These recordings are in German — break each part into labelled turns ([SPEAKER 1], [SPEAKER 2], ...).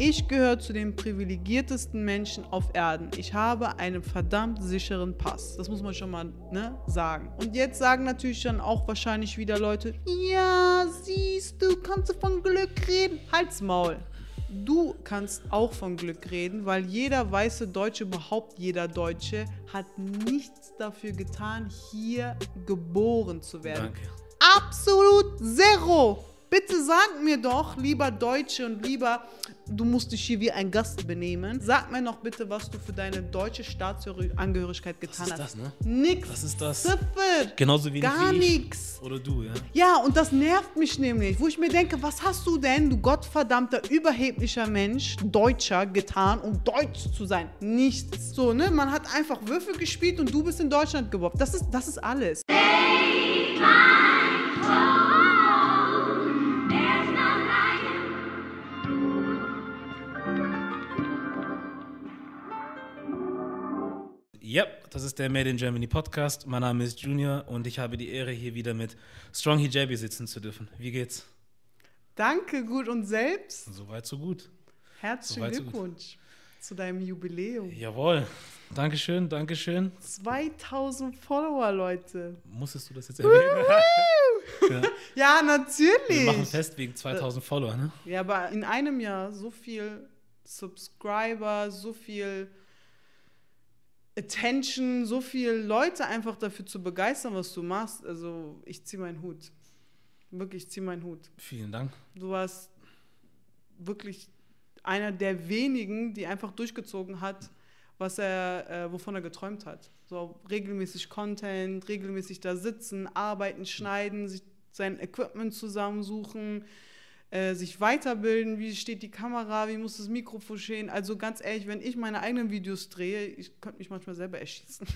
[SPEAKER 1] Ich gehöre zu den privilegiertesten Menschen auf Erden. Ich habe einen verdammt sicheren Pass. Das muss man schon mal ne, sagen. Und jetzt sagen natürlich dann auch wahrscheinlich wieder Leute, ja, siehst du, kannst du von Glück reden. Halt's Maul. Du kannst auch von Glück reden, weil jeder weiße Deutsche, überhaupt jeder Deutsche, hat nichts dafür getan, hier geboren zu werden.
[SPEAKER 2] Danke.
[SPEAKER 1] Absolut zero. Bitte sag mir doch, lieber Deutsche und lieber, du musst dich hier wie ein Gast benehmen. Sag mir noch bitte, was du für deine deutsche Staatsangehörigkeit getan
[SPEAKER 2] ist
[SPEAKER 1] hast.
[SPEAKER 2] das, ne?
[SPEAKER 1] Nix.
[SPEAKER 2] Was ist das?
[SPEAKER 1] Ziffer.
[SPEAKER 2] Genauso wenig
[SPEAKER 1] Gar
[SPEAKER 2] wie ich.
[SPEAKER 1] nix.
[SPEAKER 2] Oder du, ja.
[SPEAKER 1] Ja, und das nervt mich nämlich, wo ich mir denke, was hast du denn, du gottverdammter, überheblicher Mensch, Deutscher, getan, um deutsch zu sein? Nichts. So, ne? Man hat einfach Würfel gespielt und du bist in Deutschland geworden. Das ist, das ist alles.
[SPEAKER 3] There's
[SPEAKER 2] Ja, das ist der Made in Germany Podcast. Mein Name ist Junior und ich habe die Ehre, hier wieder mit Strong Hijabi sitzen zu dürfen. Wie geht's?
[SPEAKER 1] Danke, gut und selbst.
[SPEAKER 2] Soweit, so gut.
[SPEAKER 1] Herzlichen
[SPEAKER 2] Soweit, so gut.
[SPEAKER 1] Glückwunsch zu deinem Jubiläum.
[SPEAKER 2] Jawohl. Dankeschön, Dankeschön.
[SPEAKER 1] 2000 Follower, Leute.
[SPEAKER 2] Musstest du das jetzt erwähnen? ja.
[SPEAKER 1] Ja,
[SPEAKER 2] Wir machen
[SPEAKER 1] natürlich.
[SPEAKER 2] fest wegen 2000 Follower, ne?
[SPEAKER 1] Ja, aber in einem Jahr so viel Subscriber, so viel Attention, so viele Leute einfach dafür zu begeistern, was du machst. Also, ich ziehe meinen Hut. Wirklich, ich ziehe meinen Hut.
[SPEAKER 2] Vielen Dank.
[SPEAKER 1] Du warst wirklich einer der wenigen, die einfach durchgezogen hat, was er, äh, wovon er geträumt hat. So regelmäßig Content, regelmäßig da sitzen, arbeiten, schneiden, sich sein Equipment zusammensuchen, äh, sich weiterbilden, wie steht die Kamera, wie muss das Mikrofon stehen. Also ganz ehrlich, wenn ich meine eigenen Videos drehe, ich könnte mich manchmal selber erschießen.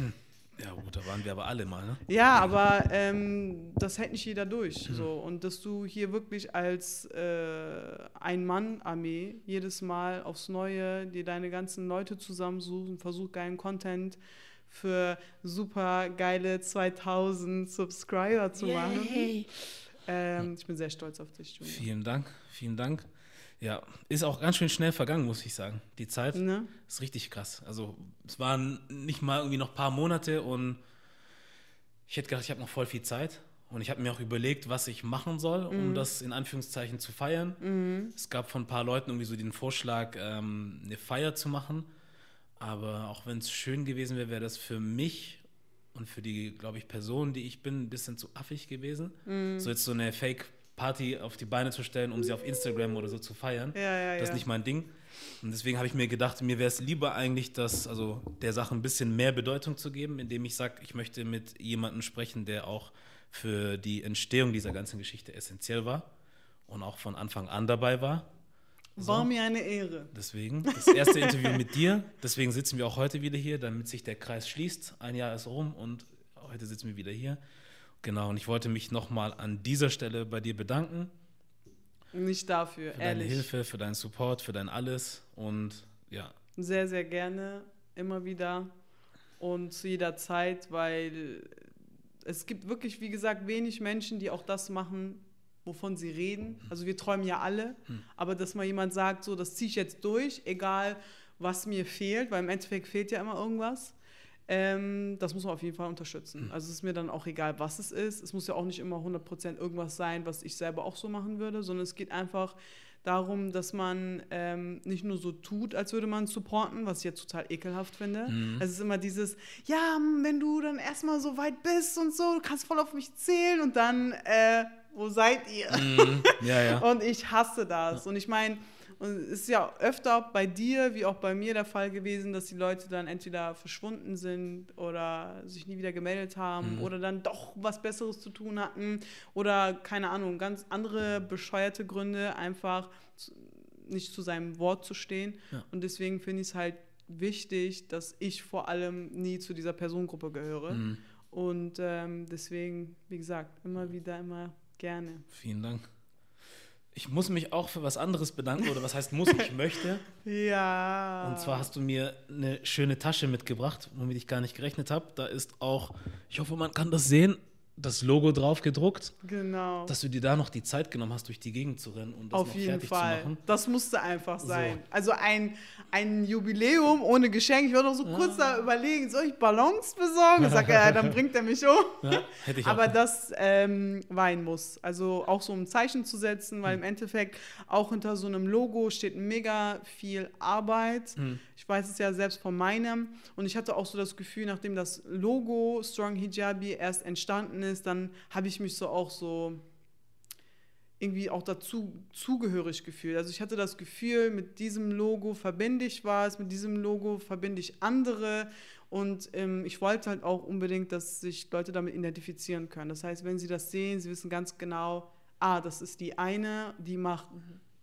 [SPEAKER 2] Ja, gut, da waren wir aber alle mal, ne?
[SPEAKER 1] Ja, aber ähm, das hält nicht jeder durch. So. Und dass du hier wirklich als äh, Ein-Mann-Armee jedes Mal aufs Neue dir deine ganzen Leute zusammensuchen, versuch geilen Content für super geile 2000 Subscriber zu machen. Ähm, ich bin sehr stolz auf dich, Junior.
[SPEAKER 2] Vielen Dank, vielen Dank. Ja, ist auch ganz schön schnell vergangen, muss ich sagen. Die Zeit
[SPEAKER 1] Ne?
[SPEAKER 2] ist richtig krass. Also, es waren nicht mal irgendwie noch ein paar Monate und ich hätte gedacht, ich habe noch voll viel Zeit. Und ich habe mir auch überlegt, was ich machen soll, um das in Anführungszeichen zu feiern. Es gab von ein paar Leuten irgendwie so den Vorschlag, ähm, eine Feier zu machen. Aber auch wenn es schön gewesen wäre, wäre das für mich und für die, glaube ich, Person, die ich bin, ein bisschen zu affig gewesen. So jetzt so eine Fake-Party auf die Beine zu stellen, um sie auf Instagram oder so zu feiern.
[SPEAKER 1] Ja, ja,
[SPEAKER 2] das ist
[SPEAKER 1] ja.
[SPEAKER 2] nicht mein Ding. Und deswegen habe ich mir gedacht, mir wäre es lieber eigentlich, das, also der Sache ein bisschen mehr Bedeutung zu geben, indem ich sage, ich möchte mit jemandem sprechen, der auch für die Entstehung dieser ganzen Geschichte essentiell war und auch von Anfang an dabei war.
[SPEAKER 1] War mir eine Ehre.
[SPEAKER 2] Deswegen, das erste Interview mit dir. Deswegen sitzen wir auch heute wieder hier, damit sich der Kreis schließt. Ein Jahr ist rum und heute sitzen wir wieder hier. Genau, und ich wollte mich nochmal an dieser Stelle bei dir bedanken.
[SPEAKER 1] Nicht dafür,
[SPEAKER 2] Für deine
[SPEAKER 1] ehrlich.
[SPEAKER 2] Hilfe, für deinen Support, für dein Alles. Und ja,
[SPEAKER 1] Sehr, sehr gerne, immer wieder und zu jeder Zeit, weil es gibt wirklich, wie gesagt, wenig Menschen, die auch das machen, wovon sie reden. Also wir träumen ja alle, aber dass mal jemand sagt, so, das ziehe ich jetzt durch, egal was mir fehlt, weil im Endeffekt fehlt ja immer irgendwas. Ähm, das muss man auf jeden Fall unterstützen. Also es ist mir dann auch egal, was es ist. Es muss ja auch nicht immer 100% irgendwas sein, was ich selber auch so machen würde, sondern es geht einfach darum, dass man ähm, nicht nur so tut, als würde man supporten, was ich jetzt total ekelhaft finde. Es ist immer dieses, ja, wenn du dann erstmal so weit bist und so, du kannst voll auf mich zählen und dann, äh, wo seid ihr?
[SPEAKER 2] ja, ja.
[SPEAKER 1] Und ich hasse das. Und ich meine, und es ist ja öfter bei dir wie auch bei mir der Fall gewesen, dass die Leute dann entweder verschwunden sind oder sich nie wieder gemeldet haben oder dann doch was Besseres zu tun hatten oder keine Ahnung, ganz andere bescheuerte Gründe, einfach nicht zu seinem Wort zu stehen.
[SPEAKER 2] Ja.
[SPEAKER 1] Und deswegen finde ich es halt wichtig, dass ich vor allem nie zu dieser Personengruppe gehöre.
[SPEAKER 2] Mhm.
[SPEAKER 1] Und ähm, deswegen, wie gesagt, immer wieder, immer gerne.
[SPEAKER 2] Vielen Dank. Ich muss mich auch für was anderes bedanken, oder was heißt muss, ich möchte.
[SPEAKER 1] Ja.
[SPEAKER 2] Und zwar hast du mir eine schöne Tasche mitgebracht, womit ich gar nicht gerechnet habe. Da ist auch, ich hoffe, man kann das sehen, das Logo drauf gedruckt,
[SPEAKER 1] Genau.
[SPEAKER 2] dass du dir da noch die Zeit genommen hast, durch die Gegend zu rennen und das
[SPEAKER 1] Auf
[SPEAKER 2] noch
[SPEAKER 1] jeden
[SPEAKER 2] fertig
[SPEAKER 1] Fall.
[SPEAKER 2] zu machen.
[SPEAKER 1] Das musste einfach
[SPEAKER 2] So.
[SPEAKER 1] sein. Also ein, ein Jubiläum ohne Geschenk. Ich war noch so kurz da überlegen, soll ich Ballons besorgen? Ich sag, ja, dann bringt er mich um.
[SPEAKER 2] Ja, hätte ich
[SPEAKER 1] Aber
[SPEAKER 2] auch.
[SPEAKER 1] das ähm, war ein Muss. Also auch so ein Zeichen zu setzen,
[SPEAKER 2] Hm.
[SPEAKER 1] weil im Endeffekt auch hinter so einem Logo steht mega viel Arbeit.
[SPEAKER 2] Hm.
[SPEAKER 1] Ich weiß es ja selbst von meinem. Und ich hatte auch so das Gefühl, nachdem das Logo Strong Hijabi erst entstanden ist, dann habe ich mich so auch so irgendwie auch dazu zugehörig gefühlt. Also ich hatte das Gefühl, mit diesem Logo verbinde ich was, mit diesem Logo verbinde ich andere und ähm, ich wollte halt auch unbedingt, dass sich Leute damit identifizieren können. Das heißt, wenn sie das sehen, sie wissen ganz genau, ah, das ist die eine, die macht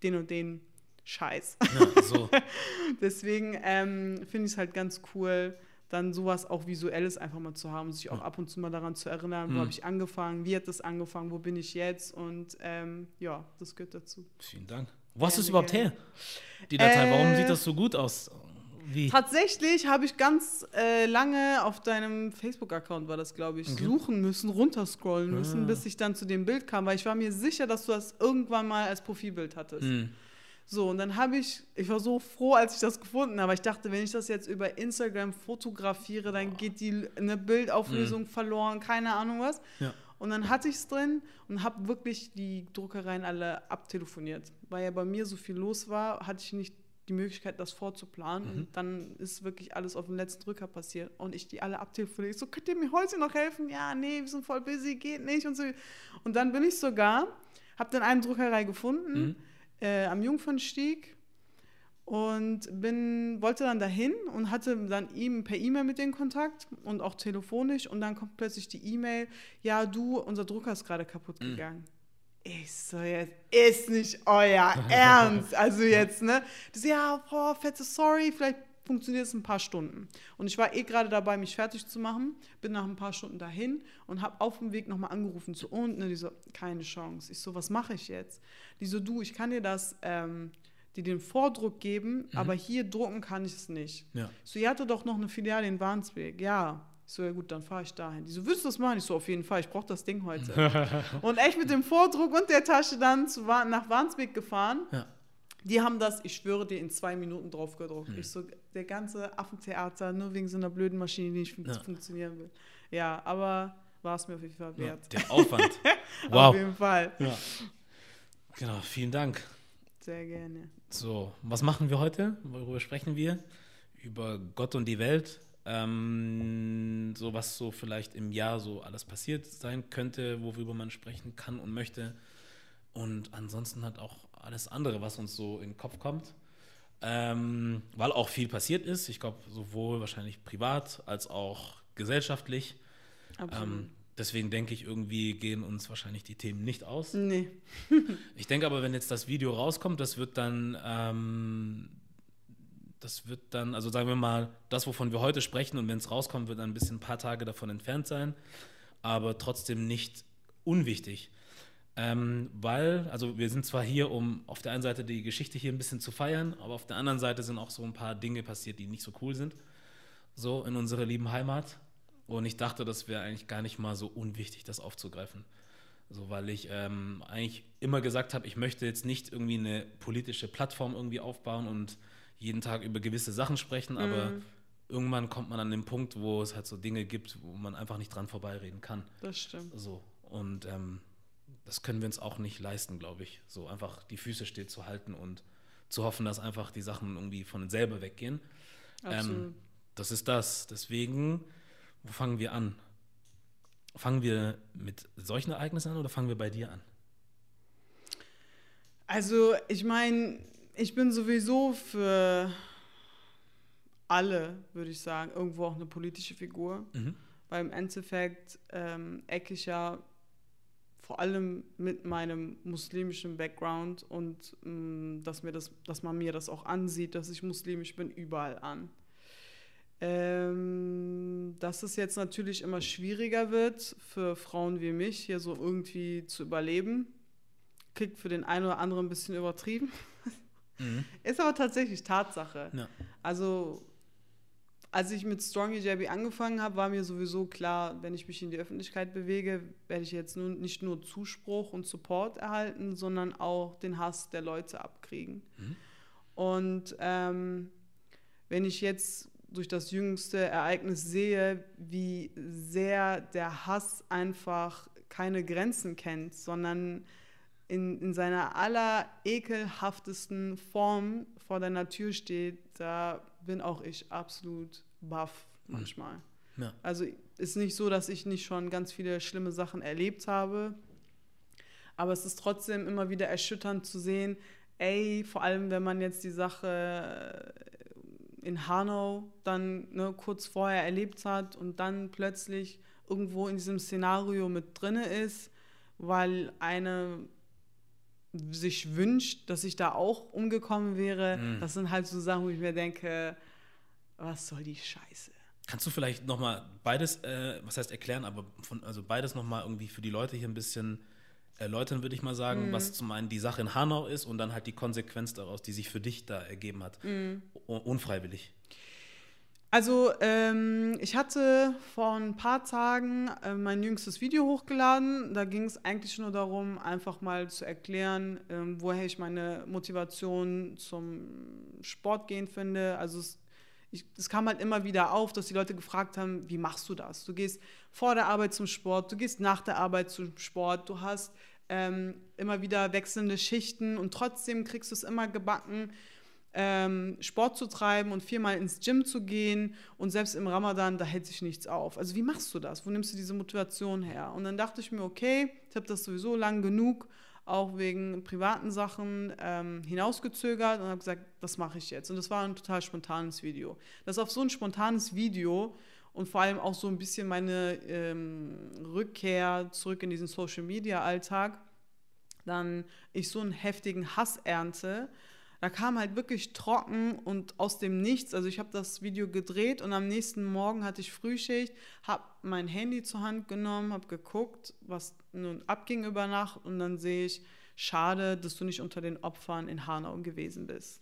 [SPEAKER 1] den und den Scheiß.
[SPEAKER 2] Ja, so.
[SPEAKER 1] Deswegen ähm, finde ich es halt ganz cool, dann sowas auch Visuelles einfach mal zu haben, sich auch ab und zu mal daran zu erinnern, wo
[SPEAKER 2] Mhm.
[SPEAKER 1] habe ich angefangen, wie hat das angefangen, wo bin ich jetzt und ähm, ja, das gehört dazu.
[SPEAKER 2] Vielen Dank. Wo hast du es überhaupt her? Die Datei, warum
[SPEAKER 1] Äh,
[SPEAKER 2] sieht das so gut aus? Wie?
[SPEAKER 1] Tatsächlich habe ich ganz äh, lange auf deinem Facebook-Account, war das glaube ich,
[SPEAKER 2] Okay.
[SPEAKER 1] suchen müssen, runterscrollen müssen,
[SPEAKER 2] Ah.
[SPEAKER 1] bis ich dann zu dem Bild kam, weil ich war mir sicher, dass du das irgendwann mal als Profilbild hattest.
[SPEAKER 2] Hm.
[SPEAKER 1] So, und dann habe ich, ich war so froh, als ich das gefunden habe. Ich dachte, wenn ich das jetzt über Instagram fotografiere, dann geht die eine Bildauflösung verloren, keine Ahnung was.
[SPEAKER 2] Ja.
[SPEAKER 1] Und dann hatte ich es drin und habe wirklich die Druckereien alle abtelefoniert. Weil ja bei mir so viel los war, hatte ich nicht die Möglichkeit, das vorzuplanen.
[SPEAKER 2] Mhm.
[SPEAKER 1] Und dann ist wirklich alles auf den letzten Drücker passiert. Und ich die alle abtelefoniert. Ich so, könnt ihr mir heute noch helfen? Ja, nee, wir sind voll busy, geht nicht und so. Und dann bin ich sogar, habe dann eine Druckerei gefunden
[SPEAKER 2] Mhm.
[SPEAKER 1] Äh, am Jungfernstieg und bin, wollte dann dahin und hatte dann ihm per E-Mail mit denen Kontakt und auch telefonisch und dann kommt plötzlich die E-Mail, ja du, unser Drucker ist gerade kaputt
[SPEAKER 2] Mhm.
[SPEAKER 1] gegangen. Ich so, jetzt ist nicht euer Ernst. Also jetzt, ne? So, ja, boah, fette Sorry, vielleicht funktioniert es ein paar Stunden. Und ich war eh gerade dabei, mich fertig zu machen, bin nach ein paar Stunden dahin und habe auf dem Weg nochmal angerufen zu unten. Die so, keine Chance. Ich so, was mache ich jetzt? Die so, du, ich kann dir das, ähm, dir den Vordruck geben, aber hier drucken kann ich es nicht.
[SPEAKER 2] Ja.
[SPEAKER 1] Ich so, ihr hatte doch noch eine Filiale in Warnsweg. Ja. Ich so, ja gut, dann fahre ich dahin. Die so, willst du das machen? Ich so, auf jeden Fall, ich brauche das Ding heute. und echt mit dem Vordruck und der Tasche dann zu, nach Warnsweg gefahren.
[SPEAKER 2] Ja.
[SPEAKER 1] Die haben das, ich schwöre dir, in zwei Minuten drauf gedruckt. Ich so, der ganze Affentheater, nur wegen so einer blöden Maschine, die nicht fun
[SPEAKER 2] Ja.
[SPEAKER 1] funktionieren will. Ja, aber war es mir auf jeden Fall
[SPEAKER 2] Ja,
[SPEAKER 1] wert.
[SPEAKER 2] der Aufwand.
[SPEAKER 1] Auf
[SPEAKER 2] wow.
[SPEAKER 1] jeden Fall.
[SPEAKER 2] Ja. Genau, vielen Dank.
[SPEAKER 1] Sehr gerne.
[SPEAKER 2] So, was machen wir heute? Worüber sprechen wir? Über Gott und die Welt. Ähm, so was so vielleicht im Jahr so alles passiert sein könnte, worüber man sprechen kann und möchte. Und ansonsten hat auch alles andere, was uns so in den Kopf kommt. Ähm, weil auch viel passiert ist. Ich glaube, sowohl wahrscheinlich privat als auch gesellschaftlich. Ähm, deswegen denke ich, irgendwie gehen uns wahrscheinlich die Themen nicht aus.
[SPEAKER 1] nee.
[SPEAKER 2] Ich denke aber, wenn jetzt das Video rauskommt, das wird dann, ähm, das wird dann, also sagen wir mal, das, wovon wir heute sprechen und wenn es rauskommt, wird dann ein bisschen ein paar Tage davon entfernt sein, aber trotzdem nicht unwichtig. Ähm, weil, also wir sind zwar hier, um auf der einen Seite die Geschichte hier ein bisschen zu feiern, aber auf der anderen Seite sind auch so ein paar Dinge passiert, die nicht so cool sind, so in unserer lieben Heimat. Und ich dachte, das wäre eigentlich gar nicht mal so unwichtig, das aufzugreifen. So, weil ich ähm, eigentlich immer gesagt habe, ich möchte jetzt nicht irgendwie eine politische Plattform irgendwie aufbauen und jeden Tag über gewisse Sachen sprechen, aber irgendwann kommt man an den Punkt, wo es halt so Dinge gibt, wo man einfach nicht dran vorbeireden kann.
[SPEAKER 1] Das stimmt.
[SPEAKER 2] So. Und ähm, das können wir uns auch nicht leisten, glaube ich. So einfach die Füße still zu halten und zu hoffen, dass einfach die Sachen irgendwie von selber weggehen. Ähm, das ist das. Deswegen, wo fangen wir an? Fangen wir mit solchen Ereignissen an oder fangen wir bei dir an?
[SPEAKER 1] Also, ich meine, ich bin sowieso für alle, würde ich sagen, irgendwo auch eine politische Figur.
[SPEAKER 2] Mhm.
[SPEAKER 1] Weil im Endeffekt ähm, ecke ich ja vor allem mit meinem muslimischen Background und mh, dass, mir das, dass man mir das auch ansieht, dass ich muslimisch bin, überall an. Ähm, dass es jetzt natürlich immer schwieriger wird für Frauen wie mich, hier so irgendwie zu überleben. Klingt für den einen oder anderen ein bisschen übertrieben.
[SPEAKER 2] Mhm.
[SPEAKER 1] Ist aber tatsächlich Tatsache.
[SPEAKER 2] Ja.
[SPEAKER 1] Also als ich mit Strong EJB angefangen habe, war mir sowieso klar, wenn ich mich in die Öffentlichkeit bewege, werde ich jetzt nun nicht nur Zuspruch und Support erhalten, sondern auch den Hass der Leute abkriegen. Und ähm, wenn ich jetzt durch das jüngste Ereignis sehe, wie sehr der Hass einfach keine Grenzen kennt, sondern in, in seiner aller ekelhaftesten Form vor deiner Tür steht, da bin auch ich absolut baff manchmal.
[SPEAKER 2] Ja.
[SPEAKER 1] Also ist nicht so, dass ich nicht schon ganz viele schlimme Sachen erlebt habe, aber es ist trotzdem immer wieder erschütternd zu sehen, ey, vor allem wenn man jetzt die Sache in Hanau dann ne, kurz vorher erlebt hat und dann plötzlich irgendwo in diesem Szenario mit drinne ist, weil eine sich wünscht, dass ich da auch umgekommen wäre.
[SPEAKER 2] Mhm.
[SPEAKER 1] Das sind halt so Sachen, wo ich mir denke, was soll die Scheiße?
[SPEAKER 2] Kannst du vielleicht nochmal beides, äh, was heißt erklären, aber von, also beides nochmal irgendwie für die Leute hier ein bisschen erläutern, würde ich mal sagen, was zum einen die Sache in Hanau ist und dann halt die Konsequenz daraus, die sich für dich da ergeben hat. Un- Unfreiwillig.
[SPEAKER 1] Also, ähm, ich hatte vor ein paar Tagen äh, mein jüngstes Video hochgeladen. Da ging es eigentlich nur darum, einfach mal zu erklären, ähm, woher ich meine Motivation zum Sport gehen finde. Also, es, ich, es kam halt immer wieder auf, dass die Leute gefragt haben, wie machst du das? Du gehst vor der Arbeit zum Sport, du gehst nach der Arbeit zum Sport, du hast ähm, immer wieder wechselnde Schichten und trotzdem kriegst du es immer gebacken, Sport zu treiben und viermal ins Gym zu gehen und selbst im Ramadan, da hält sich nichts auf. Also wie machst du das? Wo nimmst du diese Motivation her? Und dann dachte ich mir, okay, ich habe das sowieso lang genug, auch wegen privaten Sachen ähm, hinausgezögert und habe gesagt, das mache ich jetzt. Und das war ein total spontanes Video. Das auf so ein spontanes Video und vor allem auch so ein bisschen meine ähm, Rückkehr zurück in diesen Social-Media-Alltag, dann ich so einen heftigen Hass ernte, da kam halt wirklich trocken und aus dem Nichts. Also ich habe das Video gedreht und am nächsten Morgen hatte ich Frühschicht, habe mein Handy zur Hand genommen, habe geguckt, was nun abging über Nacht und dann sehe ich, schade, dass du nicht unter den Opfern in Hanau gewesen bist.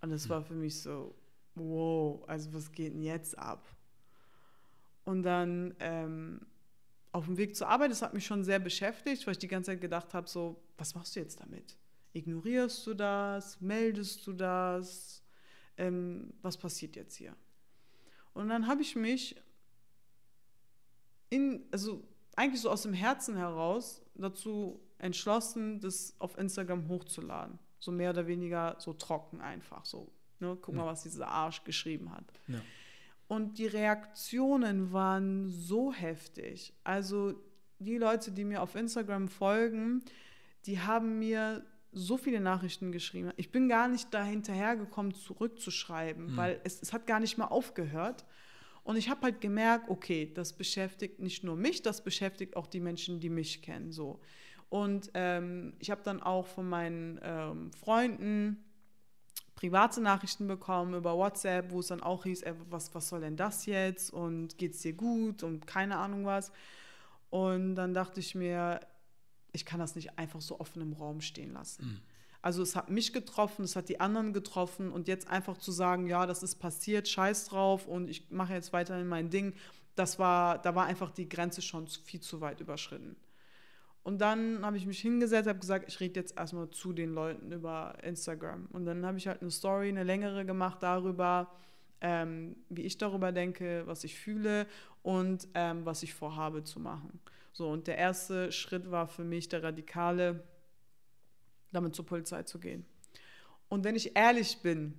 [SPEAKER 1] Und das war für mich so, wow, also was geht denn jetzt ab? Und dann ähm, auf dem Weg zur Arbeit, das hat mich schon sehr beschäftigt, weil ich die ganze Zeit gedacht habe, so, was machst du jetzt damit? Ignorierst du das? Meldest du das? Ähm, was passiert jetzt hier? Und dann habe ich mich in, also eigentlich so aus dem Herzen heraus dazu entschlossen, das auf Instagram hochzuladen. So mehr oder weniger so trocken einfach. So, ne? Guck mal, was dieser Arsch geschrieben hat.
[SPEAKER 2] Ja.
[SPEAKER 1] Und die Reaktionen waren so heftig. Also die Leute, die mir auf Instagram folgen, die haben mir so viele Nachrichten geschrieben. Ich bin gar nicht da hinterhergekommen, zurückzuschreiben, weil es, es hat gar nicht mehr aufgehört. Und ich habe halt gemerkt, okay, das beschäftigt nicht nur mich, das beschäftigt auch die Menschen, die mich kennen. So. Und ähm, ich habe dann auch von meinen ähm, Freunden private Nachrichten bekommen über WhatsApp, wo es dann auch hieß, ey, was, was soll denn das jetzt und geht's dir gut und keine Ahnung was. Und dann dachte ich mir, ich kann das nicht einfach so offen im Raum stehen lassen. Also es hat mich getroffen, es hat die anderen getroffen und jetzt einfach zu sagen, ja, das ist passiert, scheiß drauf und ich mache jetzt weiterhin mein Ding, das war, da war einfach die Grenze schon viel zu weit überschritten. Und dann habe ich mich hingesetzt, habe gesagt, ich rede jetzt erstmal zu den Leuten über Instagram. Und dann habe ich halt eine Story, eine längere gemacht darüber, ähm, wie ich darüber denke, was ich fühle und ähm, was ich vorhabe zu machen. So, und der erste Schritt war für mich der radikale, damit zur Polizei zu gehen. Und wenn ich ehrlich bin,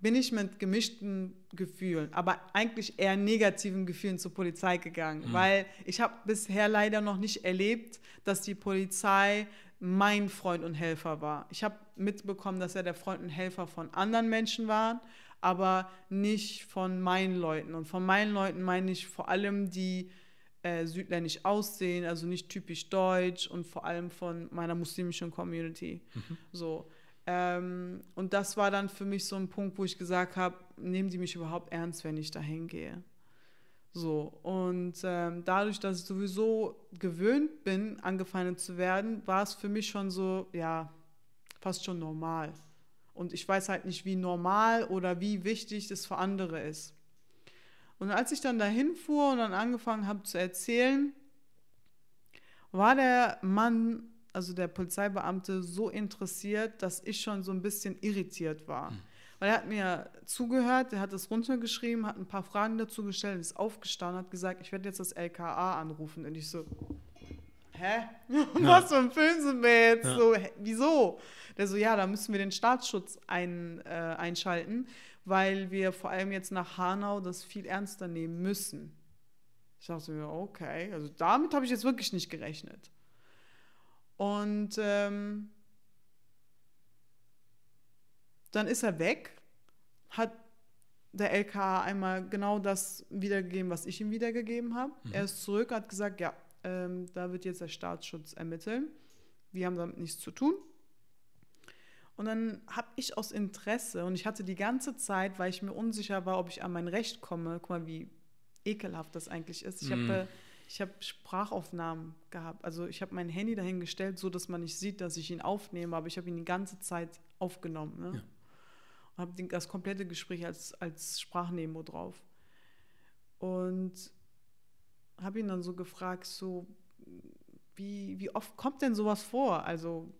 [SPEAKER 1] bin ich mit gemischten Gefühlen, aber eigentlich eher negativen Gefühlen zur Polizei gegangen, weil ich habe bisher leider noch nicht erlebt, dass die Polizei mein Freund und Helfer war. Ich habe mitbekommen, dass er der Freund und Helfer von anderen Menschen war, aber nicht von meinen Leuten. Und von meinen Leuten meine ich vor allem die äh, südländisch aussehen, also nicht typisch deutsch und vor allem von meiner muslimischen Community. So. Ähm, und das war dann für mich so ein Punkt, wo ich gesagt habe, nehmen die mich überhaupt ernst, wenn ich da hingehe. So, und ähm, dadurch, dass ich sowieso gewöhnt bin, angefeindet zu werden, war es für mich schon so, ja, fast schon normal. Und ich weiß halt nicht, wie normal oder wie wichtig das für andere ist. Und als ich dann dahin fuhr und dann angefangen habe zu erzählen, war der Mann, also der Polizeibeamte, so interessiert, dass ich schon so ein bisschen irritiert war. Weil er hat mir zugehört, er hat es runtergeschrieben, hat ein paar Fragen dazu gestellt, ist aufgestanden, hat gesagt, ich werde jetzt das LKA anrufen. Und ich so, hä? Was für ein Film sind wir jetzt?
[SPEAKER 2] Ja.
[SPEAKER 1] So, hä, wieso? Der so, ja, da müssen wir den Staatsschutz ein, äh, einschalten, weil wir vor allem jetzt nach Hanau das viel ernster nehmen müssen. Ich dachte mir, okay, also damit habe ich jetzt wirklich nicht gerechnet. Und ähm, dann ist er weg, hat der LKA einmal genau das wiedergegeben, was ich ihm wiedergegeben habe. Er ist zurück, hat gesagt, ja, ähm, da wird jetzt der Staatsschutz ermitteln. Wir haben damit nichts zu tun. Und dann habe ich aus Interesse, und ich hatte die ganze Zeit, weil ich mir unsicher war, ob ich an mein Recht komme, guck mal, wie ekelhaft das eigentlich ist. Ich
[SPEAKER 2] Mhm.
[SPEAKER 1] habe äh, ich habe Sprachaufnahmen gehabt. Also ich habe mein Handy dahingestellt, so dass man nicht sieht, dass ich ihn aufnehme, aber ich habe ihn die ganze Zeit aufgenommen. Ne?
[SPEAKER 2] Ja.
[SPEAKER 1] Und habe das komplette Gespräch als, als Sprachnemo drauf. Und habe ihn dann so gefragt, so, wie, wie oft kommt denn sowas vor? Also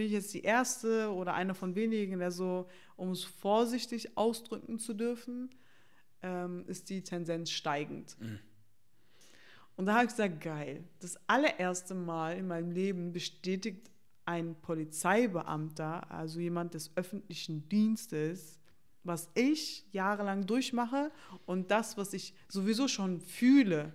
[SPEAKER 1] bin ich jetzt die Erste oder eine von wenigen, der so, um es vorsichtig ausdrücken zu dürfen, ähm, ist die Tendenz steigend. Und da habe ich gesagt, geil, das allererste Mal in meinem Leben bestätigt ein Polizeibeamter, also jemand des öffentlichen Dienstes, was ich jahrelang durchmache und das, was ich sowieso schon fühle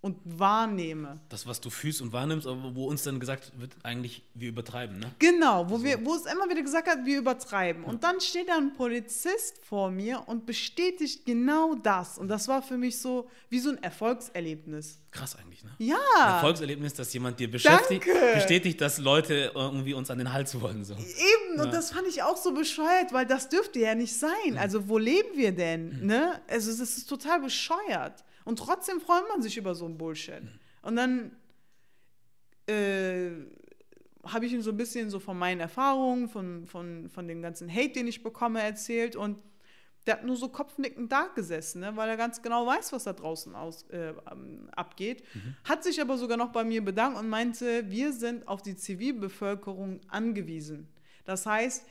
[SPEAKER 1] und wahrnehme.
[SPEAKER 2] Das, was du fühlst und wahrnimmst, aber wo uns dann gesagt wird, eigentlich, wir übertreiben, ne?
[SPEAKER 1] Genau, wo, wir, wo es immer wieder gesagt hat, wir übertreiben. Und dann steht da ein Polizist vor mir und bestätigt genau das. Und das war für mich so wie so ein Erfolgserlebnis.
[SPEAKER 2] Krass eigentlich, ne?
[SPEAKER 1] Ja,
[SPEAKER 2] Erfolgserlebnis, dass jemand dir beschäftigt,
[SPEAKER 1] Danke.
[SPEAKER 2] bestätigt, dass Leute irgendwie uns an den Hals wollen. So.
[SPEAKER 1] eben. Und
[SPEAKER 2] Ja.
[SPEAKER 1] das fand ich auch so bescheuert, weil das dürfte ja nicht sein. Also wo leben wir denn? Ne? Also es ist total bescheuert. Und trotzdem freut man sich über so ein Bullshit. Und dann äh, habe ich ihm so ein bisschen so von meinen Erfahrungen, von, von, von dem ganzen Hate, den ich bekomme, erzählt. Und der hat nur so kopfnickend da gesessen, ne, weil er ganz genau weiß, was da draußen aus, äh, ähm, abgeht. Hat sich aber sogar noch bei mir bedankt und meinte, wir sind auf die Zivilbevölkerung angewiesen. Das heißt,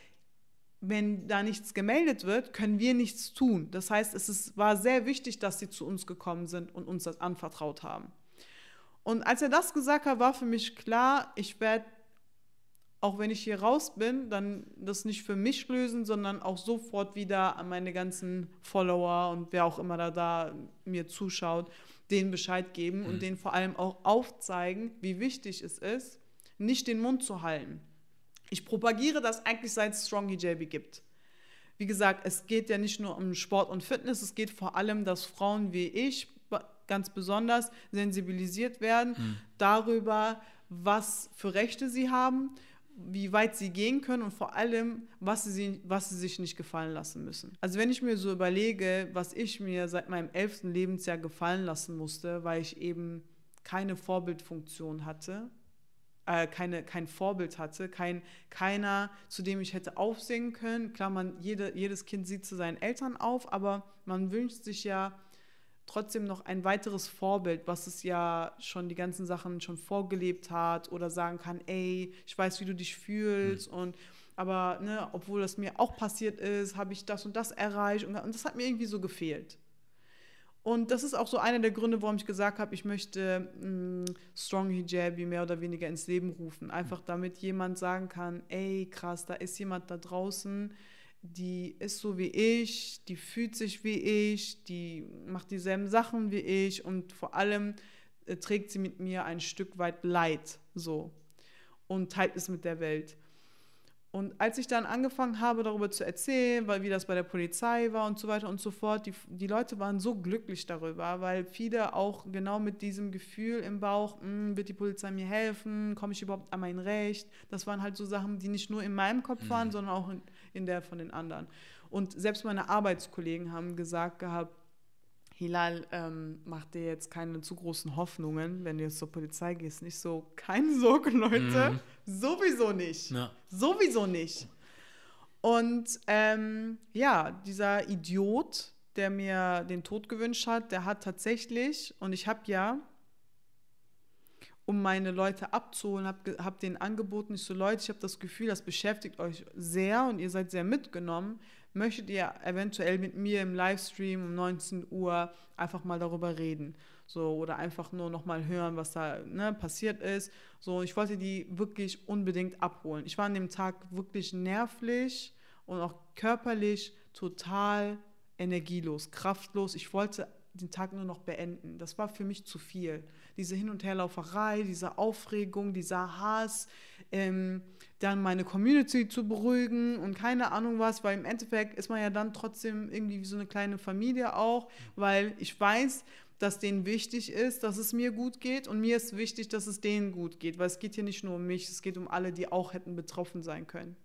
[SPEAKER 1] wenn da nichts gemeldet wird, können wir nichts tun. Das heißt, es ist, war sehr wichtig, dass sie zu uns gekommen sind und uns das anvertraut haben. Und als er das gesagt hat, war für mich klar, ich werde, auch wenn ich hier raus bin, dann das nicht für mich lösen, sondern auch sofort wieder an meine ganzen Follower und wer auch immer da, da mir zuschaut, denen Bescheid geben und denen vor allem auch aufzeigen, wie wichtig es ist, nicht den Mund zu halten. Ich propagiere das eigentlich seit es Strong Hijabi gibt. Wie gesagt, es geht ja nicht nur um Sport und Fitness, es geht vor allem, dass Frauen wie ich ganz besonders sensibilisiert werden darüber, was für Rechte sie haben, wie weit sie gehen können und vor allem, was sie, was sie sich nicht gefallen lassen müssen. Also wenn ich mir so überlege, was ich mir seit meinem elften Lebensjahr gefallen lassen musste, weil ich eben keine Vorbildfunktion hatte, äh, keine, kein Vorbild hatte, kein, keiner, zu dem ich hätte aufsehen können. Klar, man, jede, jedes Kind sieht zu seinen Eltern auf, aber man wünscht sich ja trotzdem noch ein weiteres Vorbild, was es ja schon die ganzen Sachen schon vorgelebt hat oder sagen kann, ey, ich weiß, wie du dich fühlst und aber ne, obwohl das mir auch passiert ist, habe ich das und das erreicht und, und das hat mir irgendwie so gefehlt. Und das ist auch so einer der Gründe, warum ich gesagt habe, ich möchte mh, Strong Hijabi mehr oder weniger ins Leben rufen. Einfach damit jemand sagen kann, ey, krass, da ist jemand da draußen, die ist so wie ich, die fühlt sich wie ich, die macht dieselben Sachen wie ich und vor allem äh, trägt sie mit mir ein Stück weit Leid so und teilt es mit der Welt. Und als ich dann angefangen habe, darüber zu erzählen, weil wie das bei der Polizei war und so weiter und so fort, die, die Leute waren so glücklich darüber, weil viele auch genau mit diesem Gefühl im Bauch, "Hm, wird die Polizei mir helfen, komme ich überhaupt an mein Recht? Das waren halt so Sachen, die nicht nur in meinem Kopf waren, sondern auch in, in der von den anderen. Und selbst meine Arbeitskollegen haben gesagt gehabt, Hilal, ähm, mach dir jetzt keine zu großen Hoffnungen, wenn du jetzt zur Polizei gehst. Nicht so, keine Sorge, Leute. Sowieso nicht.
[SPEAKER 2] Ja.
[SPEAKER 1] Sowieso nicht. Und ähm, ja, dieser Idiot, der mir den Tod gewünscht hat, der hat tatsächlich, und ich habe ja, um meine Leute abzuholen, habe hab denen angeboten, ich so, Leute, ich habe das Gefühl, das beschäftigt euch sehr und ihr seid sehr mitgenommen. Möchtet ihr eventuell mit mir im Livestream um 19 Uhr einfach mal darüber reden? So, oder einfach nur noch mal hören, was da ne, passiert ist. So, ich wollte die wirklich unbedingt abholen. Ich war an dem Tag wirklich nervlich und auch körperlich total energielos, kraftlos. Ich wollte den Tag nur noch beenden. Das war für mich zu viel. Diese Hin- und Herlauferei, diese Aufregung, dieser Hass, ähm, dann meine Community zu beruhigen und keine Ahnung was, weil im Endeffekt ist man ja dann trotzdem irgendwie wie so eine kleine Familie auch, weil ich weiß, dass denen wichtig ist, dass es mir gut geht und mir ist wichtig, dass es denen gut geht, weil es geht hier nicht nur um mich, es geht um alle, die auch hätten betroffen sein können.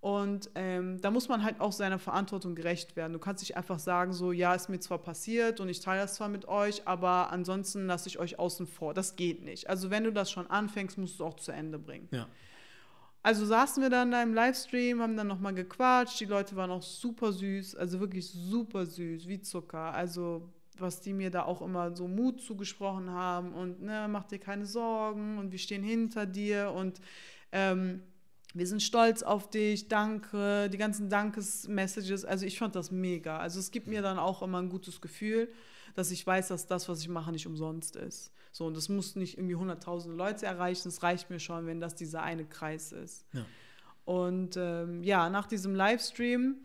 [SPEAKER 1] Und ähm, da muss man halt auch seiner Verantwortung gerecht werden. Du kannst nicht einfach sagen, so, ja, ist mir zwar passiert und ich teile das zwar mit euch, aber ansonsten lasse ich euch außen vor. Das geht nicht. Also wenn du das schon anfängst, musst du es auch zu Ende bringen.
[SPEAKER 2] Ja.
[SPEAKER 1] Also saßen wir dann da im Livestream, haben dann nochmal gequatscht. Die Leute waren auch super süß, also wirklich super süß, wie Zucker. Also was die mir da auch immer so Mut zugesprochen haben und ne, mach dir keine Sorgen und wir stehen hinter dir und ähm, wir sind stolz auf dich, danke, die ganzen Dankesmessages. Also ich fand das mega. Also es gibt mir dann auch immer ein gutes Gefühl, dass ich weiß, dass das, was ich mache, nicht umsonst ist. So, und das muss nicht irgendwie 100.000 Leute erreichen. Es reicht mir schon, wenn das dieser eine Kreis ist.
[SPEAKER 2] Ja.
[SPEAKER 1] Und ähm, ja, nach diesem Livestream,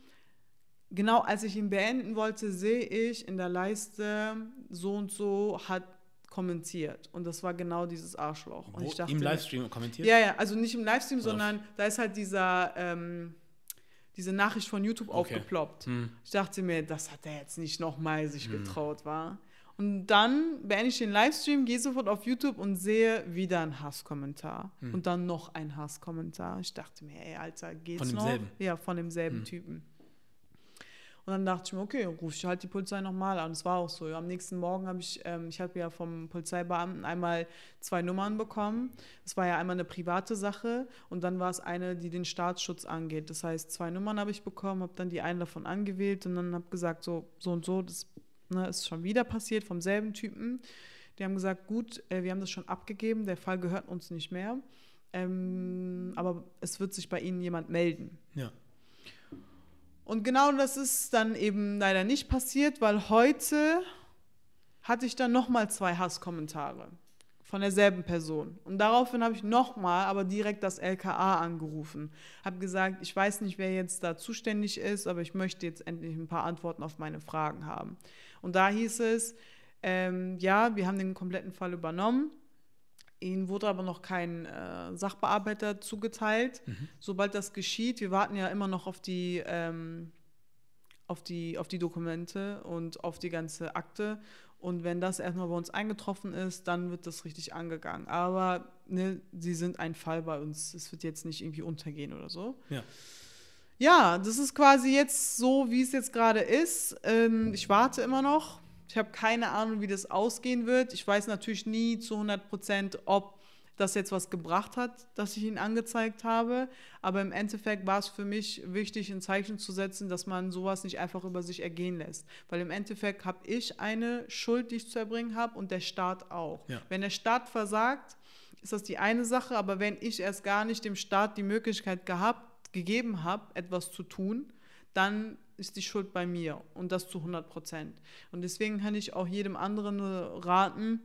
[SPEAKER 1] genau als ich ihn beenden wollte, sehe ich in der Leiste, so und so hat kommentiert. Und das war genau dieses Arschloch. Und
[SPEAKER 2] Wo,
[SPEAKER 1] ich dachte,
[SPEAKER 2] Im Livestream kommentiert?
[SPEAKER 1] ja, ja, also nicht im Livestream,
[SPEAKER 2] Oder
[SPEAKER 1] sondern da ist halt dieser, ähm, diese Nachricht von YouTube
[SPEAKER 2] Okay.
[SPEAKER 1] aufgeploppt.
[SPEAKER 2] Hm.
[SPEAKER 1] Ich dachte mir, das hat er jetzt nicht nochmal sich getraut, war. Und dann beende ich den Livestream, gehe sofort auf YouTube und sehe wieder einen Hasskommentar.
[SPEAKER 2] Hm.
[SPEAKER 1] Und dann noch ein Hasskommentar. Ich dachte mir, ey, Alter, geht's
[SPEAKER 2] Von
[SPEAKER 1] noch?
[SPEAKER 2] demselben?
[SPEAKER 1] Ja, von demselben
[SPEAKER 2] Hm.
[SPEAKER 1] Typen. Und dann dachte ich mir, okay, rufe ich halt die Polizei nochmal an. Es war auch so. Am nächsten Morgen habe ich, ähm, ich habe ja vom Polizeibeamten einmal zwei Nummern bekommen. Es war ja einmal eine private Sache und dann war es eine, die den Staatsschutz angeht. Das heißt, zwei Nummern habe ich bekommen, habe dann die eine davon angewählt und dann habe gesagt, so, so und so, das ne, ist schon wieder passiert vom selben Typen. Die haben gesagt, gut, äh, wir haben das schon abgegeben, der Fall gehört uns nicht mehr. Ähm, aber es wird sich bei Ihnen jemand melden.
[SPEAKER 2] Ja.
[SPEAKER 1] Und genau das ist dann eben leider nicht passiert, weil heute hatte ich dann nochmal zwei Hasskommentare von derselben Person. Und daraufhin habe ich nochmal, aber direkt das LKA angerufen. Habe gesagt, ich weiß nicht, wer jetzt da zuständig ist, aber ich möchte jetzt endlich ein paar Antworten auf meine Fragen haben. Und da hieß es, ähm, ja, wir haben den kompletten Fall übernommen. Ihnen wurde aber noch kein äh, Sachbearbeiter zugeteilt. Sobald das geschieht, wir warten ja immer noch auf die, ähm, auf, die, auf die Dokumente und auf die ganze Akte. Und wenn das erstmal bei uns eingetroffen ist, dann wird das richtig angegangen. Aber ne, sie sind ein Fall bei uns. Es wird jetzt nicht irgendwie untergehen oder so.
[SPEAKER 2] Ja.
[SPEAKER 1] Ja, das ist quasi jetzt so, wie es jetzt gerade ist. Ähm, ich warte immer noch. Ich habe keine Ahnung, wie das ausgehen wird. Ich weiß natürlich nie zu 100 Prozent, ob das jetzt was gebracht hat, dass ich ihn angezeigt habe. Aber im Endeffekt war es für mich wichtig, ein Zeichen zu setzen, dass man sowas nicht einfach über sich ergehen lässt. Weil im Endeffekt habe ich eine Schuld, die ich zu erbringen habe und der Staat auch.
[SPEAKER 2] Ja.
[SPEAKER 1] Wenn der Staat versagt, ist das die eine Sache. Aber wenn ich erst gar nicht dem Staat die Möglichkeit gehabt, gegeben habe, etwas zu tun, dann ist die Schuld bei mir und das zu 100 Prozent. Und deswegen kann ich auch jedem anderen nur raten,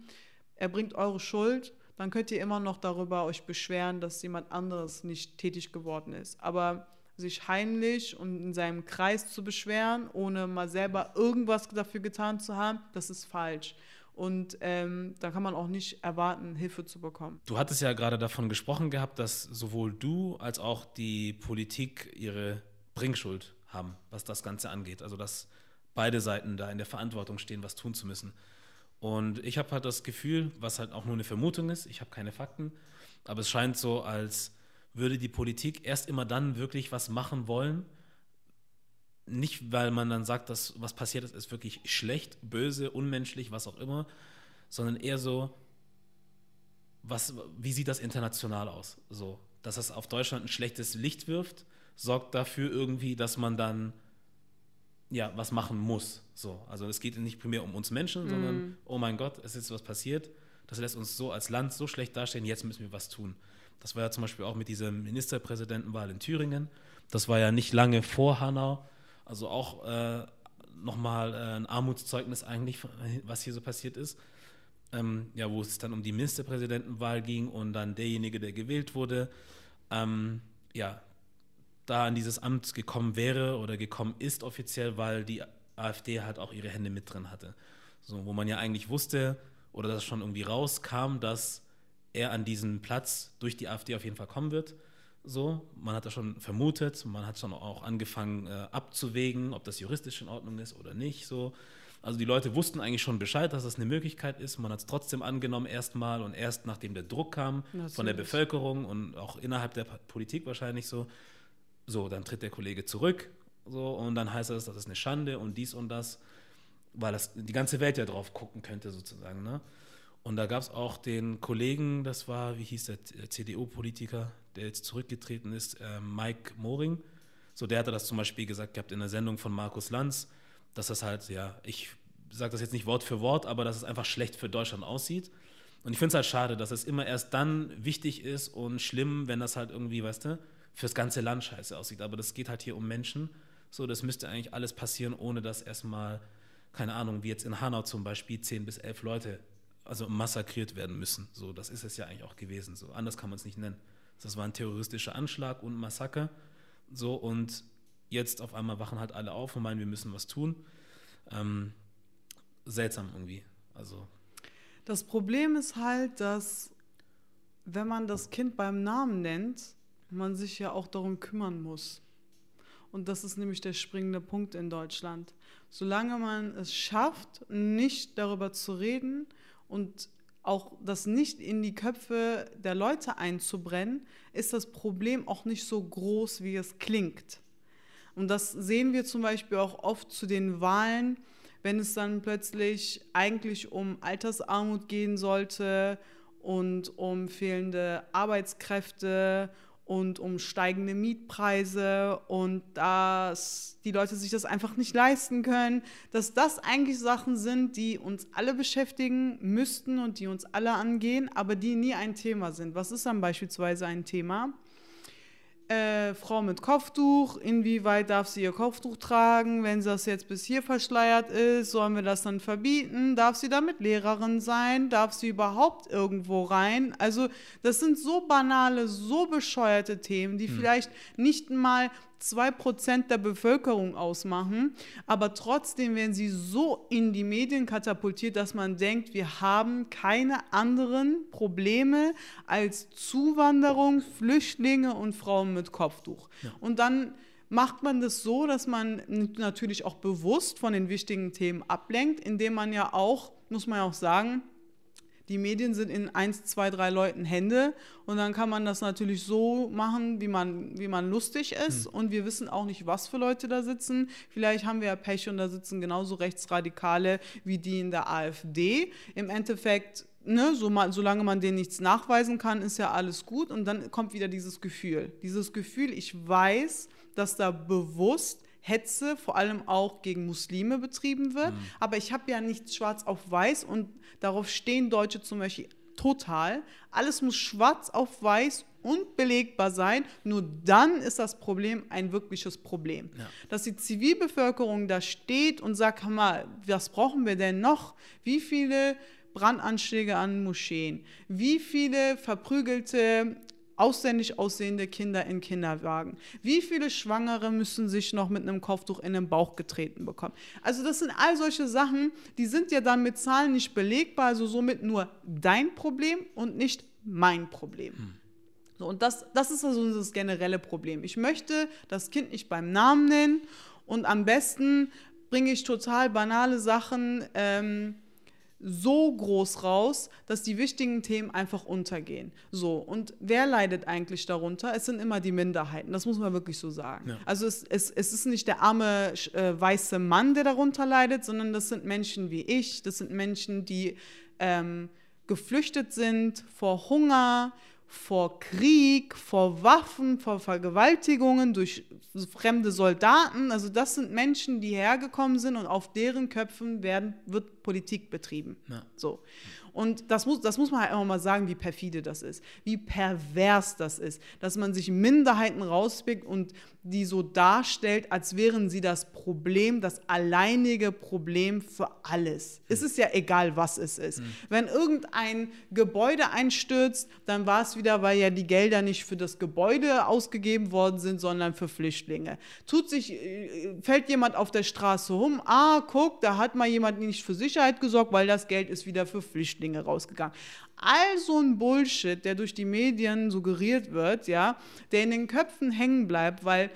[SPEAKER 1] erbringt eure Schuld, dann könnt ihr immer noch darüber euch beschweren, dass jemand anderes nicht tätig geworden ist. Aber sich heimlich und in seinem Kreis zu beschweren, ohne mal selber irgendwas dafür getan zu haben, das ist falsch. Und ähm, da kann man auch nicht erwarten, Hilfe zu bekommen.
[SPEAKER 2] Du hattest ja gerade davon gesprochen gehabt, dass sowohl du als auch die Politik ihre Bringschuld haben, was das Ganze angeht. Also dass beide Seiten da in der Verantwortung stehen, was tun zu müssen. Und ich habe halt das Gefühl, was halt auch nur eine Vermutung ist, ich habe keine Fakten, aber es scheint so, als würde die Politik erst immer dann wirklich was machen wollen. Nicht, weil man dann sagt, dass was passiert ist, ist wirklich schlecht, böse, unmenschlich, was auch immer, sondern eher so, was, wie sieht das international aus? So, dass es auf Deutschland ein schlechtes Licht wirft, sorgt dafür irgendwie, dass man dann ja, was machen muss. So, also es geht nicht primär um uns Menschen, sondern oh mein Gott, es ist was passiert. Das lässt uns so als Land so schlecht dastehen. Jetzt müssen wir was tun. Das war ja zum Beispiel auch mit dieser Ministerpräsidentenwahl in Thüringen. Das war ja nicht lange vor Hanau. Also auch äh, nochmal äh, ein Armutszeugnis eigentlich, was hier so passiert ist. Ähm, ja, wo es dann um die Ministerpräsidentenwahl ging und dann derjenige, der gewählt wurde, ähm, ja, da an dieses Amt gekommen wäre oder gekommen ist offiziell, weil die AfD halt auch ihre Hände mit drin hatte. So, wo man ja eigentlich wusste oder das schon irgendwie rauskam, dass er an diesen Platz durch die AfD auf jeden Fall kommen wird. So, man hat das schon vermutet, man hat schon auch angefangen äh, abzuwägen, ob das juristisch in Ordnung ist oder nicht. So. Also die Leute wussten eigentlich schon Bescheid, dass das eine Möglichkeit ist. Man hat es trotzdem angenommen erstmal und erst nachdem der Druck kam von der
[SPEAKER 1] Natürlich.
[SPEAKER 2] Bevölkerung und auch innerhalb der Politik wahrscheinlich so, so, dann tritt der Kollege zurück so und dann heißt das, das ist eine Schande und dies und das, weil das die ganze Welt ja drauf gucken könnte sozusagen. Ne? Und da gab es auch den Kollegen, das war, wie hieß der CDU-Politiker, der jetzt zurückgetreten ist, äh, Mike Moring. So, der hatte das zum Beispiel gesagt gehabt in der Sendung von Markus Lanz, dass das halt, ja, ich sage das jetzt nicht Wort für Wort, aber dass es einfach schlecht für Deutschland aussieht. Und ich finde es halt schade, dass es immer erst dann wichtig ist und schlimm, wenn das halt irgendwie, weißt du, fürs ganze Land scheiße aussieht. Aber das geht halt hier um Menschen. So, das müsste eigentlich alles passieren, ohne dass erstmal, keine Ahnung, wie jetzt in Hanau zum Beispiel, 10 bis 11 Leute also massakriert werden müssen. So, das ist es ja eigentlich auch gewesen. So, anders kann man es nicht nennen. Das war ein terroristischer Anschlag und Massaker. So, und jetzt auf einmal wachen halt alle auf und meinen, wir müssen was tun. Ähm, seltsam irgendwie. Also,
[SPEAKER 1] Das Problem ist halt, dass wenn man das Kind beim Namen nennt, man sich ja auch darum kümmern muss. Und das ist nämlich der springende Punkt in Deutschland. Solange man es schafft, nicht darüber zu reden und auch das nicht in die Köpfe der Leute einzubrennen, ist das Problem auch nicht so groß, wie es klingt. Und das sehen wir zum Beispiel auch oft zu den Wahlen, wenn es dann plötzlich eigentlich um Altersarmut gehen sollte und um fehlende Arbeitskräfte und um steigende Mietpreise und dass die Leute sich das einfach nicht leisten können, dass das eigentlich Sachen sind, die uns alle beschäftigen müssten und die uns alle angehen, aber die nie ein Thema sind. Was ist dann beispielsweise ein Thema? Äh, Frau mit Kopftuch, inwieweit darf sie ihr Kopftuch tragen? Wenn das jetzt bis hier verschleiert ist, sollen wir das dann verbieten? Darf sie damit Lehrerin sein? Darf sie überhaupt irgendwo rein? Also das sind so banale, so bescheuerte Themen, die vielleicht nicht mal 2% der Bevölkerung ausmachen, aber trotzdem werden sie so in die Medien katapultiert, dass man denkt, wir haben keine anderen Probleme als Zuwanderung, Flüchtlinge und Frauen mit Kopftuch. Und dann macht man das so, dass man natürlich auch bewusst von den wichtigen Themen ablenkt, indem man ja auch, muss man ja auch sagen, die Medien sind in eins, zwei, drei Leuten Hände und dann kann man das natürlich so machen, wie man, wie man lustig ist und wir wissen auch nicht, was für Leute da sitzen. Vielleicht haben wir ja Pech und da sitzen genauso Rechtsradikale wie die in der AfD. Im Endeffekt, ne, so mal, solange man denen nichts nachweisen kann, ist ja alles gut und dann kommt wieder dieses Gefühl. Dieses Gefühl, ich weiß, dass da bewusst Hetze vor allem auch gegen Muslime betrieben wird. Aber ich habe ja nichts schwarz auf weiß und darauf stehen Deutsche zum Beispiel total. Alles muss schwarz auf weiß und belegbar sein. Nur dann ist das Problem ein wirkliches Problem.
[SPEAKER 2] Ja.
[SPEAKER 1] Dass die Zivilbevölkerung da steht und sagt, mal, was brauchen wir denn noch? Wie viele Brandanschläge an Moscheen? Wie viele verprügelte ausländisch aussehende Kinder in Kinderwagen. Wie viele Schwangere müssen sich noch mit einem Kopftuch in den Bauch getreten bekommen? Also das sind all solche Sachen, die sind ja dann mit Zahlen nicht belegbar, also somit nur dein Problem und nicht mein Problem. So, und das, das ist also das generelle Problem. Ich möchte das Kind nicht beim Namen nennen und am besten bringe ich total banale Sachen ähm, so groß raus, dass die wichtigen Themen einfach untergehen. So, und wer leidet eigentlich darunter? Es sind immer die Minderheiten, das muss man wirklich so sagen.
[SPEAKER 2] Ja.
[SPEAKER 1] Also es, es, es ist nicht der arme äh, weiße Mann, der darunter leidet, sondern das sind Menschen wie ich, das sind Menschen, die ähm, geflüchtet sind vor Hunger, vor Krieg, vor Waffen, vor Vergewaltigungen durch fremde Soldaten. Also das sind Menschen, die hergekommen sind und auf deren Köpfen werden, wird Politik betrieben.
[SPEAKER 2] Ja.
[SPEAKER 1] So. Und das muss, das muss man halt einfach mal sagen, wie perfide das ist, wie pervers das ist, dass man sich Minderheiten rauspickt und die so darstellt, als wären sie das Problem, das alleinige Problem für alles. Es ist ja egal, was es ist. Wenn irgendein Gebäude einstürzt, dann war es wieder, weil ja die Gelder nicht für das Gebäude ausgegeben worden sind, sondern für Flüchtlinge. Tut sich, äh, fällt jemand auf der Straße um, ah, guck, da hat mal jemand nicht für Sicherheit gesorgt, weil das Geld ist wieder für Flüchtlinge rausgegangen. All so ein Bullshit, der durch die Medien suggeriert wird, ja, der in den Köpfen hängen bleibt, weil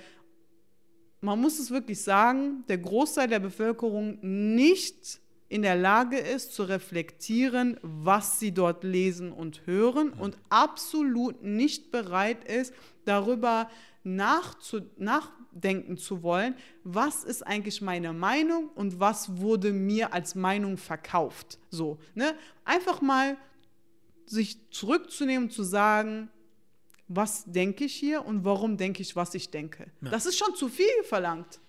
[SPEAKER 1] man muss es wirklich sagen, der Großteil der Bevölkerung nicht in der Lage ist zu reflektieren, was sie dort lesen und hören und absolut nicht bereit ist, darüber nachzu nachdenken zu wollen, was ist eigentlich meine Meinung und was wurde mir als Meinung verkauft. So, ne? Einfach mal sich zurückzunehmen und zu sagen, was denke ich hier und warum denke ich, was ich denke. Das ist schon zu viel verlangt.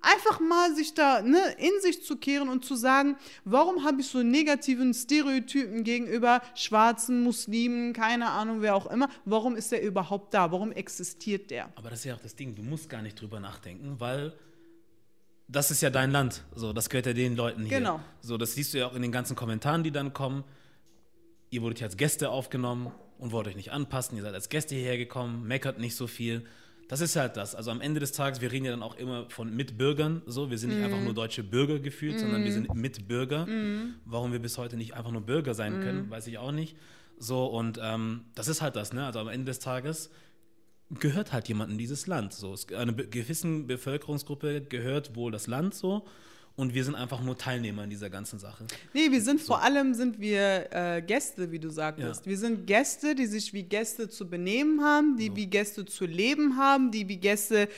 [SPEAKER 1] Einfach mal sich da ne, in sich zu kehren und zu sagen, warum habe ich so negativen Stereotypen gegenüber schwarzen Muslimen, keine Ahnung, wer auch immer, warum ist der überhaupt da, warum existiert der?
[SPEAKER 2] Aber das ist ja auch das Ding, du musst gar nicht drüber nachdenken, weil das ist ja dein Land. So, das gehört ja den Leuten hier.
[SPEAKER 1] Genau.
[SPEAKER 2] So, das siehst du ja auch in den ganzen Kommentaren, die dann kommen. Ihr wurdet hier als Gäste aufgenommen und wollt euch nicht anpassen. Ihr seid als Gäste hierher gekommen, meckert nicht so viel. Das ist halt das. Also am Ende des Tages, wir reden ja dann auch immer von Mitbürgern. So, wir sind nicht einfach nur deutsche Bürger gefühlt, sondern wir sind Mitbürger. Warum wir bis heute nicht einfach nur Bürger sein können, weiß ich auch nicht. So, und ähm, das ist halt das, ne? Also am Ende des Tages gehört halt jemandem dieses Land. So, es, einer gewissen Bevölkerungsgruppe gehört wohl das Land so. Und wir sind einfach nur Teilnehmer in dieser ganzen Sache.
[SPEAKER 1] Nee, wir sind vor allem sind wir äh, Gäste, wie du sagtest.
[SPEAKER 2] Ja.
[SPEAKER 1] Wir sind Gäste, die sich wie Gäste zu benehmen haben, die wie Gäste zu leben haben, die wie Gäste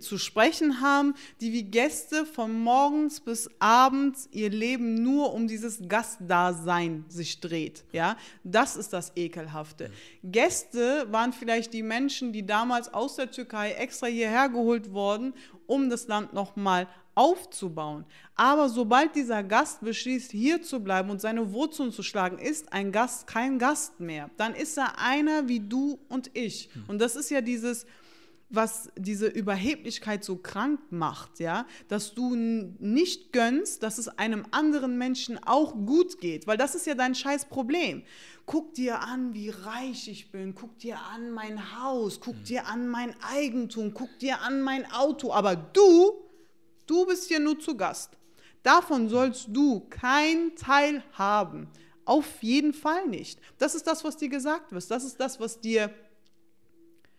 [SPEAKER 1] zu sprechen haben, die wie Gäste von morgens bis abends ihr Leben nur um dieses Gastdasein sich dreht. Ja, das ist das Ekelhafte. Gäste waren vielleicht die Menschen, die damals aus der Türkei extra hierher geholt wurden, um das Land nochmal aufzubauen. Aber sobald dieser Gast beschließt, hier zu bleiben und seine Wurzeln zu schlagen, ist ein Gast kein Gast mehr. Dann ist er einer wie du und ich. Und das ist ja dieses, was diese Überheblichkeit so krank macht, ja, dass du nicht gönnst, dass es einem anderen Menschen auch gut geht, weil das ist ja dein scheiß Problem. Guck dir an, wie reich ich bin, guck dir an mein Haus, guck dir an mein Eigentum, guck dir an mein Auto, aber du, du bist hier nur zu Gast. Davon sollst du keinen Teil haben. Auf jeden Fall nicht. Das ist das, was dir gesagt wird. Das ist das, was dir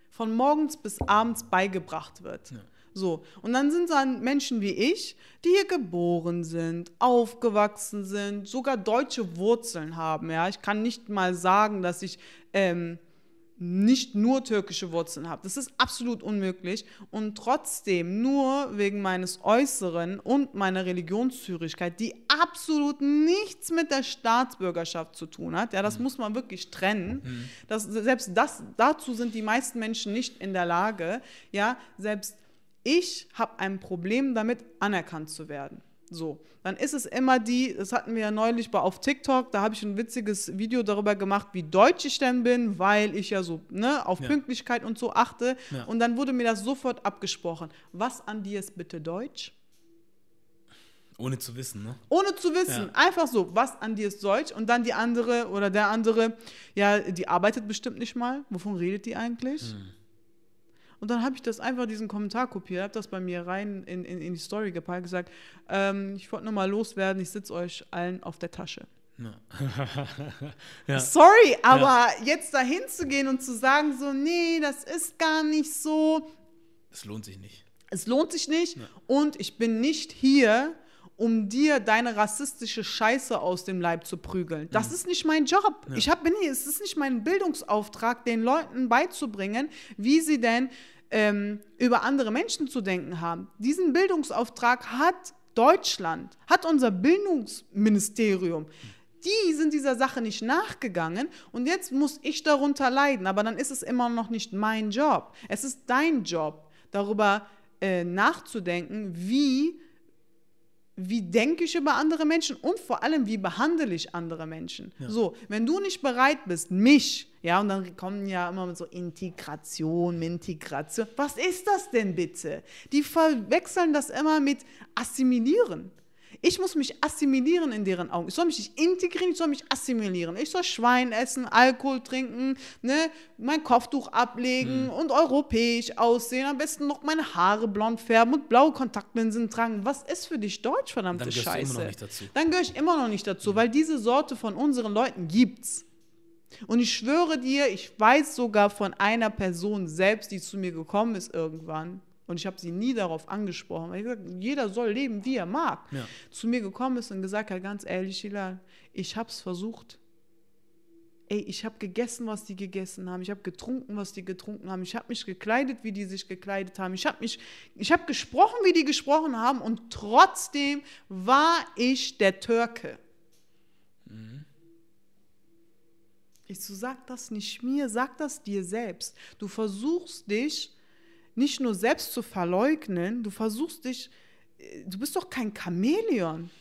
[SPEAKER 1] von morgens bis abends beigebracht wird. So, und dann sind dann Menschen wie ich, die hier geboren sind, aufgewachsen sind, sogar deutsche Wurzeln haben. Ja, ich kann nicht mal sagen, dass ich ähm, nicht nur türkische Wurzeln habe. Das ist absolut unmöglich. Und trotzdem, nur wegen meines Äußeren und meiner Religionszügigkeit, die absolut nichts mit der Staatsbürgerschaft zu tun hat, ja, das muss man wirklich trennen. Das, selbst das, dazu sind die meisten Menschen nicht in der Lage. Ja, selbst ich habe ein Problem damit, anerkannt zu werden. So, dann ist es immer die, das hatten wir ja neulich bei auf TikTok, da habe ich ein witziges Video darüber gemacht, wie deutsch ich denn bin, weil ich ja so ne, auf
[SPEAKER 2] Ja.
[SPEAKER 1] Pünktlichkeit und so achte.
[SPEAKER 2] Ja.
[SPEAKER 1] Und dann wurde mir das sofort abgesprochen. Was an dir ist bitte deutsch?
[SPEAKER 2] Ohne zu wissen, ne?
[SPEAKER 1] Ohne zu wissen,
[SPEAKER 2] Ja.
[SPEAKER 1] einfach so, was an dir ist deutsch und dann die andere oder der andere, ja, die arbeitet bestimmt nicht mal. Wovon redet die eigentlich?
[SPEAKER 2] Hm.
[SPEAKER 1] Und dann habe ich das einfach diesen Kommentar kopiert, habe das bei mir rein in, in, in die Story gepackt, gesagt, ähm, ich wollte nur mal loswerden, ich sitze euch allen auf der Tasche.
[SPEAKER 2] Ja. ja.
[SPEAKER 1] Sorry, aber jetzt dahin zu gehen und zu sagen, so, nee, das ist gar nicht so,
[SPEAKER 2] Das lohnt sich nicht.
[SPEAKER 1] es lohnt sich nicht und ich bin nicht hier, um dir deine rassistische Scheiße aus dem Leib zu prügeln. Das ist nicht mein Job. Ich hab, bin hier, es ist nicht mein Bildungsauftrag, den Leuten beizubringen, wie sie denn ähm, über andere Menschen zu denken haben. Diesen Bildungsauftrag hat Deutschland, hat unser Bildungsministerium. Die sind dieser Sache nicht nachgegangen und jetzt muss ich darunter leiden, aber dann ist es immer noch nicht mein Job. Es ist dein Job, darüber äh, nachzudenken, wie wie denke ich über andere Menschen und vor allem, wie behandle ich andere Menschen. So, wenn du nicht bereit bist, mich, ja, und dann kommen ja immer mit so Integration, Integration. Was ist das denn bitte? Die verwechseln das immer mit assimilieren. Ich muss mich assimilieren in deren Augen. Ich soll mich nicht integrieren, ich soll mich assimilieren. Ich soll Schwein essen, Alkohol trinken, ne, mein Kopftuch ablegen
[SPEAKER 2] Hm.
[SPEAKER 1] und europäisch aussehen. Am besten noch meine Haare blond färben und blaue Kontaktlinsen tragen. Was ist für dich Deutsch, verdammte
[SPEAKER 2] Dann
[SPEAKER 1] Scheiße?
[SPEAKER 2] immer noch nicht dazu.
[SPEAKER 1] Dann gehöre ich immer noch nicht dazu, weil diese Sorte von unseren Leuten gibt's. Und ich schwöre dir, ich weiß sogar von einer Person selbst, die zu mir gekommen ist irgendwann. Und ich habe sie nie darauf angesprochen. Weil ich gesagt, jeder soll leben, wie er mag.
[SPEAKER 2] Ja.
[SPEAKER 1] Zu mir gekommen ist und gesagt hat, ganz ehrlich, Hilal, ich habe es versucht. Ey, ich habe gegessen, was die gegessen haben. Ich habe getrunken, was die getrunken haben. Ich habe mich gekleidet, wie die sich gekleidet haben. Ich habe mich, ich habe gesprochen, wie die gesprochen haben. Und trotzdem war ich der Türke. Ich so, sag das nicht mir, sag das dir selbst. Du versuchst dich nicht nur selbst zu verleugnen, du versuchst dich, äh, du bist doch kein Chamäleon.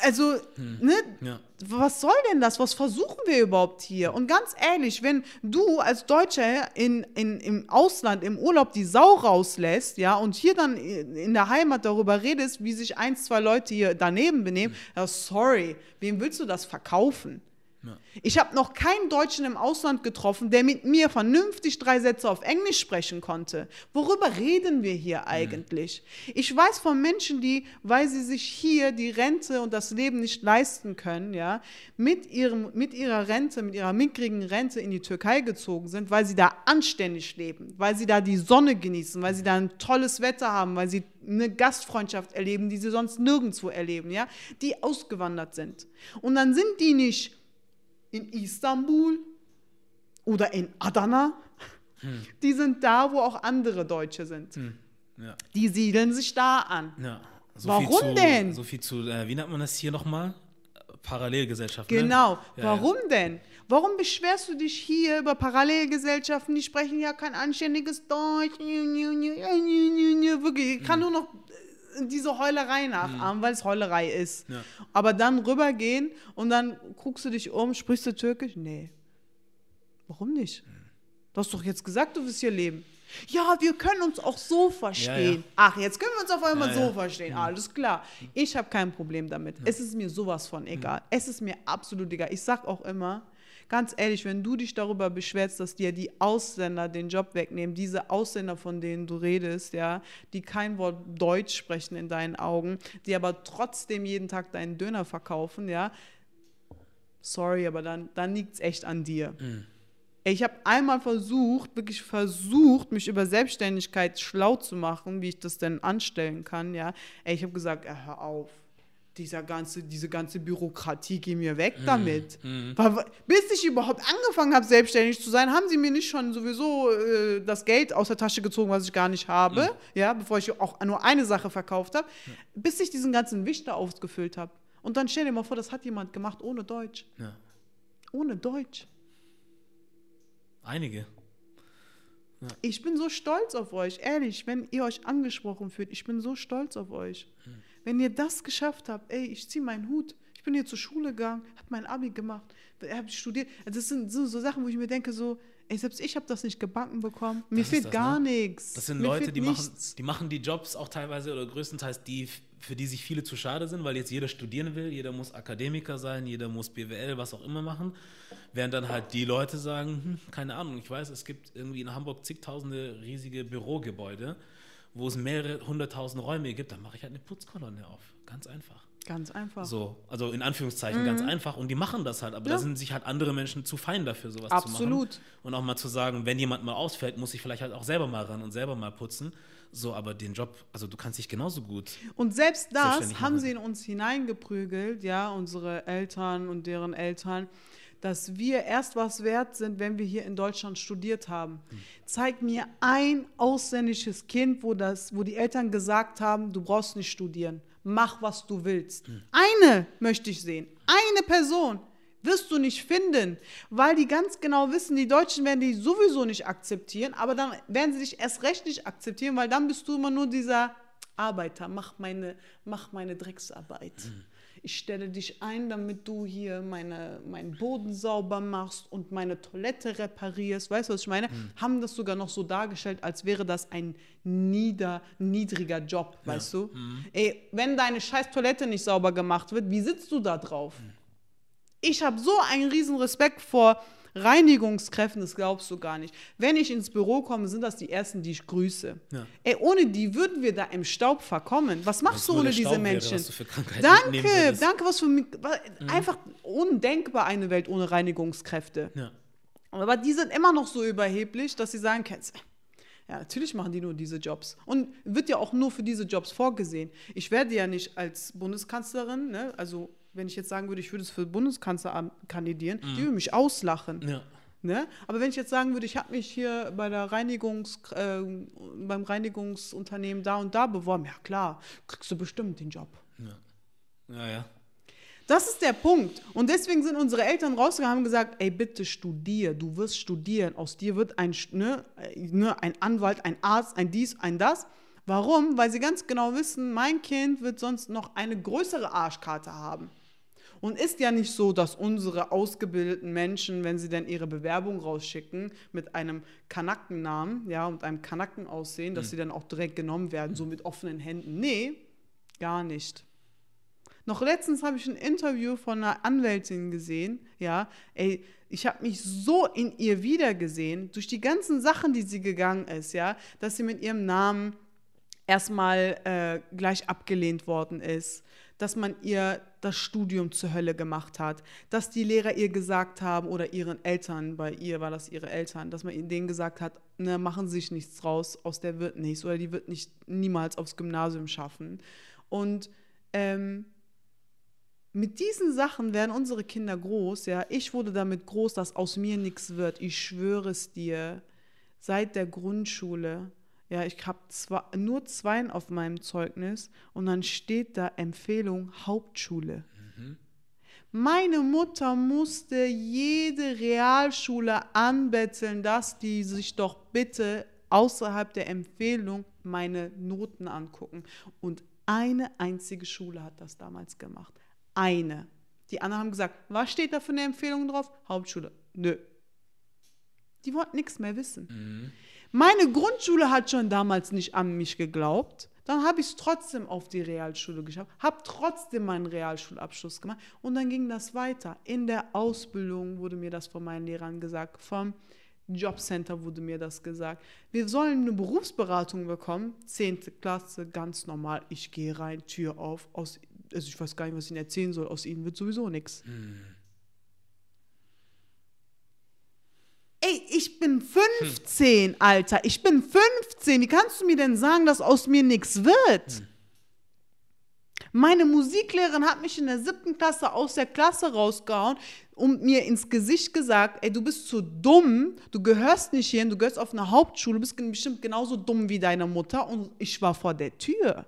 [SPEAKER 1] Also, ne,
[SPEAKER 2] Ja.
[SPEAKER 1] was soll denn das? Was versuchen wir überhaupt hier? Und ganz ehrlich, wenn du als Deutscher in, in, im Ausland, im Urlaub die Sau rauslässt, ja, und hier dann in der Heimat darüber redest, wie sich ein, zwei Leute hier daneben benehmen, ja, sorry, wem willst du das verkaufen? Ich habe noch keinen Deutschen im Ausland getroffen, der mit mir vernünftig drei Sätze auf Englisch sprechen konnte. Worüber reden wir hier eigentlich? Ich weiß von Menschen, die, weil sie sich hier die Rente und das Leben nicht leisten können, ja, mit, ihrem, mit ihrer Rente, mit ihrer mickrigen Rente in die Türkei gezogen sind, weil sie da anständig leben, weil sie da die Sonne genießen, weil sie da ein tolles Wetter haben, weil sie eine Gastfreundschaft erleben, die sie sonst nirgendwo erleben, ja, die ausgewandert sind. Und dann sind die nicht in Istanbul oder in Adana. Die sind da, wo auch andere Deutsche sind.
[SPEAKER 2] Ja.
[SPEAKER 1] Die siedeln sich da an.
[SPEAKER 2] ja. So
[SPEAKER 1] Warum
[SPEAKER 2] zu,
[SPEAKER 1] denn?
[SPEAKER 2] So viel zu, äh, wie nennt man das hier nochmal? Parallelgesellschaft.
[SPEAKER 1] Genau.
[SPEAKER 2] Ne? Ja,
[SPEAKER 1] Warum denn? Warum beschwerst du dich hier über Parallelgesellschaften? Die sprechen ja kein anständiges Deutsch. Wirklich, ich kann nur noch äh, diese Heulerei nachahmen, weil es Heulerei ist.
[SPEAKER 2] Ja.
[SPEAKER 1] Aber dann rübergehen und dann guckst du dich um, sprichst du Türkisch? Nee. Warum nicht? Du hast doch jetzt gesagt, du willst hier leben. Ja, wir können uns auch so verstehen.
[SPEAKER 2] Ja, ja.
[SPEAKER 1] Ach, jetzt können wir uns auf einmal so verstehen. Alles klar. Ich habe kein Problem damit. Es ist mir sowas von egal. Es ist mir absolut egal. Ich sag auch immer, ganz ehrlich, wenn du dich darüber beschwerst, dass dir die Ausländer den Job wegnehmen, diese Ausländer, von denen du redest, ja, die kein Wort Deutsch sprechen in deinen Augen, die aber trotzdem jeden Tag deinen Döner verkaufen, ja, sorry, aber dann, dann liegt es echt an dir. Ey, Ich habe einmal versucht, wirklich versucht, mich über Selbstständigkeit schlau zu machen, wie ich das denn anstellen kann, ja. Ich habe gesagt, hör auf. Dieser ganze, diese ganze Bürokratie, geh mir weg damit. Weil, bis ich überhaupt angefangen habe, selbstständig zu sein, haben sie mir nicht schon sowieso äh, das Geld aus der Tasche gezogen, was ich gar nicht habe, ja, bevor ich auch nur eine Sache verkauft habe, bis ich diesen ganzen Wisch da ausgefüllt habe. Und dann stell dir mal vor, das hat jemand gemacht ohne Deutsch.
[SPEAKER 2] Ja.
[SPEAKER 1] Ohne Deutsch.
[SPEAKER 2] Einige.
[SPEAKER 1] Ich bin so stolz auf euch, ehrlich, wenn ihr euch angesprochen fühlt. Ich bin so stolz auf euch. Wenn ihr das geschafft habt, ey, ich ziehe meinen Hut. Ich bin hier zur Schule gegangen, habe mein Abi gemacht, habe studiert. Also Das sind so, so Sachen, wo ich mir denke, so, ey, selbst ich habe das nicht gebacken bekommen. Mir
[SPEAKER 2] Das
[SPEAKER 1] fehlt
[SPEAKER 2] das,
[SPEAKER 1] gar
[SPEAKER 2] ne?
[SPEAKER 1] nichts.
[SPEAKER 2] Das sind
[SPEAKER 1] Mir
[SPEAKER 2] Leute, die machen,
[SPEAKER 1] nichts.
[SPEAKER 2] die machen die Jobs auch teilweise oder größtenteils die, für die sich viele zu schade sind, weil jetzt jeder studieren will, jeder muss Akademiker sein, jeder muss BWL, was auch immer machen. Während dann halt die Leute sagen, hm, keine Ahnung, ich weiß, es gibt irgendwie in Hamburg zigtausende riesige Bürogebäude, wo es mehrere hunderttausend Räume gibt, dann mache ich halt eine Putzkolonne auf. Ganz einfach.
[SPEAKER 1] Ganz einfach.
[SPEAKER 2] So, also in Anführungszeichen ganz einfach. Und die machen das halt, aber
[SPEAKER 1] Mhm. Ja.
[SPEAKER 2] da sind sich halt andere Menschen zu fein dafür, sowas zu
[SPEAKER 1] Absolut.
[SPEAKER 2] machen. Und auch mal zu sagen, wenn jemand mal ausfällt, muss ich vielleicht halt auch selber mal ran und selber mal putzen. So, aber den Job, also du kannst dich genauso gut.
[SPEAKER 1] Und selbst das haben sie in uns hineingeprügelt, ja, unsere Eltern und deren Eltern, dass wir erst was wert sind, wenn wir hier in Deutschland studiert haben. Zeig mir ein ausländisches Kind, wo, das, wo die Eltern gesagt haben, du brauchst nicht studieren. Mach, was du willst. Eine möchte ich sehen. eine Person wirst du nicht finden, weil die ganz genau wissen, die Deutschen werden die sowieso nicht akzeptieren, aber dann werden sie dich erst recht nicht akzeptieren, weil dann bist du immer nur dieser Arbeiter, mach meine, mach meine Drecksarbeit. Ich stelle dich ein, damit du hier meine, meinen Boden sauber machst und meine Toilette reparierst. Weißt du, was ich meine? Haben das sogar noch so dargestellt, als wäre das ein nieder, niedriger Job, weißt du? Ey, wenn deine scheiß Toilette nicht sauber gemacht wird, wie sitzt du da drauf? Ich habe so einen riesen Respekt vor Reinigungskräften, das glaubst du gar nicht. Wenn ich ins Büro komme, sind das die ersten, die ich grüße.
[SPEAKER 2] Ja.
[SPEAKER 1] Ey, ohne die würden wir da im Staub verkommen. Was machst du
[SPEAKER 2] nur
[SPEAKER 1] ohne diese
[SPEAKER 2] Staub wäre,
[SPEAKER 1] Menschen?
[SPEAKER 2] was du mitnehmen
[SPEAKER 1] danke, danke, was für mi- wa- einfach undenkbar eine Welt ohne Reinigungskräfte.
[SPEAKER 2] Ja.
[SPEAKER 1] Aber die sind immer noch so überheblich, dass sie sagen, kennst ja, natürlich machen die nur diese Jobs. Und wird ja auch nur für diese Jobs vorgesehen. Ich werde ja nicht als Bundeskanzlerin, ne, also wenn ich jetzt sagen würde, ich würde es für Bundeskanzleramt kandidieren, die würden mich auslachen.
[SPEAKER 2] Ja.
[SPEAKER 1] Ne? Aber wenn ich jetzt sagen würde, ich habe mich hier bei der Reinigungs, äh, beim Reinigungsunternehmen da und da beworben, ja klar, kriegst du bestimmt den Job.
[SPEAKER 2] Ja, ja.
[SPEAKER 1] Das ist der Punkt. Und deswegen sind unsere Eltern rausgegangen und haben gesagt, ey, bitte studier, du wirst studieren. Aus dir wird ein, ne, ne, ein Anwalt, ein Arzt, ein dies, ein das. Warum? Weil sie ganz genau wissen, mein Kind wird sonst noch eine größere Arschkarte haben. Und ist ja nicht so, dass unsere ausgebildeten Menschen, wenn sie dann ihre Bewerbung rausschicken, mit einem Kanackennamen, ja, und einem Kanacken aussehen, dass sie dann auch direkt genommen werden, so mit offenen Händen. Nee, gar nicht. Noch letztens habe ich ein Interview von einer Anwältin gesehen, ja, ey, ich habe mich so in ihr wiedergesehen, durch die ganzen Sachen, die sie gegangen ist, ja, dass sie mit ihrem Namen erstmal äh, gleich abgelehnt worden ist, dass man ihr das Studium zur Hölle gemacht hat, dass die Lehrer ihr gesagt haben oder ihren Eltern, bei ihr war das ihre Eltern, dass man denen gesagt hat, ne, machen Sie sich nichts draus, aus der wird nichts oder die wird nicht niemals aufs Gymnasium schaffen. Und ähm, mit diesen Sachen werden unsere Kinder groß, ja. Ich wurde damit groß, dass aus mir nichts wird. Ich schwöre es dir. Seit der Grundschule. Ja, ich habe nur Zweien auf meinem Zeugnis und dann steht da Empfehlung Hauptschule. Meine Mutter musste jede Realschule anbetteln, dass die sich doch bitte außerhalb der Empfehlung meine Noten angucken. Und eine einzige Schule hat das damals gemacht. Eine. Die anderen haben gesagt, was steht da für eine Empfehlung drauf? Hauptschule. Nö. Die wollten nichts mehr wissen. Meine Grundschule hat schon damals nicht an mich geglaubt. Dann habe ich es trotzdem auf die Realschule geschafft, habe trotzdem meinen Realschulabschluss gemacht und dann ging das weiter. In der Ausbildung wurde mir das von meinen Lehrern gesagt, vom Jobcenter wurde mir das gesagt. Wir sollen eine Berufsberatung bekommen, 10. Klasse, ganz normal. Ich gehe rein, Tür auf, aus, also ich weiß gar nicht, was ich Ihnen erzählen soll, aus Ihnen wird sowieso nichts. Ey, ich bin 15, Alter. Ich bin 15. Wie kannst du mir denn sagen, dass aus mir nichts wird? Meine Musiklehrerin hat mich in der siebten Klasse aus der Klasse rausgehauen und mir ins Gesicht gesagt, ey, du bist zu dumm, du gehörst nicht hierhin, du gehörst auf eine Hauptschule, du bist bestimmt genauso dumm wie deine Mutter und ich war vor der Tür.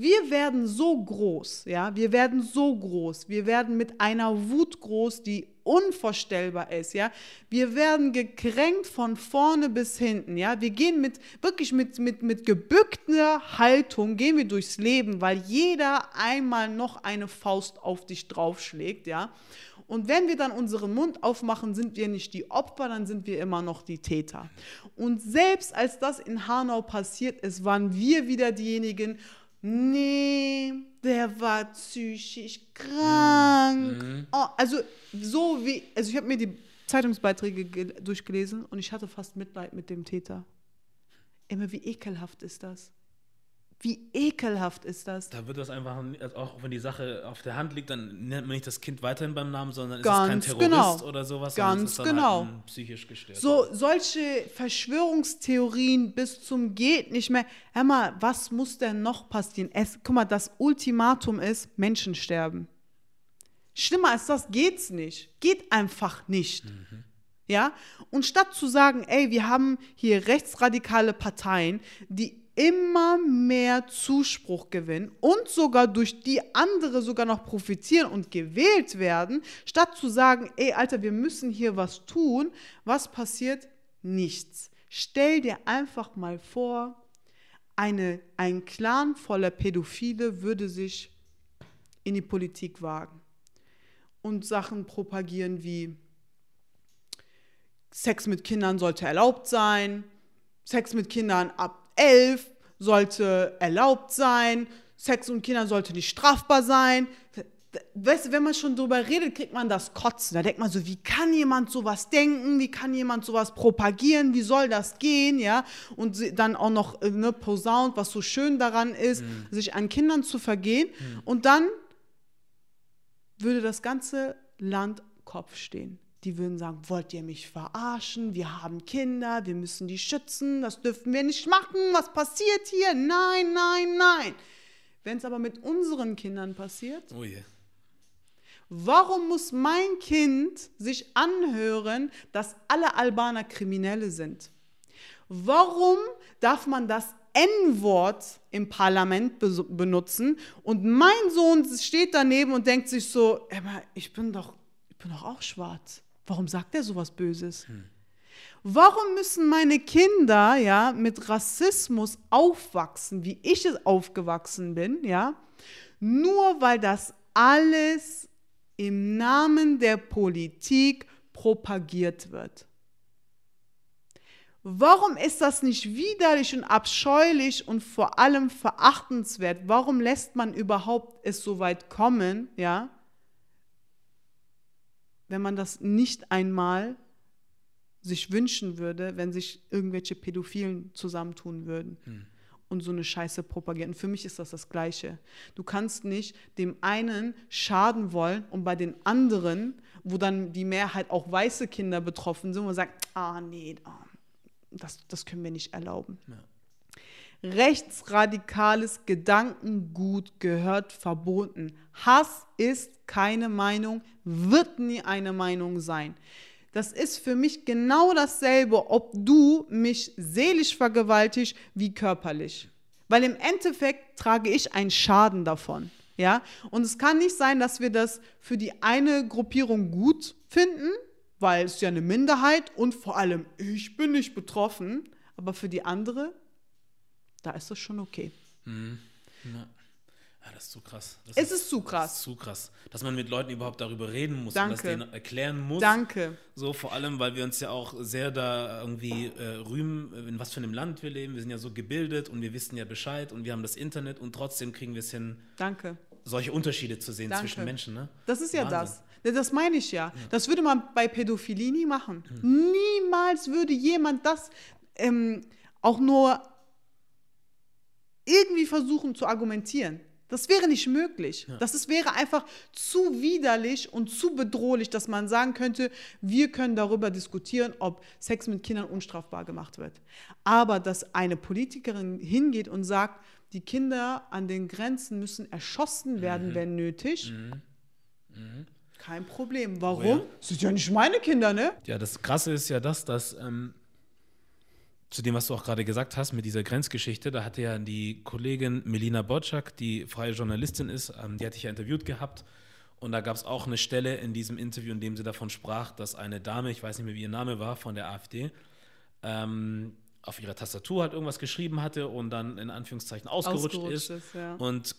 [SPEAKER 1] Wir werden so groß, ja, wir werden so groß, wir werden mit einer Wut groß, die unvorstellbar ist, ja. Wir werden gekränkt von vorne bis hinten, ja. Wir gehen mit, wirklich mit, mit, mit gebückter Haltung, gehen wir durchs Leben, weil jeder einmal noch eine Faust auf dich draufschlägt, ja. Und wenn wir dann unseren Mund aufmachen, sind wir nicht die Opfer, dann sind wir immer noch die Täter. Und selbst als das in Hanau passiert ist, waren wir wieder diejenigen, nee, der war psychisch krank. Oh, also so wie, also ich habe mir die Zeitungsbeiträge ge- durchgelesen und ich hatte fast Mitleid mit dem Täter. Immer wie ekelhaft ist das? Wie ekelhaft ist das?
[SPEAKER 2] Da wird das einfach, also auch wenn die Sache auf der Hand liegt, dann nennt man nicht das Kind weiterhin beim Namen, sondern ist
[SPEAKER 1] Ganz
[SPEAKER 2] es kein Terrorist
[SPEAKER 1] genau.
[SPEAKER 2] oder sowas,
[SPEAKER 1] Ganz
[SPEAKER 2] ist
[SPEAKER 1] genau.
[SPEAKER 2] halt psychisch gestört.
[SPEAKER 1] So, solche Verschwörungstheorien bis zum geht nicht mehr. Hör mal, was muss denn noch passieren? Es, guck mal, das Ultimatum ist Menschen sterben. Schlimmer als das geht's nicht. Geht einfach nicht. Ja? Und statt zu sagen, ey, wir haben hier rechtsradikale Parteien, die immer mehr Zuspruch gewinnen und sogar durch die andere sogar noch profitieren und gewählt werden, statt zu sagen, ey Alter, wir müssen hier was tun, was passiert? Nichts. Stell dir einfach mal vor, eine, ein Clan voller Pädophile würde sich in die Politik wagen und Sachen propagieren wie Sex mit Kindern sollte erlaubt sein, Sex mit Kindern ab elf sollte erlaubt sein, Sex mit Kindern sollte nicht strafbar sein. Weißt du, wenn man schon drüber redet, kriegt man das Kotzen. Da denkt man so, wie kann jemand sowas denken? Wie kann jemand sowas propagieren? Wie soll das gehen? Ja, und dann auch noch äh, ne, posaunt, was so schön daran ist, sich an Kindern zu vergehen. Und dann würde das ganze Land Kopf stehen. Die würden sagen, wollt ihr mich verarschen? Wir haben Kinder, wir müssen die schützen, das dürfen wir nicht machen. Was passiert hier? Nein, nein, nein. Wenn es aber mit unseren Kindern passiert,
[SPEAKER 2] Oh je.
[SPEAKER 1] warum muss mein Kind sich anhören, dass alle Albaner Kriminelle sind? Warum darf man das N-Wort im Parlament be benutzen und mein Sohn steht daneben und denkt sich so, ich bin doch, ich bin doch auch schwarz. Warum sagt er sowas Böses? Warum müssen meine Kinder ja mit Rassismus aufwachsen, wie ich es aufgewachsen bin, ja? Nur weil das alles im Namen der Politik propagiert wird. Warum ist das nicht widerlich und abscheulich und vor allem verachtenswert? Warum lässt man überhaupt es so weit kommen, ja? Wenn man das nicht einmal sich wünschen würde, wenn sich irgendwelche Pädophilen zusammentun würden und so eine Scheiße propagieren. Für mich ist das das Gleiche. Du kannst nicht dem einen schaden wollen und bei den anderen, wo dann die Mehrheit auch weiße Kinder betroffen sind, wo man sagt, ah nee, ah, das, das können wir nicht erlauben. Rechtsradikales Gedankengut gehört verboten. Hass ist keine Meinung, wird nie eine Meinung sein. Das ist für mich genau dasselbe, ob du mich seelisch vergewaltigst wie körperlich. Weil im Endeffekt trage ich einen Schaden davon. Ja? Und es kann nicht sein, dass wir das für die eine Gruppierung gut finden, weil es ja eine Minderheit und vor allem ich bin nicht betroffen, aber für die andere, da ist das schon okay.
[SPEAKER 2] Ja. Ja, das ist zu krass. Das
[SPEAKER 1] Es ist zu krass.
[SPEAKER 2] Das ist zu krass. Dass man mit Leuten überhaupt darüber reden muss
[SPEAKER 1] Danke.
[SPEAKER 2] und das denen erklären muss.
[SPEAKER 1] Danke.
[SPEAKER 2] So, vor allem, weil wir uns ja auch sehr da irgendwie äh, rühmen, in was für einem Land wir leben. Wir sind ja so gebildet und wir wissen ja Bescheid und wir haben das Internet und trotzdem kriegen wir es hin,
[SPEAKER 1] Danke.
[SPEAKER 2] solche Unterschiede zu sehen
[SPEAKER 1] Danke.
[SPEAKER 2] zwischen Menschen. Ne?
[SPEAKER 1] Das ist ja
[SPEAKER 2] Wahnsinn.
[SPEAKER 1] das. Ja, Das meine ich ja. Das würde man bei Pädophilie nie machen. Niemals würde jemand das ähm, auch nur irgendwie versuchen zu argumentieren. Das wäre nicht möglich. Das ist, wäre einfach zu widerlich und zu bedrohlich, dass man sagen könnte, wir können darüber diskutieren, ob Sex mit Kindern unstrafbar gemacht wird. Aber dass eine Politikerin hingeht und sagt, die Kinder an den Grenzen müssen erschossen werden, wenn nötig, kein Problem. Warum?
[SPEAKER 2] ja.
[SPEAKER 1] Das sind ja nicht meine Kinder, ne?
[SPEAKER 2] Ja, das Krasse ist ja das, dass ähm, zu dem, was du auch gerade gesagt hast mit dieser Grenzgeschichte, da hatte ja die Kollegin Melina Botschak, die freie Journalistin ist, ähm, die hatte ich ja interviewt gehabt. Und da gab es auch eine Stelle in diesem Interview, in dem sie davon sprach, dass eine Dame, ich weiß nicht mehr, wie ihr Name war, von der AfD, ähm, auf ihrer Tastatur halt irgendwas geschrieben hatte und dann in Anführungszeichen ausgerutscht,
[SPEAKER 1] Ausgerutscht
[SPEAKER 2] ist.
[SPEAKER 1] ist, ja.
[SPEAKER 2] Und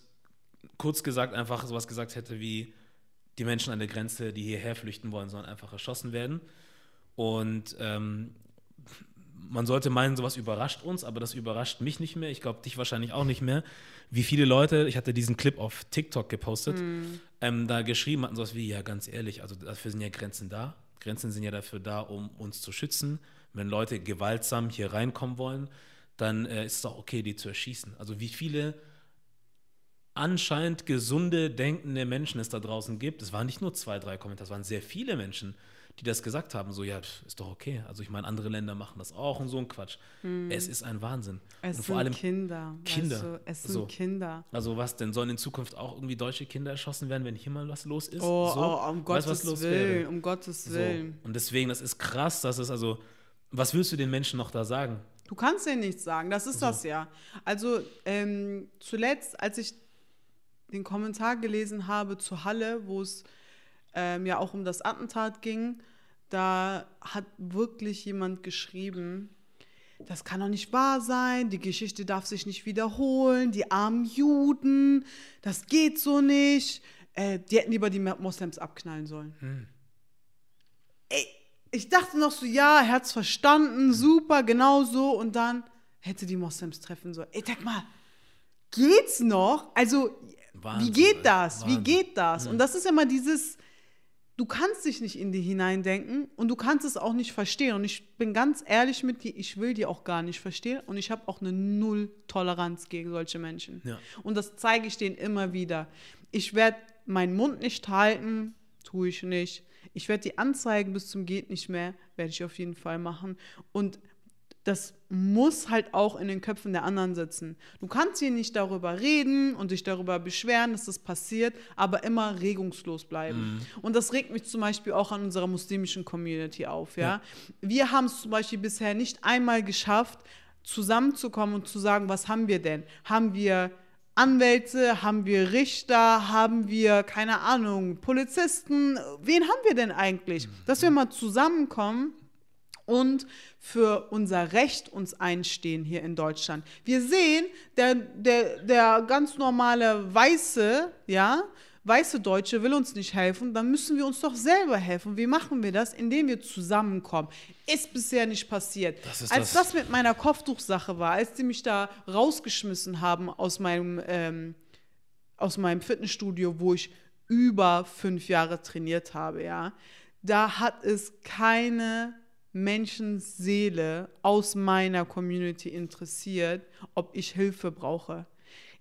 [SPEAKER 2] kurz gesagt einfach sowas gesagt hätte wie, die Menschen an der Grenze, die hierher flüchten wollen, sollen einfach erschossen werden. Und ähm, man sollte meinen, sowas überrascht uns, aber das überrascht mich nicht mehr. Ich glaube, dich wahrscheinlich auch nicht mehr. Wie viele Leute, ich hatte diesen Clip auf TikTok gepostet, ähm, da geschrieben hatten, sowas wie, ja, ganz ehrlich, also dafür sind ja Grenzen da. Grenzen sind ja dafür da, um uns zu schützen. Wenn Leute gewaltsam hier reinkommen wollen, dann äh, ist es auch okay, die zu erschießen. Also wie viele anscheinend gesunde, denkende Menschen es da draußen gibt. Es waren nicht nur zwei, drei Kommentare, es waren sehr viele Menschen, die das gesagt haben. So, ja, ist doch okay. Also ich meine, andere Länder machen das auch und so ein Quatsch. Es ist ein Wahnsinn.
[SPEAKER 1] Es
[SPEAKER 2] und
[SPEAKER 1] sind
[SPEAKER 2] vor allem
[SPEAKER 1] Kinder.
[SPEAKER 2] Kinder.
[SPEAKER 1] Weißt du? Es sind
[SPEAKER 2] So.
[SPEAKER 1] Kinder.
[SPEAKER 2] Also was denn, sollen in Zukunft auch irgendwie deutsche Kinder erschossen werden, wenn hier mal was los ist?
[SPEAKER 1] Oh,
[SPEAKER 2] so?
[SPEAKER 1] oh, um
[SPEAKER 2] Weißt
[SPEAKER 1] Gottes
[SPEAKER 2] du, was
[SPEAKER 1] Willen,
[SPEAKER 2] wäre?
[SPEAKER 1] um Gottes
[SPEAKER 2] So.
[SPEAKER 1] Willen.
[SPEAKER 2] Und deswegen, das ist krass, dass es also, was willst du den Menschen noch da sagen?
[SPEAKER 1] Du kannst denen nichts sagen, das ist
[SPEAKER 2] So.
[SPEAKER 1] das ja. Also ähm, zuletzt, als ich den Kommentar gelesen habe zu Halle, wo es ähm, ja auch um das Attentat ging, da hat wirklich jemand geschrieben, das kann doch nicht wahr sein, die Geschichte darf sich nicht wiederholen, die armen Juden, das geht so nicht. Äh, die hätten lieber die Moslems abknallen sollen. Ey, ich dachte noch so, ja, er hat's verstanden, super, genau so. Und dann hätte die Moslems treffen sollen. Ey, denk mal, geht's noch? Also,
[SPEAKER 2] Wahnsinn,
[SPEAKER 1] wie geht das? Wie
[SPEAKER 2] Wahnsinn.
[SPEAKER 1] geht das? Und das ist immer dieses, du kannst dich nicht in die hineindenken und du kannst es auch nicht verstehen. Und ich bin ganz ehrlich mit dir, ich will die auch gar nicht verstehen und ich habe auch eine Null-Toleranz gegen solche Menschen.
[SPEAKER 2] Ja.
[SPEAKER 1] Und das zeige ich denen immer wieder. Ich werde meinen Mund nicht halten, tue ich nicht. Ich werde die Anzeigen bis zum geht nicht mehr, werde ich auf jeden Fall machen. Und das muss halt auch in den Köpfen der anderen sitzen. Du kannst hier nicht darüber reden und dich darüber beschweren, dass das passiert, aber immer regungslos bleiben. Und das regt mich zum Beispiel auch an unserer muslimischen Community auf. Ja?
[SPEAKER 2] Ja.
[SPEAKER 1] Wir haben es zum Beispiel bisher nicht einmal geschafft, zusammenzukommen und zu sagen, was haben wir denn? Haben wir Anwälte, haben wir Richter, haben wir, keine Ahnung, Polizisten? Wen haben wir denn eigentlich? Dass wir mal zusammenkommen und für unser Recht uns einstehen hier in Deutschland. Wir sehen, der, der, der ganz normale Weiße, ja, weiße Deutsche will uns nicht helfen, dann müssen wir uns doch selber helfen. Wie machen wir das? Indem wir zusammenkommen. Ist bisher nicht passiert.
[SPEAKER 2] Das
[SPEAKER 1] als
[SPEAKER 2] das-
[SPEAKER 1] das mit meiner Kopftuchsache war, als die mich da rausgeschmissen haben aus meinem, ähm, aus meinem Fitnessstudio, wo ich über fünf Jahre trainiert habe, ja, da hat es keine Menschenseele aus meiner Community interessiert, ob ich Hilfe brauche.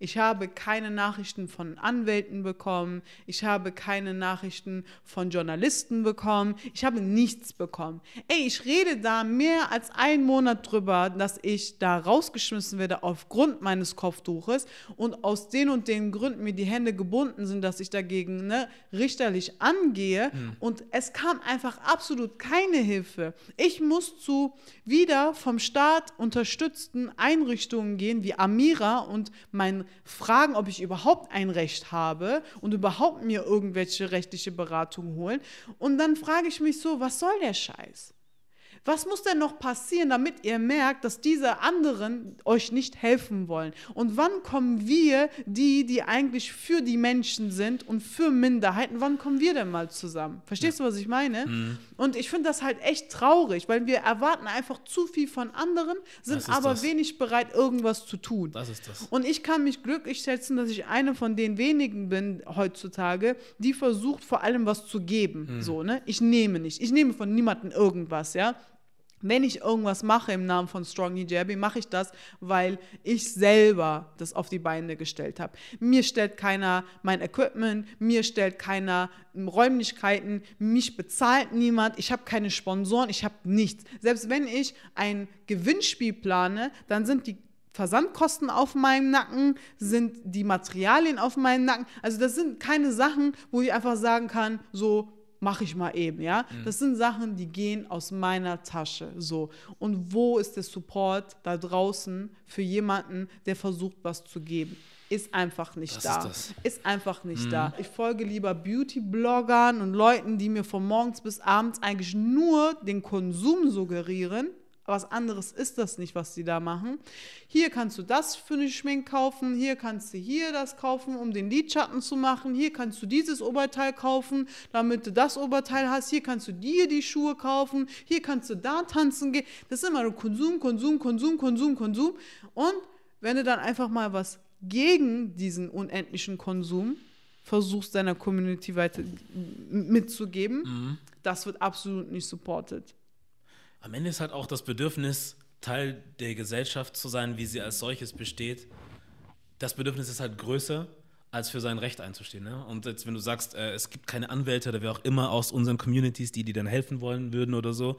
[SPEAKER 1] Ich habe keine Nachrichten von Anwälten bekommen. Ich habe keine Nachrichten von Journalisten bekommen. Ich habe nichts bekommen. Ey, ich rede da mehr als einen Monat drüber, dass ich da rausgeschmissen werde aufgrund meines Kopftuches und aus den und den Gründen mir die Hände gebunden sind, dass ich dagegen ne, richterlich angehe. Und es kam einfach absolut keine Hilfe. Ich muss zu wieder vom Staat unterstützten Einrichtungen gehen wie Amira und mein fragen, ob ich überhaupt ein Recht habe und überhaupt mir irgendwelche rechtliche Beratung holen. Und dann frage ich mich so, was soll der Scheiß? Was muss denn noch passieren, damit ihr merkt, dass diese anderen euch nicht helfen wollen? Und wann kommen wir, die, die eigentlich für die Menschen sind und für Minderheiten, wann kommen wir denn mal zusammen? Verstehst du, was ich meine? Und ich finde das halt echt traurig, weil wir erwarten einfach zu viel von anderen, sind aber
[SPEAKER 2] das.
[SPEAKER 1] wenig bereit, irgendwas zu tun.
[SPEAKER 2] Das ist das.
[SPEAKER 1] Und ich kann mich glücklich schätzen, dass ich eine von den wenigen bin heutzutage, die versucht, vor allem was zu geben. So, ne? Ich nehme nicht. Ich nehme von niemandem irgendwas, ja. Wenn ich irgendwas mache im Namen von Strong Hijabi, mache ich das, weil ich selber das auf die Beine gestellt habe. Mir stellt keiner mein Equipment, mir stellt keiner Räumlichkeiten, mich bezahlt niemand, ich habe keine Sponsoren, ich habe nichts. Selbst wenn ich ein Gewinnspiel plane, dann sind die Versandkosten auf meinem Nacken, sind die Materialien auf meinem Nacken. Also das sind keine Sachen, wo ich einfach sagen kann, so mache ich mal eben, ja. Das sind Sachen, die gehen aus meiner Tasche, so. Und wo ist der Support da draußen für jemanden, der versucht, was zu geben? Ist einfach nicht
[SPEAKER 2] Das
[SPEAKER 1] da.
[SPEAKER 2] ist.
[SPEAKER 1] Ist einfach nicht da. Ich folge lieber Beauty-Bloggern und Leuten, die mir von morgens bis abends eigentlich nur den Konsum suggerieren. Was anderes ist das nicht, was die da machen. Hier kannst du das für eine Schmink kaufen, hier kannst du hier das kaufen, um den Lidschatten zu machen, hier kannst du dieses Oberteil kaufen, damit du das Oberteil hast, hier kannst du dir die Schuhe kaufen, hier kannst du da tanzen gehen. Das ist immer nur Konsum, Konsum, Konsum, Konsum, Konsum. Und wenn du dann einfach mal was gegen diesen unendlichen Konsum versuchst, deiner Community weiter mitzugeben, das wird absolut nicht supported.
[SPEAKER 2] Am Ende ist halt auch das Bedürfnis, Teil der Gesellschaft zu sein, wie sie als solches besteht. Das Bedürfnis ist halt größer, als für sein Recht einzustehen. Ne? Und jetzt, wenn du sagst, äh, es gibt keine Anwälte oder wer auch immer aus unseren Communities, die dir dann helfen wollen würden oder so,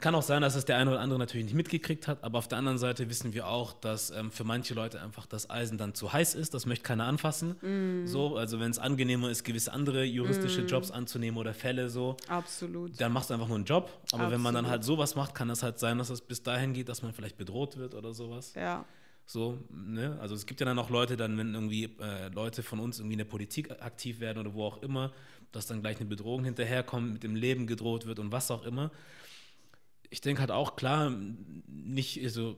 [SPEAKER 2] Kann auch sein, dass es der eine oder andere natürlich nicht mitgekriegt hat, aber auf der anderen Seite wissen wir auch, dass ähm, für manche Leute einfach das Eisen dann zu heiß ist, das möchte keiner anfassen.
[SPEAKER 1] Mm.
[SPEAKER 2] So, also wenn es angenehmer ist, gewisse andere juristische Jobs anzunehmen oder Fälle so,
[SPEAKER 1] Absolut.
[SPEAKER 2] dann machst du einfach nur einen Job. Aber wenn man dann
[SPEAKER 1] Absolut.
[SPEAKER 2] halt sowas macht, kann das halt sein, dass es bis dahin geht, dass man vielleicht bedroht wird oder sowas.
[SPEAKER 1] Ja.
[SPEAKER 2] So, ne? Also es gibt ja dann auch Leute, dann, wenn irgendwie äh, Leute von uns irgendwie in der Politik aktiv werden oder wo auch immer, dass dann gleich eine Bedrohung hinterherkommt, mit dem Leben gedroht wird und was auch immer. Ich denke halt auch, klar, nicht, also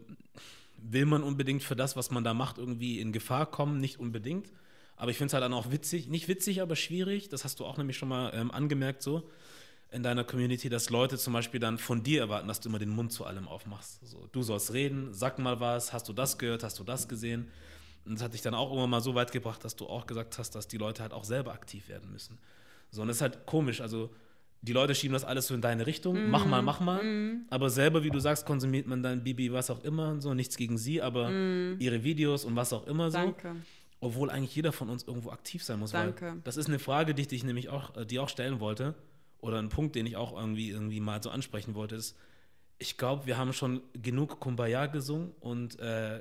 [SPEAKER 2] will man unbedingt für das, was man da macht, irgendwie in Gefahr kommen, nicht unbedingt. Aber ich finde es halt dann auch witzig, nicht witzig, aber schwierig, das hast du auch nämlich schon mal ähm, angemerkt so in deiner Community, dass Leute zum Beispiel dann von dir erwarten, dass du immer den Mund zu allem aufmachst. So, du sollst reden, sag mal was, hast du das gehört, hast du das gesehen? Und das hat dich dann auch immer mal so weit gebracht, dass du auch gesagt hast, dass die Leute halt auch selber aktiv werden müssen. So, und das ist halt komisch. Also, die Leute schieben das alles so in deine Richtung.
[SPEAKER 1] Mhm.
[SPEAKER 2] Mach mal, mach mal. Aber selber, wie du sagst, konsumiert man dann Bibi, was auch immer und so. Nichts gegen sie, aber ihre Videos und was auch immer so.
[SPEAKER 1] Danke.
[SPEAKER 2] Obwohl eigentlich jeder von uns irgendwo aktiv sein muss.
[SPEAKER 1] Danke.
[SPEAKER 2] das ist eine Frage, die ich dich nämlich auch, äh, die auch stellen wollte. Oder ein Punkt, den ich auch irgendwie, irgendwie mal so ansprechen wollte, ist, ich glaube, wir haben schon genug Kumbaya gesungen und äh,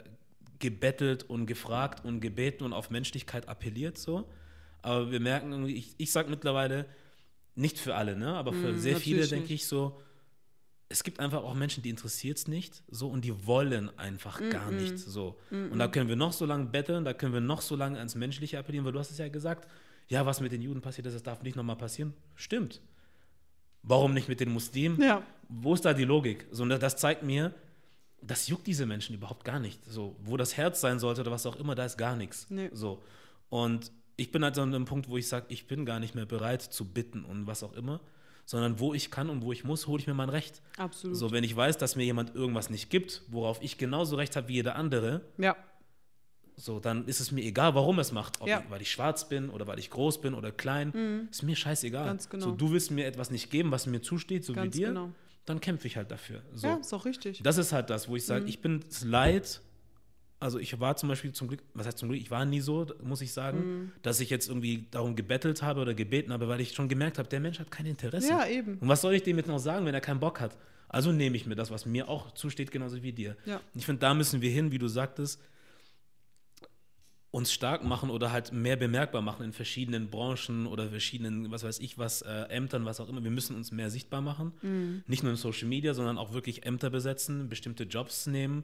[SPEAKER 2] gebettelt und gefragt und gebeten und auf Menschlichkeit appelliert so. Aber wir merken irgendwie, ich, ich sag mittlerweile, nicht für alle, ne? Aber für sehr viele denke ich so, es gibt einfach auch Menschen, die interessiert es nicht so und die wollen einfach gar nicht so. Und da können wir noch so lange betteln, da können wir noch so lange ans Menschliche appellieren, weil du hast es ja gesagt, ja, was mit den Juden passiert ist, das darf nicht nochmal passieren. Stimmt. Warum nicht mit den Muslimen?
[SPEAKER 1] Ja.
[SPEAKER 2] Wo ist da die Logik? So, und das zeigt mir, das juckt diese Menschen überhaupt gar nicht. So, wo das Herz sein sollte oder was auch immer, da ist gar nichts.
[SPEAKER 1] Nee.
[SPEAKER 2] So. Und ich bin halt so an einem Punkt, wo ich sage, ich bin gar nicht mehr bereit zu bitten und was auch immer, sondern wo ich kann und wo ich muss, hole ich mir mein Recht.
[SPEAKER 1] Absolut.
[SPEAKER 2] So, wenn ich weiß, dass mir jemand irgendwas nicht gibt, worauf ich genauso Recht habe wie jeder andere,
[SPEAKER 1] Ja.
[SPEAKER 2] so, dann ist es mir egal, warum es macht. Ob
[SPEAKER 1] Ja. Mhm.
[SPEAKER 2] ich, weil ich schwarz bin oder weil ich groß bin oder klein. Ist mir scheißegal.
[SPEAKER 1] Ganz genau.
[SPEAKER 2] So, du willst mir etwas nicht geben, was mir zusteht, so
[SPEAKER 1] Ganz
[SPEAKER 2] wie dir,
[SPEAKER 1] genau.
[SPEAKER 2] dann kämpfe ich halt dafür. So.
[SPEAKER 1] Ja, ist auch richtig.
[SPEAKER 2] Das ist halt das, wo ich
[SPEAKER 1] Mhm.
[SPEAKER 2] sage, ich bin es leid. Also ich war zum Beispiel zum Glück, was heißt zum Glück, ich war nie so, muss ich sagen,
[SPEAKER 1] Mhm.
[SPEAKER 2] dass ich jetzt irgendwie darum gebettelt habe oder gebeten habe, weil ich schon gemerkt habe, der Mensch hat kein Interesse.
[SPEAKER 1] Ja, eben.
[SPEAKER 2] Und was soll ich dem jetzt noch sagen, wenn er keinen Bock hat? Also nehme ich mir das, was mir auch zusteht, genauso wie dir.
[SPEAKER 1] Ja.
[SPEAKER 2] Ich finde, da müssen wir hin, wie du sagtest, uns stark machen oder halt mehr bemerkbar machen in verschiedenen Branchen oder verschiedenen, was weiß ich was, äh, Ämtern, was auch immer. Wir müssen uns mehr sichtbar machen.
[SPEAKER 1] Mhm.
[SPEAKER 2] Nicht nur in Social Media, sondern auch wirklich Ämter besetzen, bestimmte Jobs nehmen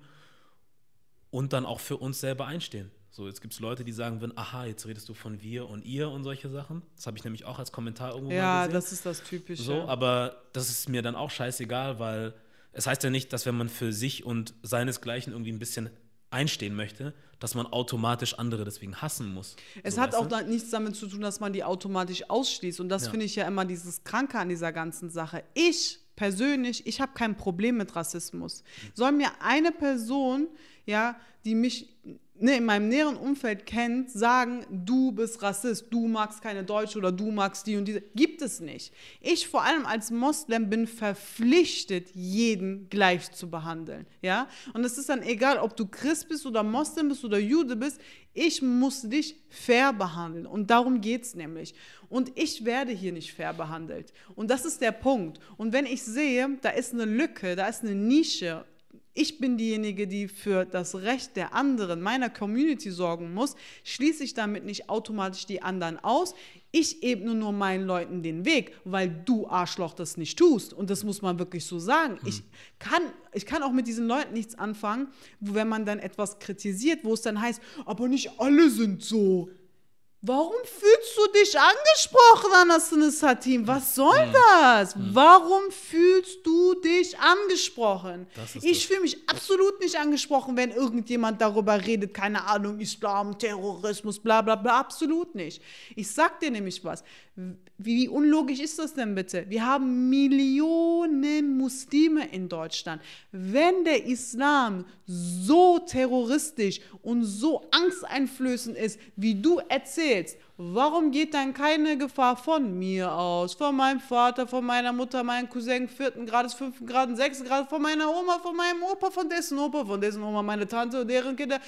[SPEAKER 2] und dann auch für uns selber einstehen. So, jetzt gibt es Leute, die sagen würden, aha, jetzt redest du von wir und ihr und solche Sachen. Das habe ich nämlich auch als Kommentar irgendwo mal
[SPEAKER 1] Ja,
[SPEAKER 2] gesehen.
[SPEAKER 1] das ist das Typische.
[SPEAKER 2] So, aber das ist mir dann auch scheißegal, weil es heißt ja nicht, dass wenn man für sich und seinesgleichen irgendwie ein bisschen einstehen möchte, dass man automatisch andere deswegen hassen muss.
[SPEAKER 1] Es
[SPEAKER 2] so,
[SPEAKER 1] hat auch da nichts damit zu tun, dass man die automatisch ausschließt. Und das
[SPEAKER 2] Ja.
[SPEAKER 1] finde ich ja immer dieses Kranke an dieser ganzen Sache. Ich persönlich, ich habe kein Problem mit Rassismus. Soll mir eine Person, ja, die mich ne, in meinem näheren Umfeld kennt, sagen, du bist Rassist, du magst keine Deutsche oder du magst die und diese. Gibt es nicht. Ich vor allem als Moslem bin verpflichtet, jeden gleich zu behandeln. Ja? Und es ist dann egal, ob du Christ bist oder Moslem bist oder Jude bist, ich muss dich fair behandeln. Und darum geht es nämlich. Und ich werde hier nicht fair behandelt. Und das ist der Punkt. Und wenn ich sehe, da ist eine Lücke, da ist eine Nische, ich bin diejenige, die für das Recht der anderen, meiner Community sorgen muss, schließe ich damit nicht automatisch die anderen aus. Ich ebne nur meinen Leuten den Weg, weil du Arschloch das nicht tust. Und das muss man wirklich so sagen. Ich, kann, ich kann auch mit diesen Leuten nichts anfangen, wenn man dann etwas kritisiert, wo es dann heißt, aber nicht alle sind so. Warum fühlst du dich angesprochen, Anastasis Hatim? Was soll
[SPEAKER 2] Hm.
[SPEAKER 1] das? Warum fühlst du dich angesprochen? Ich fühle mich absolut nicht angesprochen, wenn irgendjemand darüber redet, keine Ahnung, Islam, Terrorismus, bla bla bla, absolut nicht. Ich sag dir nämlich was. Wie unlogisch ist das denn bitte? Wir haben Millionen Muslime in Deutschland. Wenn der Islam so terroristisch und so angsteinflößend ist, wie du erzählst, Warum geht dann keine Gefahr von mir aus, von meinem Vater, von meiner Mutter, meinem Cousin, vierten Grades, fünften Grades, sechsten Grades, von meiner Oma, von meinem Opa, von dessen Opa, von dessen Oma, meine Tante und deren Kinder?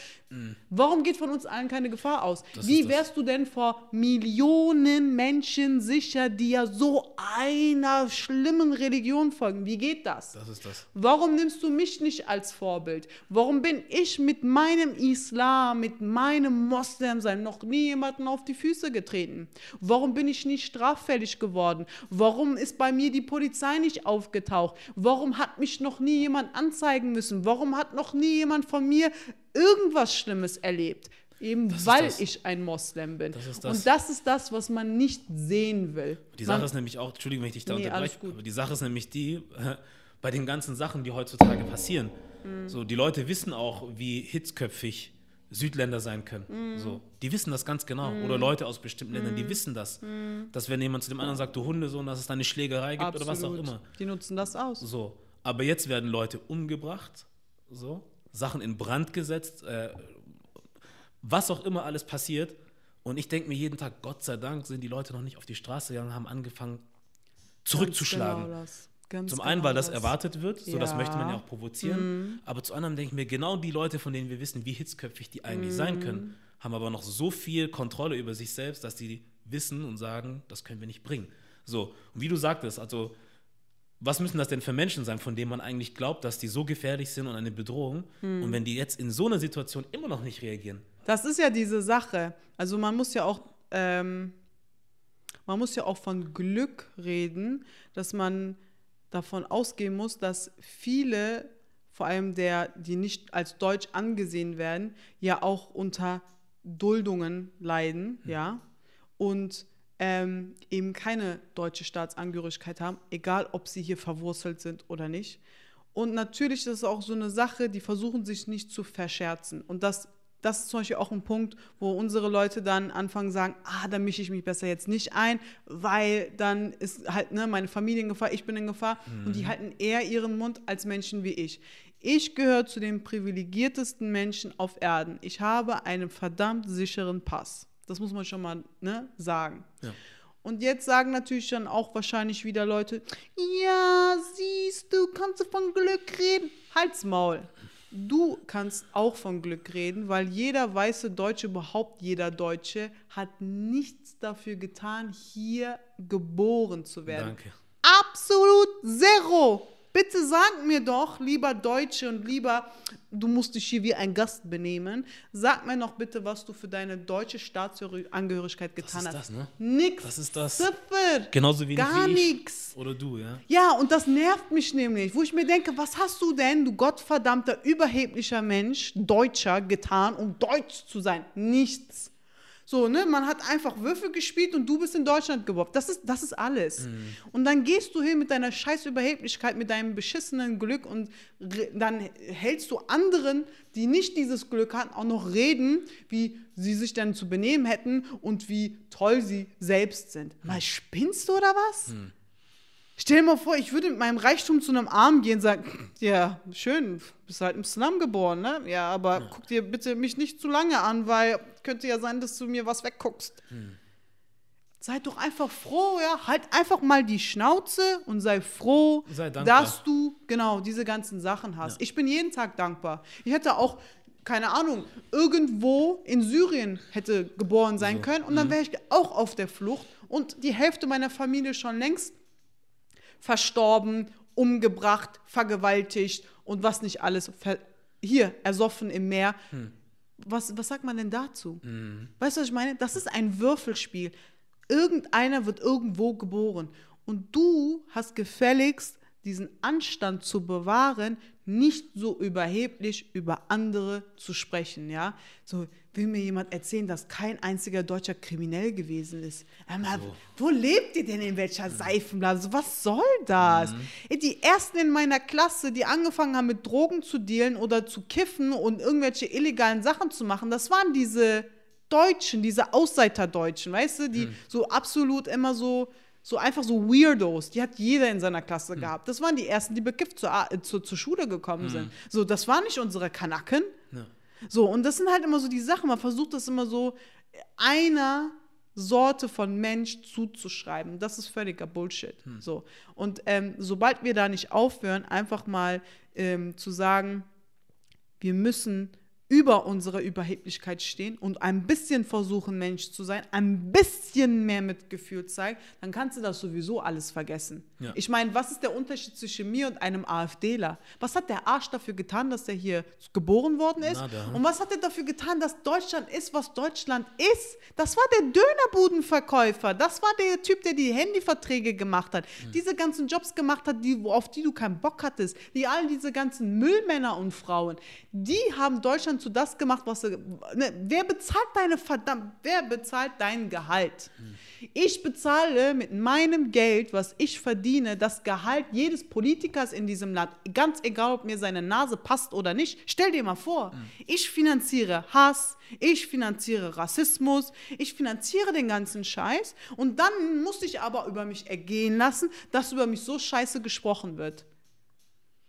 [SPEAKER 1] Warum geht von uns allen keine Gefahr aus?
[SPEAKER 2] Das
[SPEAKER 1] Wie wärst du denn vor Millionen Menschen sicher, die ja so einer schlimmen Religion folgen? Wie geht das?
[SPEAKER 2] Das ist das.
[SPEAKER 1] Warum nimmst du mich nicht als Vorbild? Warum bin ich mit meinem Islam, mit meinem Moslemsein noch nie jemanden auf die Füße getreten? Warum bin ich nicht straffällig geworden? Warum ist bei mir die Polizei nicht aufgetaucht? Warum hat mich noch nie jemand anzeigen müssen? Warum hat noch nie jemand von mir irgendwas Schlimmes erlebt? Eben
[SPEAKER 2] ist
[SPEAKER 1] weil
[SPEAKER 2] das.
[SPEAKER 1] ich ein Moslem bin.
[SPEAKER 2] Das das.
[SPEAKER 1] Und das ist das, was man nicht sehen will.
[SPEAKER 2] Die
[SPEAKER 1] man,
[SPEAKER 2] Sache ist nämlich auch, Entschuldigung, wenn ich dich da
[SPEAKER 1] Nee,
[SPEAKER 2] unterbreche, aber die Sache ist nämlich die, äh, bei den ganzen Sachen, die heutzutage passieren.
[SPEAKER 1] Mhm.
[SPEAKER 2] So, die Leute wissen auch, wie hitzköpfig Südländer sein können.
[SPEAKER 1] Mhm.
[SPEAKER 2] So, die wissen das ganz genau. Oder Leute aus bestimmten Ländern, die wissen das. Dass wenn jemand zu dem anderen sagt, du Hundesohn, dass es da eine Schlägerei gibt oder was auch
[SPEAKER 1] Absolut.
[SPEAKER 2] immer.
[SPEAKER 1] Die nutzen das aus.
[SPEAKER 2] So, aber jetzt werden Leute umgebracht, so, Sachen in Brand gesetzt, äh, was auch immer alles passiert. Und ich denke mir jeden Tag, Gott sei Dank sind die Leute noch nicht auf die Straße gegangen, haben angefangen zurückzuschlagen.
[SPEAKER 1] Genau. Ganz
[SPEAKER 2] Zum
[SPEAKER 1] genau
[SPEAKER 2] einen, weil das
[SPEAKER 1] das.
[SPEAKER 2] erwartet wird, so das
[SPEAKER 1] Ja. Mhm.
[SPEAKER 2] möchte man ja auch provozieren. Aber zu anderem denke ich mir, genau die Leute, von denen wir wissen, wie hitzköpfig die eigentlich
[SPEAKER 1] Mhm.
[SPEAKER 2] sein können, haben aber noch so viel Kontrolle über sich selbst, dass die wissen und sagen, das können wir nicht bringen. So, und wie du sagtest, also was müssen das denn für Menschen sein, von denen man eigentlich glaubt, dass die so gefährlich sind und eine Bedrohung?
[SPEAKER 1] Mhm.
[SPEAKER 2] Und wenn die jetzt in so einer Situation immer noch nicht reagieren,
[SPEAKER 1] Das ist ja diese Sache. Also man muss ja auch, ähm, man muss ja auch von Glück reden, dass man davon ausgehen muss, dass viele, vor allem der, die nicht als deutsch angesehen werden, ja auch unter Duldungen leiden, ja, und ähm, eben keine deutsche Staatsangehörigkeit haben, egal ob sie hier verwurzelt sind oder nicht. Und natürlich ist es auch so eine Sache, die versuchen sich nicht zu verscherzen. Und das, das ist zum Beispiel auch ein Punkt, wo unsere Leute dann anfangen sagen, ah, da mische ich mich besser jetzt nicht ein, weil dann ist halt ne, meine Familie in Gefahr, ich bin in Gefahr. Und die halten eher ihren Mund als Menschen wie ich. Ich gehöre zu den privilegiertesten Menschen auf Erden. Ich habe einen verdammt sicheren Pass. Das muss man schon mal ne, sagen.
[SPEAKER 2] Ja.
[SPEAKER 1] Und jetzt sagen natürlich dann auch wahrscheinlich wieder Leute, ja, siehst du, kannst du von Glück reden. Halt's Maul. Du kannst auch von Glück reden, weil jeder weiße Deutsche, überhaupt jeder Deutsche, hat nichts dafür getan, hier geboren zu werden.
[SPEAKER 2] danke.
[SPEAKER 1] Absolut zero. Bitte sag mir doch, lieber Deutsche und lieber, du musst dich hier wie ein Gast benehmen, sag mir noch bitte, was du für deine deutsche Staatsangehörigkeit getan
[SPEAKER 2] ist
[SPEAKER 1] hast.
[SPEAKER 2] das, ne?
[SPEAKER 1] Nix.
[SPEAKER 2] Das ist das.
[SPEAKER 1] Ziffer.
[SPEAKER 2] Genauso wenig
[SPEAKER 1] Gar
[SPEAKER 2] wie ich.
[SPEAKER 1] nix.
[SPEAKER 2] Oder du, ja?
[SPEAKER 1] Ja, und das nervt mich nämlich, wo ich mir denke, was hast du denn, du gottverdammter, überheblicher Mensch, Deutscher, getan, um deutsch zu sein? Nichts. So, ne, man hat einfach Würfel gespielt und du bist in Deutschland geboren. Das ist, das ist alles. Und dann gehst du hin mit deiner scheiß Überheblichkeit, mit deinem beschissenen Glück und dann hältst du anderen, die nicht dieses Glück hatten, auch noch reden, wie sie sich dann zu benehmen hätten und wie toll sie selbst sind. Mal spinnst du oder was? Stell dir mal vor, ich würde mit meinem Reichtum zu einem Arm gehen und sagen, ja, schön, bist halt im Slum geboren, ne? Ja, aber guck dir bitte mich nicht zu lange an, weil könnte ja sein, dass du mir was wegguckst. Sei doch einfach froh, ja. Halt einfach mal die Schnauze und sei froh,
[SPEAKER 2] Sei
[SPEAKER 1] dass du genau diese ganzen Sachen hast. Ich bin jeden Tag dankbar. Ich hätte auch, keine Ahnung, irgendwo in Syrien hätte geboren sein
[SPEAKER 2] So.
[SPEAKER 1] können und dann wäre ich auch auf der Flucht und die Hälfte meiner Familie schon längst verstorben, umgebracht, vergewaltigt und was nicht alles. Hier, ersoffen im Meer. Was, was sagt man denn dazu? Weißt du, was ich meine? Das ist ein Würfelspiel. Irgendeiner wird irgendwo geboren. Und du hast gefälligst, diesen Anstand zu bewahren, nicht so überheblich über andere zu sprechen, ja? So, will mir jemand erzählen, dass kein einziger Deutscher kriminell gewesen ist. Aber wo lebt ihr denn in welcher Seifenblase? Was soll das? Ey, Die ersten in meiner Klasse, die angefangen haben mit Drogen zu dealen oder zu kiffen und irgendwelche illegalen Sachen zu machen, das waren diese Deutschen, diese Ausseiterdeutschen, weißt du, die so absolut immer so so einfach so Weirdos, die hat jeder in seiner Klasse gehabt. Das waren die ersten, die bekifft zur, äh, zur, zur Schule gekommen sind. So, das waren nicht unsere Kanaken.
[SPEAKER 2] Ja.
[SPEAKER 1] So, und das sind halt immer so die Sachen, man versucht das immer so, einer Sorte von Mensch zuzuschreiben. Das ist völliger Bullshit. So. Und ähm, sobald wir da nicht aufhören, einfach mal ähm, zu sagen, wir müssen über unsere Überheblichkeit stehen und ein bisschen versuchen, Mensch zu sein, ein bisschen mehr Mitgefühl zeigen, dann kannst du das sowieso alles vergessen.
[SPEAKER 2] Ja.
[SPEAKER 1] Ich meine, was ist der Unterschied zwischen mir und einem AfDler? Was hat der Arsch dafür getan, dass er hier geboren worden ist?
[SPEAKER 2] Nada.
[SPEAKER 1] Und was hat er dafür getan, dass Deutschland ist, was Deutschland ist? Das war der Dönerbudenverkäufer. Das war der Typ, der die Handyverträge gemacht hat. Diese ganzen Jobs gemacht hat, die, auf die du keinen Bock hattest. Die all diese ganzen Müllmänner und Frauen, die haben Deutschland zu das gemacht, was sie. Ne, wer bezahlt deine verdammt, wer bezahlt dein Gehalt? Ich bezahle mit meinem Geld, was ich verdiene, das Gehalt jedes Politikers in diesem Land, ganz egal, ob mir seine Nase passt oder nicht. Stell dir mal vor, ich finanziere Hass, ich finanziere Rassismus, ich finanziere den ganzen Scheiß und dann muss ich aber über mich ergehen lassen, dass über mich so scheiße gesprochen wird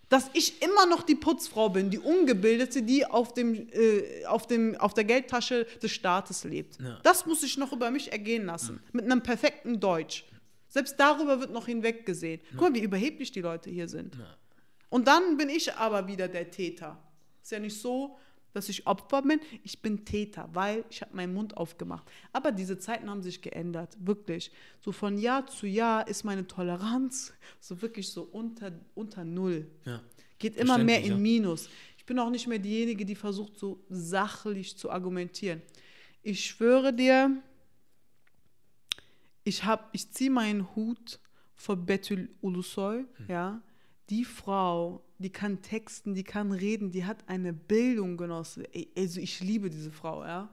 [SPEAKER 1] dass ich immer noch die Putzfrau bin, die Ungebildete, die auf, dem, äh, auf, dem, auf der Geldtasche des Staates lebt.
[SPEAKER 2] Ja.
[SPEAKER 1] Das muss ich noch über mich ergehen lassen. Mit einem perfekten Deutsch. Selbst darüber wird noch hinweggesehen. Guck mal, wie überheblich die Leute hier sind. Und dann bin ich aber wieder der Täter. Ist ja nicht so, dass ich Opfer bin, ich bin Täter, weil ich habe meinen Mund aufgemacht. Aber diese Zeiten haben sich geändert, wirklich. So von Jahr zu Jahr ist meine Toleranz so wirklich so unter, unter Null.
[SPEAKER 2] Ja.
[SPEAKER 1] Geht immer mehr in. Minus. Ich bin auch nicht mehr diejenige, die versucht, so sachlich zu argumentieren. Ich schwöre dir, ich, hab- ich ziehe meinen Hut vor Betül Ulusoy, ja. Die Frau, die kann texten, die kann reden, die hat eine Bildung genossen. Also ich liebe diese Frau, ja.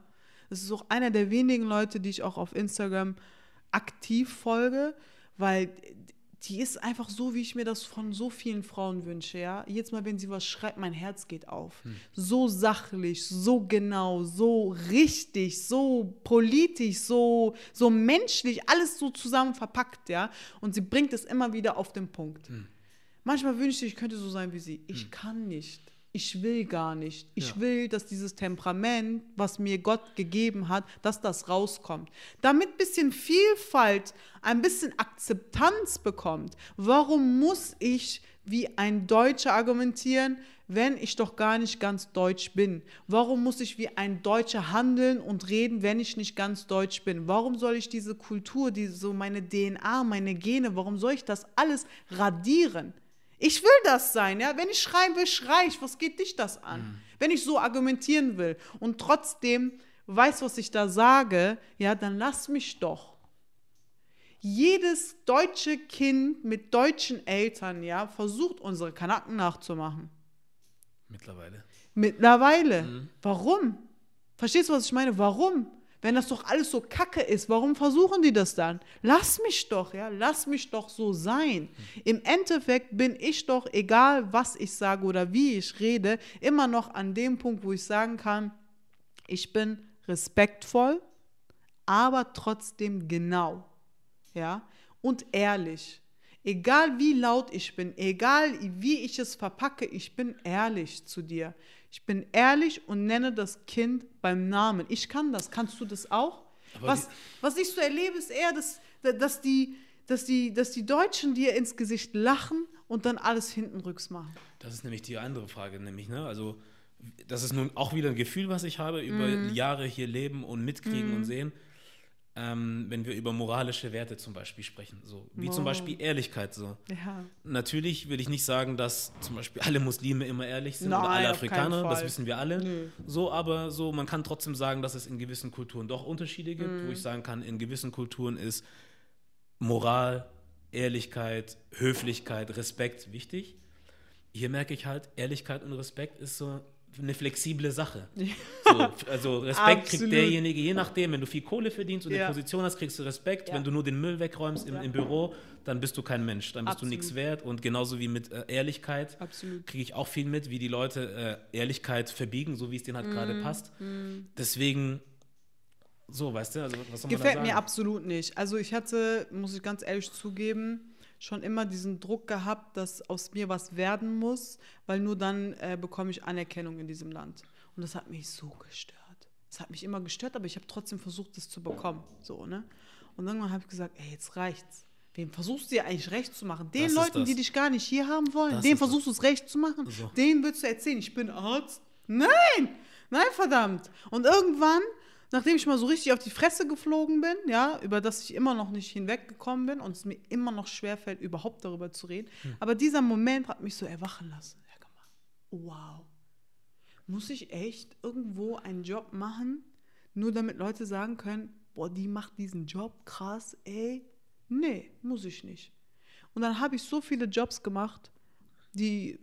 [SPEAKER 1] Das ist auch einer der wenigen Leute, die ich auch auf Instagram aktiv folge, weil die ist einfach so, wie ich mir das von so vielen Frauen wünsche, ja. Jedes Mal, wenn sie was schreibt, mein Herz geht auf. So sachlich, so genau, so richtig, so politisch, so, so menschlich, alles so zusammen verpackt, ja. Und sie bringt es immer wieder auf den Punkt. Manchmal wünschte ich, ich könnte so sein wie sie. Ich kann nicht. Ich will gar nicht. Ich
[SPEAKER 2] Ja.
[SPEAKER 1] will, dass dieses Temperament, was mir Gott gegeben hat, dass das rauskommt. Damit ein bisschen Vielfalt, ein bisschen Akzeptanz bekommt. Warum muss ich wie ein Deutscher argumentieren, wenn ich doch gar nicht ganz deutsch bin? Warum muss ich wie ein Deutscher handeln und reden, wenn ich nicht ganz deutsch bin? Warum soll ich diese Kultur, diese, so meine DNA, meine Gene, warum soll ich das alles radieren? Ich will das sein, ja. Wenn ich schreien will, schrei ich. Was geht dich das an? Wenn ich so argumentieren will und trotzdem weiß, was ich da sage, ja, dann lass mich doch. Jedes deutsche Kind mit deutschen Eltern, ja, versucht unsere Kanaken nachzumachen.
[SPEAKER 2] Mittlerweile.
[SPEAKER 1] Mittlerweile. Warum? Verstehst du, was ich meine? Warum? Wenn das doch alles so kacke ist, warum versuchen die das dann? Lass mich doch, ja, lass mich doch so sein. Im Endeffekt bin ich doch, egal was ich sage oder wie ich rede, immer noch an dem Punkt, wo ich sagen kann, ich bin respektvoll, aber trotzdem genau, ja, und ehrlich. Egal wie laut ich bin, egal wie ich es verpacke, ich bin ehrlich zu dir. Ich bin ehrlich und nenne das Kind beim Namen. Ich kann das. Kannst du das auch?
[SPEAKER 2] Aber
[SPEAKER 1] Was, was ich so erlebe, ist eher, dass, dass, die, dass, die, dass die Deutschen dir ins Gesicht lachen und dann alles hintenrücks machen.
[SPEAKER 2] Das ist nämlich die andere Frage, nämlich, ne? Also, das ist nun auch wieder ein Gefühl, was ich habe, über
[SPEAKER 1] Mhm.
[SPEAKER 2] Jahre hier leben und mitkriegen und sehen. Ähm, wenn wir über moralische Werte zum Beispiel sprechen, so wie zum
[SPEAKER 1] Oh.
[SPEAKER 2] Beispiel Ehrlichkeit so.
[SPEAKER 1] Ja.
[SPEAKER 2] Natürlich will ich nicht sagen, dass zum Beispiel alle Muslime immer ehrlich sind oder
[SPEAKER 1] Nein,
[SPEAKER 2] alle
[SPEAKER 1] auf keinen
[SPEAKER 2] Afrikaner, das wissen wir alle.
[SPEAKER 1] Nö.
[SPEAKER 2] So, aber so, man kann trotzdem sagen, dass es in gewissen Kulturen doch Unterschiede gibt,
[SPEAKER 1] Mhm.
[SPEAKER 2] wo ich sagen kann, in gewissen Kulturen ist Moral, Ehrlichkeit, Höflichkeit, Respekt wichtig. Hier merke ich halt, Ehrlichkeit und Respekt ist so eine flexible Sache. So, also Respekt kriegt
[SPEAKER 1] Absolut.
[SPEAKER 2] derjenige, je nachdem, wenn du viel Kohle verdienst und
[SPEAKER 1] Ja.
[SPEAKER 2] eine Position hast, kriegst du Respekt.
[SPEAKER 1] Ja.
[SPEAKER 2] Wenn du nur den Müll wegräumst im,
[SPEAKER 1] Ja.
[SPEAKER 2] im Büro, dann bist du kein Mensch, dann bist
[SPEAKER 1] Absolut.
[SPEAKER 2] du nichts wert. Und genauso wie mit äh, Ehrlichkeit kriege ich auch viel mit, wie die Leute äh, Ehrlichkeit verbiegen, so wie es denen halt
[SPEAKER 1] Mhm.
[SPEAKER 2] gerade passt. Deswegen, so, weißt du, also was soll
[SPEAKER 1] Gefällt mir absolut nicht. Also ich hatte, muss ich ganz ehrlich zugeben, schon immer diesen Druck gehabt, dass aus mir was werden muss, weil nur dann äh, bekomme ich Anerkennung in diesem Land. Und das hat mich so gestört. Das hat mich immer gestört, aber ich habe trotzdem versucht, das zu bekommen. So, ne? Und irgendwann habe ich gesagt, ey, jetzt reicht's. Wem versuchst du dir eigentlich recht zu machen? Den
[SPEAKER 2] Das
[SPEAKER 1] Leuten, die dich gar nicht hier haben wollen,
[SPEAKER 2] Das
[SPEAKER 1] denen
[SPEAKER 2] ist das.
[SPEAKER 1] versuchst du es recht zu machen.
[SPEAKER 2] So.
[SPEAKER 1] Denen willst du erzählen, ich bin Arzt. Nein! Nein, verdammt. Und irgendwann, nachdem ich mal so richtig auf die Fresse geflogen bin, ja, über das ich immer noch nicht hinweggekommen bin und es mir immer noch schwerfällt, überhaupt darüber zu reden,
[SPEAKER 2] Hm.
[SPEAKER 1] aber dieser Moment hat mich so erwachen lassen. Wow. Muss ich echt irgendwo einen Job machen, nur damit Leute sagen können, boah, die macht diesen Job krass, ey? Nee, muss ich nicht. Und dann habe ich so viele Jobs gemacht, die,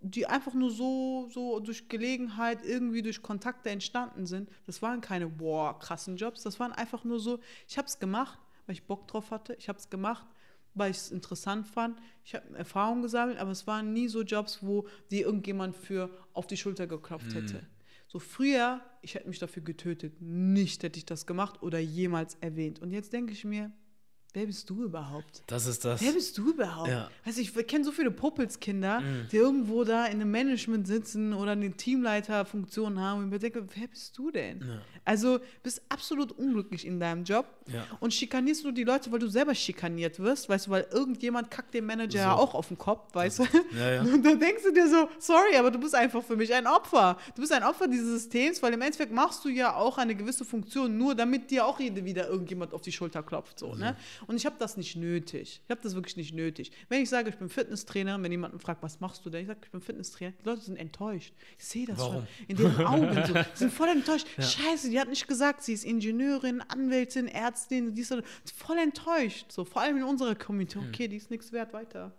[SPEAKER 1] die einfach nur so, so durch Gelegenheit, irgendwie durch Kontakte entstanden sind. Das waren keine, boah, krassen Jobs. Das waren einfach nur so, ich habe es gemacht, weil ich Bock drauf hatte. Ich habe es gemacht, weil ich es interessant fand. Ich habe Erfahrung gesammelt, aber es waren nie so Jobs, wo die irgendjemand für auf die Schulter geklopft hätte. So früher, ich hätte mich dafür getötet. Nicht hätte ich das gemacht oder jemals erwähnt. Und jetzt denke ich mir, wer bist du überhaupt?
[SPEAKER 2] Das ist das.
[SPEAKER 1] Wer bist du überhaupt?
[SPEAKER 2] Ja.
[SPEAKER 1] Weißt du, ich kenne so viele Popelskinder, die irgendwo da in einem Management sitzen oder eine Teamleiterfunktion haben und ich mir denke, wer bist du denn?
[SPEAKER 2] Ja.
[SPEAKER 1] Also bist absolut unglücklich in deinem Job
[SPEAKER 2] Ja.
[SPEAKER 1] und schikanierst du die Leute, weil du selber schikaniert wirst, weißt du, weil irgendjemand kackt dem Manager
[SPEAKER 2] So.
[SPEAKER 1] ja auch auf den Kopf, weißt du? Und dann denkst du dir so, sorry, aber du bist einfach für mich ein Opfer. Du bist ein Opfer dieses Systems, weil im Endeffekt machst du ja auch eine gewisse Funktion, nur damit dir auch jede wieder irgendjemand auf die Schulter klopft. So, ne? Und ich habe das nicht nötig. Ich habe das wirklich nicht nötig. Wenn ich sage, ich bin Fitnesstrainer, wenn jemand fragt, was machst du denn? Ich sage, ich bin Fitnesstrainer. Die Leute sind enttäuscht. Ich sehe das
[SPEAKER 2] Warum?
[SPEAKER 1] schon in den Augen. So. Die sind voll enttäuscht. Scheiße, die hat nicht gesagt, sie ist Ingenieurin, Anwältin, Ärztin, die ist so- voll enttäuscht. So, vor allem in unserer Community. Okay, die ist nichts wert, weiter.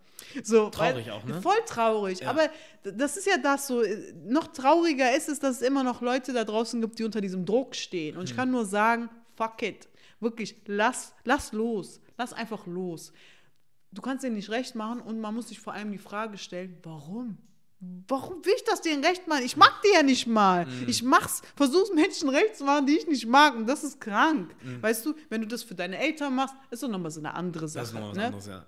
[SPEAKER 1] So,
[SPEAKER 2] Hm. Traurig
[SPEAKER 1] weil,
[SPEAKER 2] auch, ne?
[SPEAKER 1] Voll traurig.
[SPEAKER 2] Ja.
[SPEAKER 1] Aber das ist ja das so. Noch trauriger ist es, dass es immer noch Leute da draußen gibt, die unter diesem Druck stehen. Und ich
[SPEAKER 2] Hm.
[SPEAKER 1] kann nur sagen, fuck it. Wirklich, lass, lass los. Lass einfach los. Du kannst dir nicht recht machen und man muss sich vor allem die Frage stellen, warum? Warum will ich das denen recht machen? Ich mag die ja nicht mal.
[SPEAKER 2] Mhm.
[SPEAKER 1] Ich mach's, versuch's Menschen recht zu machen, die ich nicht mag. Und das ist krank.
[SPEAKER 2] Mhm.
[SPEAKER 1] Weißt du, wenn du das für deine Eltern machst, ist doch nochmal so eine andere Sache.
[SPEAKER 2] Das ist noch was
[SPEAKER 1] ne?
[SPEAKER 2] anderes, ja.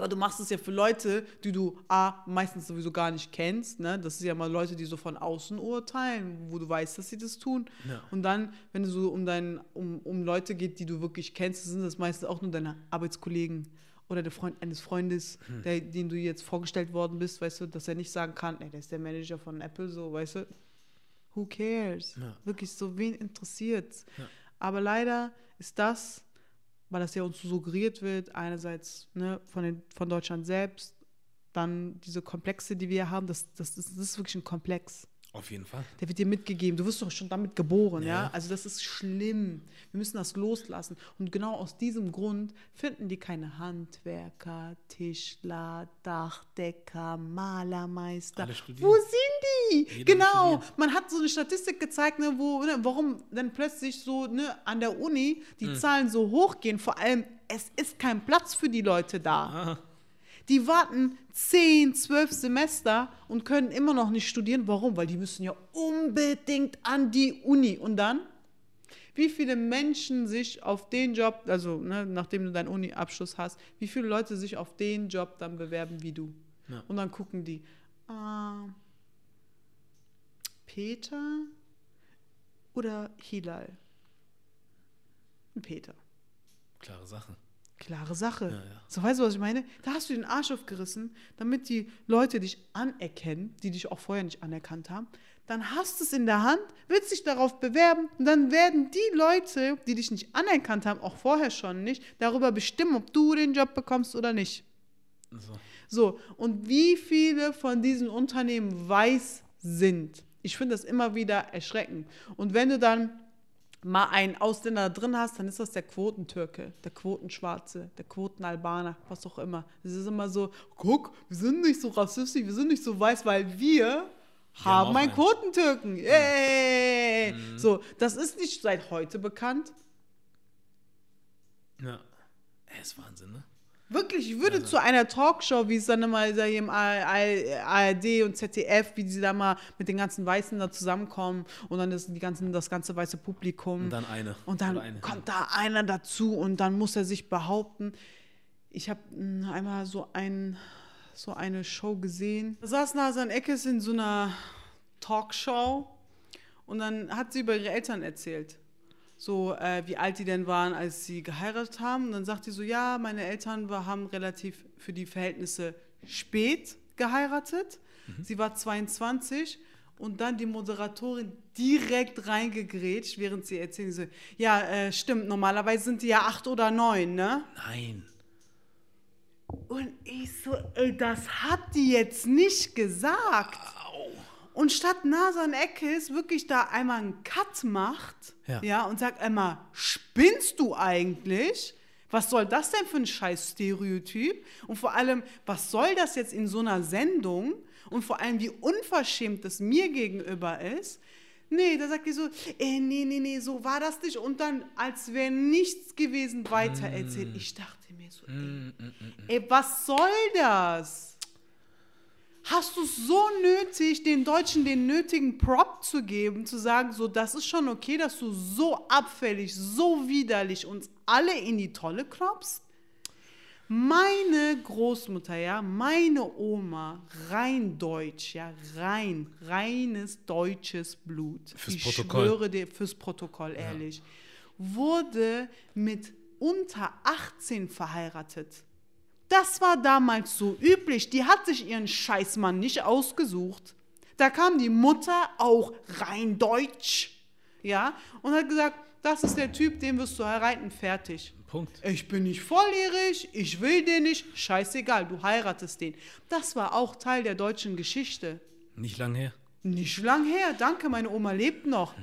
[SPEAKER 1] Aber du machst es ja für Leute, die du A, meistens sowieso gar nicht kennst. Ne? Das sind ja mal Leute, die so von außen urteilen, wo du weißt, dass sie das tun.
[SPEAKER 2] Ja.
[SPEAKER 1] Und dann, wenn es so um, dein, um, um Leute geht, die du wirklich kennst, sind das meistens auch nur deine Arbeitskollegen oder der Freund eines Freundes,
[SPEAKER 2] Hm.
[SPEAKER 1] der, den du jetzt vorgestellt worden bist, weißt du, dass er nicht sagen kann, ey, der ist der Manager von Apple, so, weißt du. Who cares?
[SPEAKER 2] Ja.
[SPEAKER 1] Wirklich so, wen interessiert's?
[SPEAKER 2] Ja.
[SPEAKER 1] Aber leider ist das, weil das ja uns so suggeriert wird, einerseits ne, von, den, von Deutschland selbst, dann diese Komplexe, die wir haben, das, das, ist, das ist wirklich ein Komplex.
[SPEAKER 2] Auf jeden Fall.
[SPEAKER 1] Der wird dir mitgegeben. Du wirst doch schon damit geboren, ja.
[SPEAKER 2] Ja.
[SPEAKER 1] Also das ist schlimm. Wir müssen das loslassen. Und genau aus diesem Grund finden die keine Handwerker, Tischler, Dachdecker, Malermeister. Wo sind
[SPEAKER 2] Jeder
[SPEAKER 1] genau.
[SPEAKER 2] studiert.
[SPEAKER 1] Man hat so eine Statistik gezeigt, ne, wo, ne, warum dann plötzlich so ne, an der Uni die Zahlen so hochgehen. Vor allem, es ist kein Platz für die Leute da.
[SPEAKER 2] Ah,
[SPEAKER 1] Die warten 10, 12 Semester und können immer noch nicht studieren. Warum? Weil die müssen ja unbedingt an die Uni. Und dann? Wie viele Menschen sich auf den Job, also ne, nachdem du deinen Uni-Abschluss hast, wie viele Leute sich auf den Job dann bewerben wie du?
[SPEAKER 2] Ja.
[SPEAKER 1] Und dann gucken die, ah, Peter oder Hilal? Peter.
[SPEAKER 2] klare Sache.
[SPEAKER 1] Klare Sache.
[SPEAKER 2] Ja, ja.
[SPEAKER 1] So, weißt du, was ich meine? Da hast du den Arsch aufgerissen, damit die Leute dich anerkennen, die dich auch vorher nicht anerkannt haben. Dann hast du es in der Hand, willst dich darauf bewerben und dann werden die Leute, die dich nicht anerkannt haben, auch vorher schon nicht, darüber bestimmen, ob du den Job bekommst oder nicht.
[SPEAKER 2] So.
[SPEAKER 1] So, und wie viele von diesen Unternehmen weiß sind? Ich finde das immer wieder erschreckend. Und wenn du dann mal einen Ausländer drin hast, dann ist das der Quotentürke, der Quotenschwarze, der Quotenalbaner, was auch immer. Es ist immer so, guck, wir sind nicht so rassistisch, wir sind nicht so weiß, weil wir haben einen. Quotentürken. Yay! So, das ist nicht seit heute bekannt.
[SPEAKER 2] Ja. Ey, ist Wahnsinn, ne?
[SPEAKER 1] Wirklich, ich würde zu einer Talkshow, wie es dann immer da hier im ARD und ZDF, wie die da mal mit den ganzen Weißen da zusammenkommen und dann ist die ganzen, das ganze weiße Publikum.
[SPEAKER 2] Und dann eine.
[SPEAKER 1] Und dann
[SPEAKER 2] eine.
[SPEAKER 1] kommt da einer dazu und dann muss er sich behaupten. Ich habe einmal so, ein, so eine Show gesehen. Da saß Nasan Eckes in so einer Talkshow Und dann hat sie über ihre Eltern erzählt. So, äh, wie alt die denn waren, als sie geheiratet haben. Und dann sagt sie so, ja, meine Eltern war, haben relativ für die Verhältnisse spät geheiratet. Sie war 22 und dann die Moderatorin direkt reingegrätscht, während sie erzählt, so, ja, äh, stimmt, normalerweise sind die ja acht oder neun, ne?
[SPEAKER 2] Nein.
[SPEAKER 1] Und ich so, ey, das hat die jetzt nicht gesagt. Und statt Nasan Eckes wirklich da einmal einen Cut macht,
[SPEAKER 2] Ja.
[SPEAKER 1] ja. und sagt einmal, spinnst du eigentlich? Was soll das denn für ein scheiß Stereotyp? Und vor allem, was soll das jetzt in so einer Sendung? Und vor allem, wie unverschämt das mir gegenüber ist. Nee, da sagt die so, äh, nee, nee, nee, so war das nicht. Und dann, als wäre nichts gewesen, weiter erzählt. Ich dachte mir so, ey, ey, was soll das? Hast du es so nötig, den Deutschen den nötigen Prop zu geben, zu sagen, so, das ist schon okay, dass du so abfällig, so widerlich uns alle in die Tolle klopfst? Meine Großmutter, ja, meine Oma, rein deutsch, ja, rein, reines deutsches Blut.
[SPEAKER 2] Fürs
[SPEAKER 1] ich
[SPEAKER 2] Protokoll.
[SPEAKER 1] schwöre dir, fürs Protokoll, ehrlich, wurde mit unter 18 verheiratet. Das war damals so üblich. Die hat sich ihren Scheißmann nicht ausgesucht. Da kam die Mutter, auch rein deutsch, ja, und hat gesagt, das ist der Typ, den wirst du heiraten, fertig.
[SPEAKER 2] Punkt.
[SPEAKER 1] Ich bin nicht volljährig, ich will den nicht, scheißegal, du heiratest den. Das war auch Teil der deutschen Geschichte.
[SPEAKER 2] Nicht lang her.
[SPEAKER 1] Nicht lang her, danke, meine Oma lebt noch.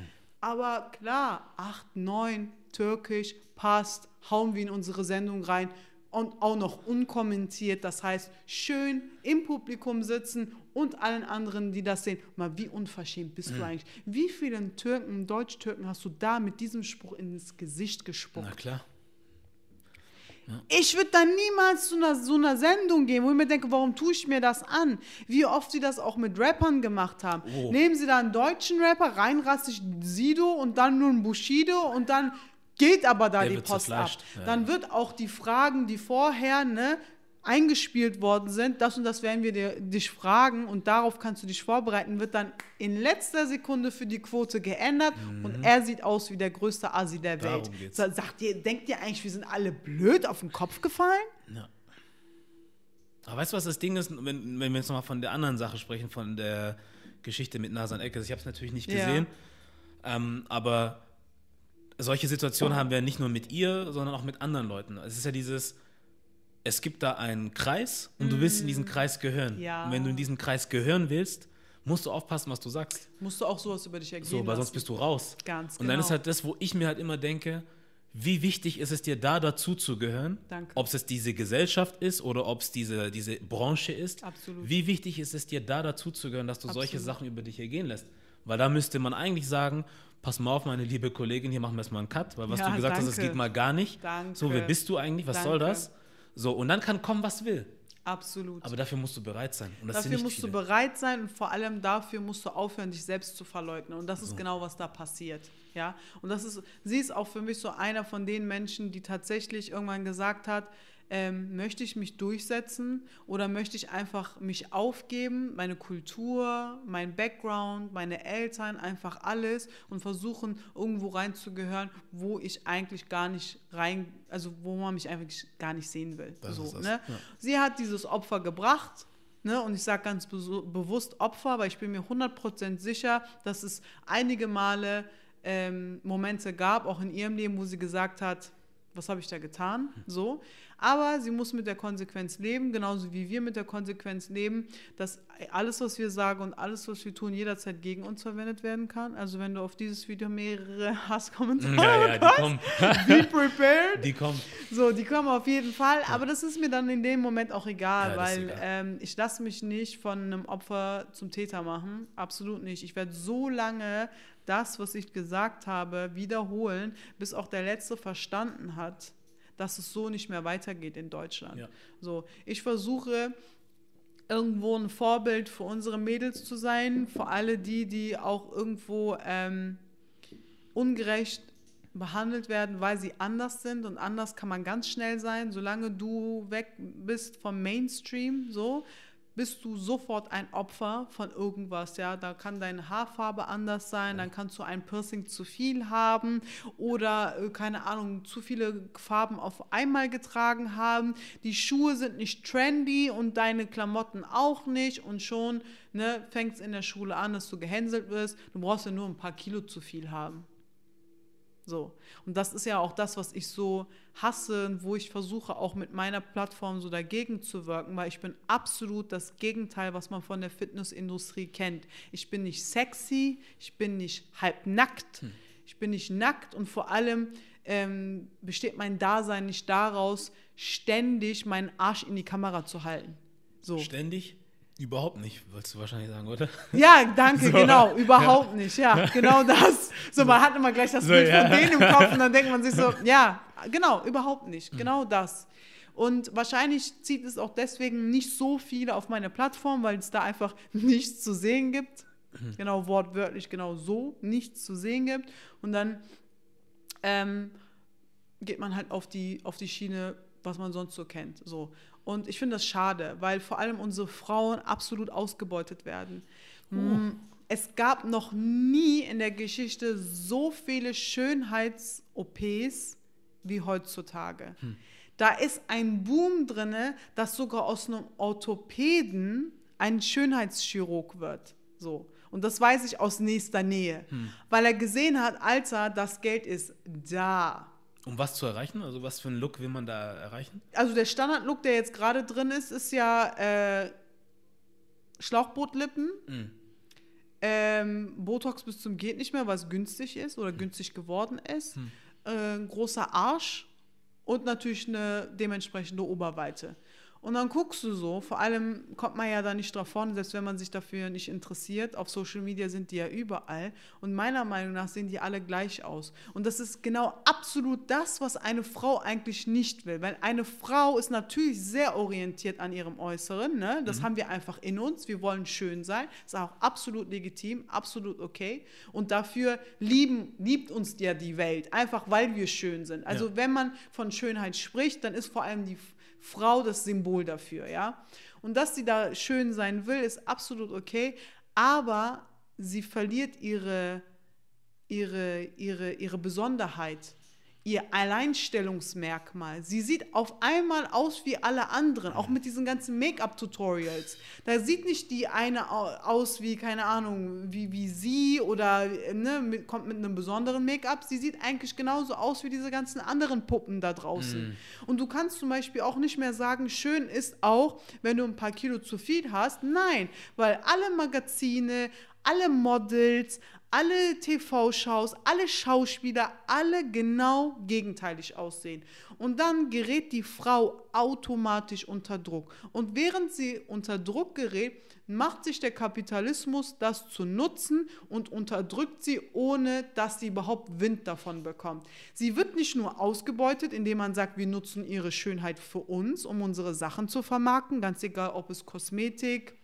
[SPEAKER 1] Aber klar, 8, 9, türkisch, passt, hauen wir in unsere Sendung rein und auch noch unkommentiert. Das heißt, schön im Publikum sitzen und allen anderen, die das sehen. Mal, wie unverschämt bist du eigentlich? Wie vielen Türken, Deutsch-Türken hast du da mit diesem Spruch ins Gesicht gespuckt?
[SPEAKER 2] Na klar.
[SPEAKER 1] Ich würde dann niemals zu einer, so einer Sendung gehen, wo ich mir denke, warum tue ich mir das an? Wie oft sie das auch mit Rappern gemacht haben.
[SPEAKER 2] Oh.
[SPEAKER 1] Nehmen sie da einen deutschen Rapper, reinrassig Sido und dann nur einen Bushido und dann geht aber da
[SPEAKER 2] Der
[SPEAKER 1] die Post ab.
[SPEAKER 2] Ja,
[SPEAKER 1] Dann
[SPEAKER 2] ja.
[SPEAKER 1] wird auch die Fragen, die vorher ne, eingespielt worden sind, das und das werden wir dir, dich fragen und darauf kannst du dich vorbereiten, wird dann in letzter Sekunde für die Quote geändert und er sieht aus wie der größte Asi der Welt.
[SPEAKER 2] Mhm.
[SPEAKER 1] Sagt ihr, denkt ihr eigentlich, wir sind alle blöd auf den Kopf gefallen?
[SPEAKER 2] Ja. Aber weißt du, was das Ding ist, wenn, wenn wir jetzt nochmal von der anderen Sache sprechen, von der Geschichte mit Nasan Eckes? Ich habe es natürlich nicht
[SPEAKER 1] Ja.
[SPEAKER 2] gesehen, ähm, aber solche Situationen haben wir nicht nur mit ihr, sondern auch mit anderen Leuten. Es ist ja dieses, es gibt da einen Kreis und du willst in diesen Kreis gehören.
[SPEAKER 1] Mm. Ja.
[SPEAKER 2] Und wenn du in diesen Kreis gehören willst, musst du aufpassen, was du sagst.
[SPEAKER 1] Musst du auch sowas über dich ergehen
[SPEAKER 2] So, weil sonst
[SPEAKER 1] lassen.
[SPEAKER 2] bist du raus.
[SPEAKER 1] Ganz
[SPEAKER 2] Und dann
[SPEAKER 1] genau.
[SPEAKER 2] ist halt das, wo ich mir halt immer denke, wie wichtig ist es dir da dazu zu gehören?
[SPEAKER 1] Danke.
[SPEAKER 2] Ob es diese Gesellschaft ist oder ob es diese, diese Branche ist.
[SPEAKER 1] Absolut.
[SPEAKER 2] Wie wichtig ist es dir da dazu zu gehören, dass du solche
[SPEAKER 1] Absolut.
[SPEAKER 2] Sachen über dich ergehen lässt? Weil da müsste man eigentlich sagen, pass mal auf, meine liebe Kollegin, hier machen wir erstmal einen Cut, weil was
[SPEAKER 1] Ja,
[SPEAKER 2] du gesagt hast, das
[SPEAKER 1] danke.
[SPEAKER 2] geht mal gar nicht.
[SPEAKER 1] Danke.
[SPEAKER 2] So, wer bist du eigentlich? Was soll
[SPEAKER 1] Danke.
[SPEAKER 2] das? So, und dann kann kommen, was will.
[SPEAKER 1] Absolut.
[SPEAKER 2] Aber dafür musst du bereit sein. Und das sind
[SPEAKER 1] dafür musst
[SPEAKER 2] viele.
[SPEAKER 1] du bereit sein und vor allem dafür musst du aufhören, dich selbst zu verleugnen. Und das ist genau, was da passiert. Ja? Und das ist, sie ist auch für mich so einer von den Menschen, die tatsächlich irgendwann gesagt hat, ähm, möchte ich mich durchsetzen oder möchte ich einfach mich aufgeben, meine Kultur, mein Background, meine Eltern, einfach alles und versuchen, irgendwo reinzugehören, wo ich eigentlich gar nicht rein, also wo man mich eigentlich gar nicht sehen will.
[SPEAKER 2] Das
[SPEAKER 1] so,
[SPEAKER 2] das,
[SPEAKER 1] ne?
[SPEAKER 2] ja.
[SPEAKER 1] Sie hat dieses Opfer gebracht. Ne, und ich sage ganz beso- bewusst Opfer, weil ich bin mir 100% sicher, dass es einige Male ähm, Momente gab, auch in ihrem Leben, wo sie gesagt hat, was habe ich da getan? So. Aber sie muss mit der Konsequenz leben, genauso wie wir mit der Konsequenz leben, dass alles, was wir sagen und alles, was wir tun, jederzeit gegen uns verwendet werden kann. Also wenn du auf dieses Video mehrere Hasskommentare
[SPEAKER 2] Ja, ja, die
[SPEAKER 1] bekommst,
[SPEAKER 2] kommen.
[SPEAKER 1] be prepared.
[SPEAKER 2] Die kommen.
[SPEAKER 1] So, die kommen auf jeden Fall, aber das ist mir dann in dem Moment auch egal,
[SPEAKER 2] Ja,
[SPEAKER 1] weil
[SPEAKER 2] egal.
[SPEAKER 1] Ähm, ich lasse mich nicht von einem Opfer zum Täter machen. Absolut nicht. Ich werde so lange das, was ich gesagt habe, wiederholen, bis auch der Letzte verstanden hat, dass es so nicht mehr weitergeht in Deutschland.
[SPEAKER 2] Ja.
[SPEAKER 1] So, ich versuche irgendwo ein Vorbild für unsere Mädels zu sein, für alle die, die auch irgendwo ähm, ungerecht behandelt werden, weil sie anders sind und anders kann man ganz schnell sein, solange du weg bist vom Mainstream, so bist du sofort ein Opfer von irgendwas, ja. Da kann deine Haarfarbe anders sein, dann kannst du ein Piercing zu viel haben oder, äh, keine Ahnung, zu viele Farben auf einmal getragen haben. Die Schuhe sind nicht trendy und deine Klamotten auch nicht und schon ne, fängt es in der Schule an, dass du gehänselt wirst. Du brauchst ja nur ein paar Kilo zu viel haben. So. Und das ist ja auch das, was ich so hasse und wo ich versuche, auch mit meiner Plattform so dagegen zu wirken, weil ich bin absolut das Gegenteil, was man von der Fitnessindustrie kennt. Ich bin nicht sexy, ich bin nicht halbnackt, ich bin nicht nackt und vor allem ähm, besteht mein Dasein nicht daraus, ständig meinen Arsch in die Kamera zu halten. So.
[SPEAKER 2] Ständig? Überhaupt nicht, wolltest du wahrscheinlich sagen, oder?
[SPEAKER 1] Ja, danke,
[SPEAKER 2] So.
[SPEAKER 1] genau, überhaupt nicht, ja, genau das. So, man hat immer gleich das
[SPEAKER 2] So,
[SPEAKER 1] Bild
[SPEAKER 2] ja.
[SPEAKER 1] von denen im Kopf und dann denkt man sich so, ja, genau, überhaupt nicht, genau das. Und wahrscheinlich zieht es auch deswegen nicht so viele auf meine Plattform, weil es da einfach nichts zu sehen gibt. Genau, wortwörtlich genau so, nichts zu sehen gibt. Und dann ähm, geht man halt auf die, auf die Schiene, was man sonst so kennt. So. Und ich finde das schade, weil vor allem unsere Frauen absolut ausgebeutet werden. Mm, Es gab noch nie in der Geschichte so viele Schönheits-OPs wie heutzutage. Da ist ein Boom drin, dass sogar aus einem Orthopäden ein Schönheitschirurg wird. So. Und das weiß ich aus nächster Nähe, weil er gesehen hat, Alter, das Geld ist da.
[SPEAKER 2] Um was zu erreichen? Also was für einen Look will man da erreichen?
[SPEAKER 1] Also der Standardlook, der jetzt gerade drin ist, ist ja äh, Schlauchbootlippen,
[SPEAKER 2] Mhm.
[SPEAKER 1] ähm, Botox bis zum geht nicht mehr, was günstig ist oder günstig geworden ist, äh, ein großer Arsch und natürlich eine dementsprechende Oberweite. Und dann guckst du so, vor allem kommt man ja da nicht drauf vorne, selbst wenn man sich dafür nicht interessiert. Auf Social Media sind die ja überall. Und meiner Meinung nach sehen die alle gleich aus. Und das ist genau absolut das, was eine Frau eigentlich nicht will. Weil eine Frau ist natürlich sehr orientiert an ihrem Äußeren. Ne? Das haben wir einfach in uns. Wir wollen schön sein. Ist auch absolut legitim, absolut okay. Und dafür lieben, liebt uns ja die Welt, einfach weil wir schön sind. Also
[SPEAKER 2] Ja.
[SPEAKER 1] wenn man von Schönheit spricht, dann ist vor allem die F- Frau das Symbol dafür, ja. Und dass sie da schön sein will, ist absolut okay, aber sie verliert ihre, ihre, ihre, ihre Besonderheit, ihr Alleinstellungsmerkmal. Sie sieht auf einmal aus wie alle anderen, auch mit diesen ganzen Make-up-Tutorials. Da sieht nicht die eine au- aus wie, keine Ahnung, wie, wie sie oder ne, mit, kommt mit einem besonderen Make-up. Sie sieht eigentlich genauso aus wie diese ganzen anderen Puppen da draußen. Und du kannst zum Beispiel auch nicht mehr sagen, schön ist auch, wenn du ein paar Kilo zu viel hast. Nein, weil alle Magazine, alle Models, alle TV-Shows, alle Schauspieler, alle genau gegenteilig aussehen. Und dann gerät die Frau automatisch unter Druck. Und während sie unter Druck gerät, macht sich der Kapitalismus das zu nutzen und unterdrückt sie, ohne dass sie überhaupt Wind davon bekommt. Sie wird nicht nur ausgebeutet, indem man sagt, wir nutzen ihre Schönheit für uns, um unsere Sachen zu vermarkten, ganz egal, ob es Kosmetik,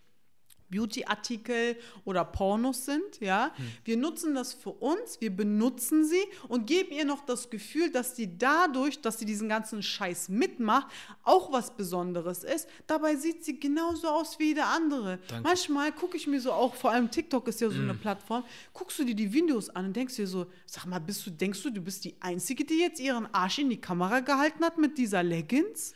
[SPEAKER 1] Beauty-Artikel oder Pornos sind, ja. Wir nutzen das für uns, wir benutzen sie und geben ihr noch das Gefühl, dass sie dadurch, dass sie diesen ganzen Scheiß mitmacht, auch was Besonderes ist. Dabei sieht sie genauso aus wie jeder andere.
[SPEAKER 2] Danke.
[SPEAKER 1] Manchmal gucke ich mir so auch, vor allem TikTok ist ja so eine Plattform, guckst du dir die Videos an und denkst dir so, sag mal, bist du, denkst du, du bist die Einzige, die jetzt ihren Arsch in die Kamera gehalten hat mit dieser Leggings?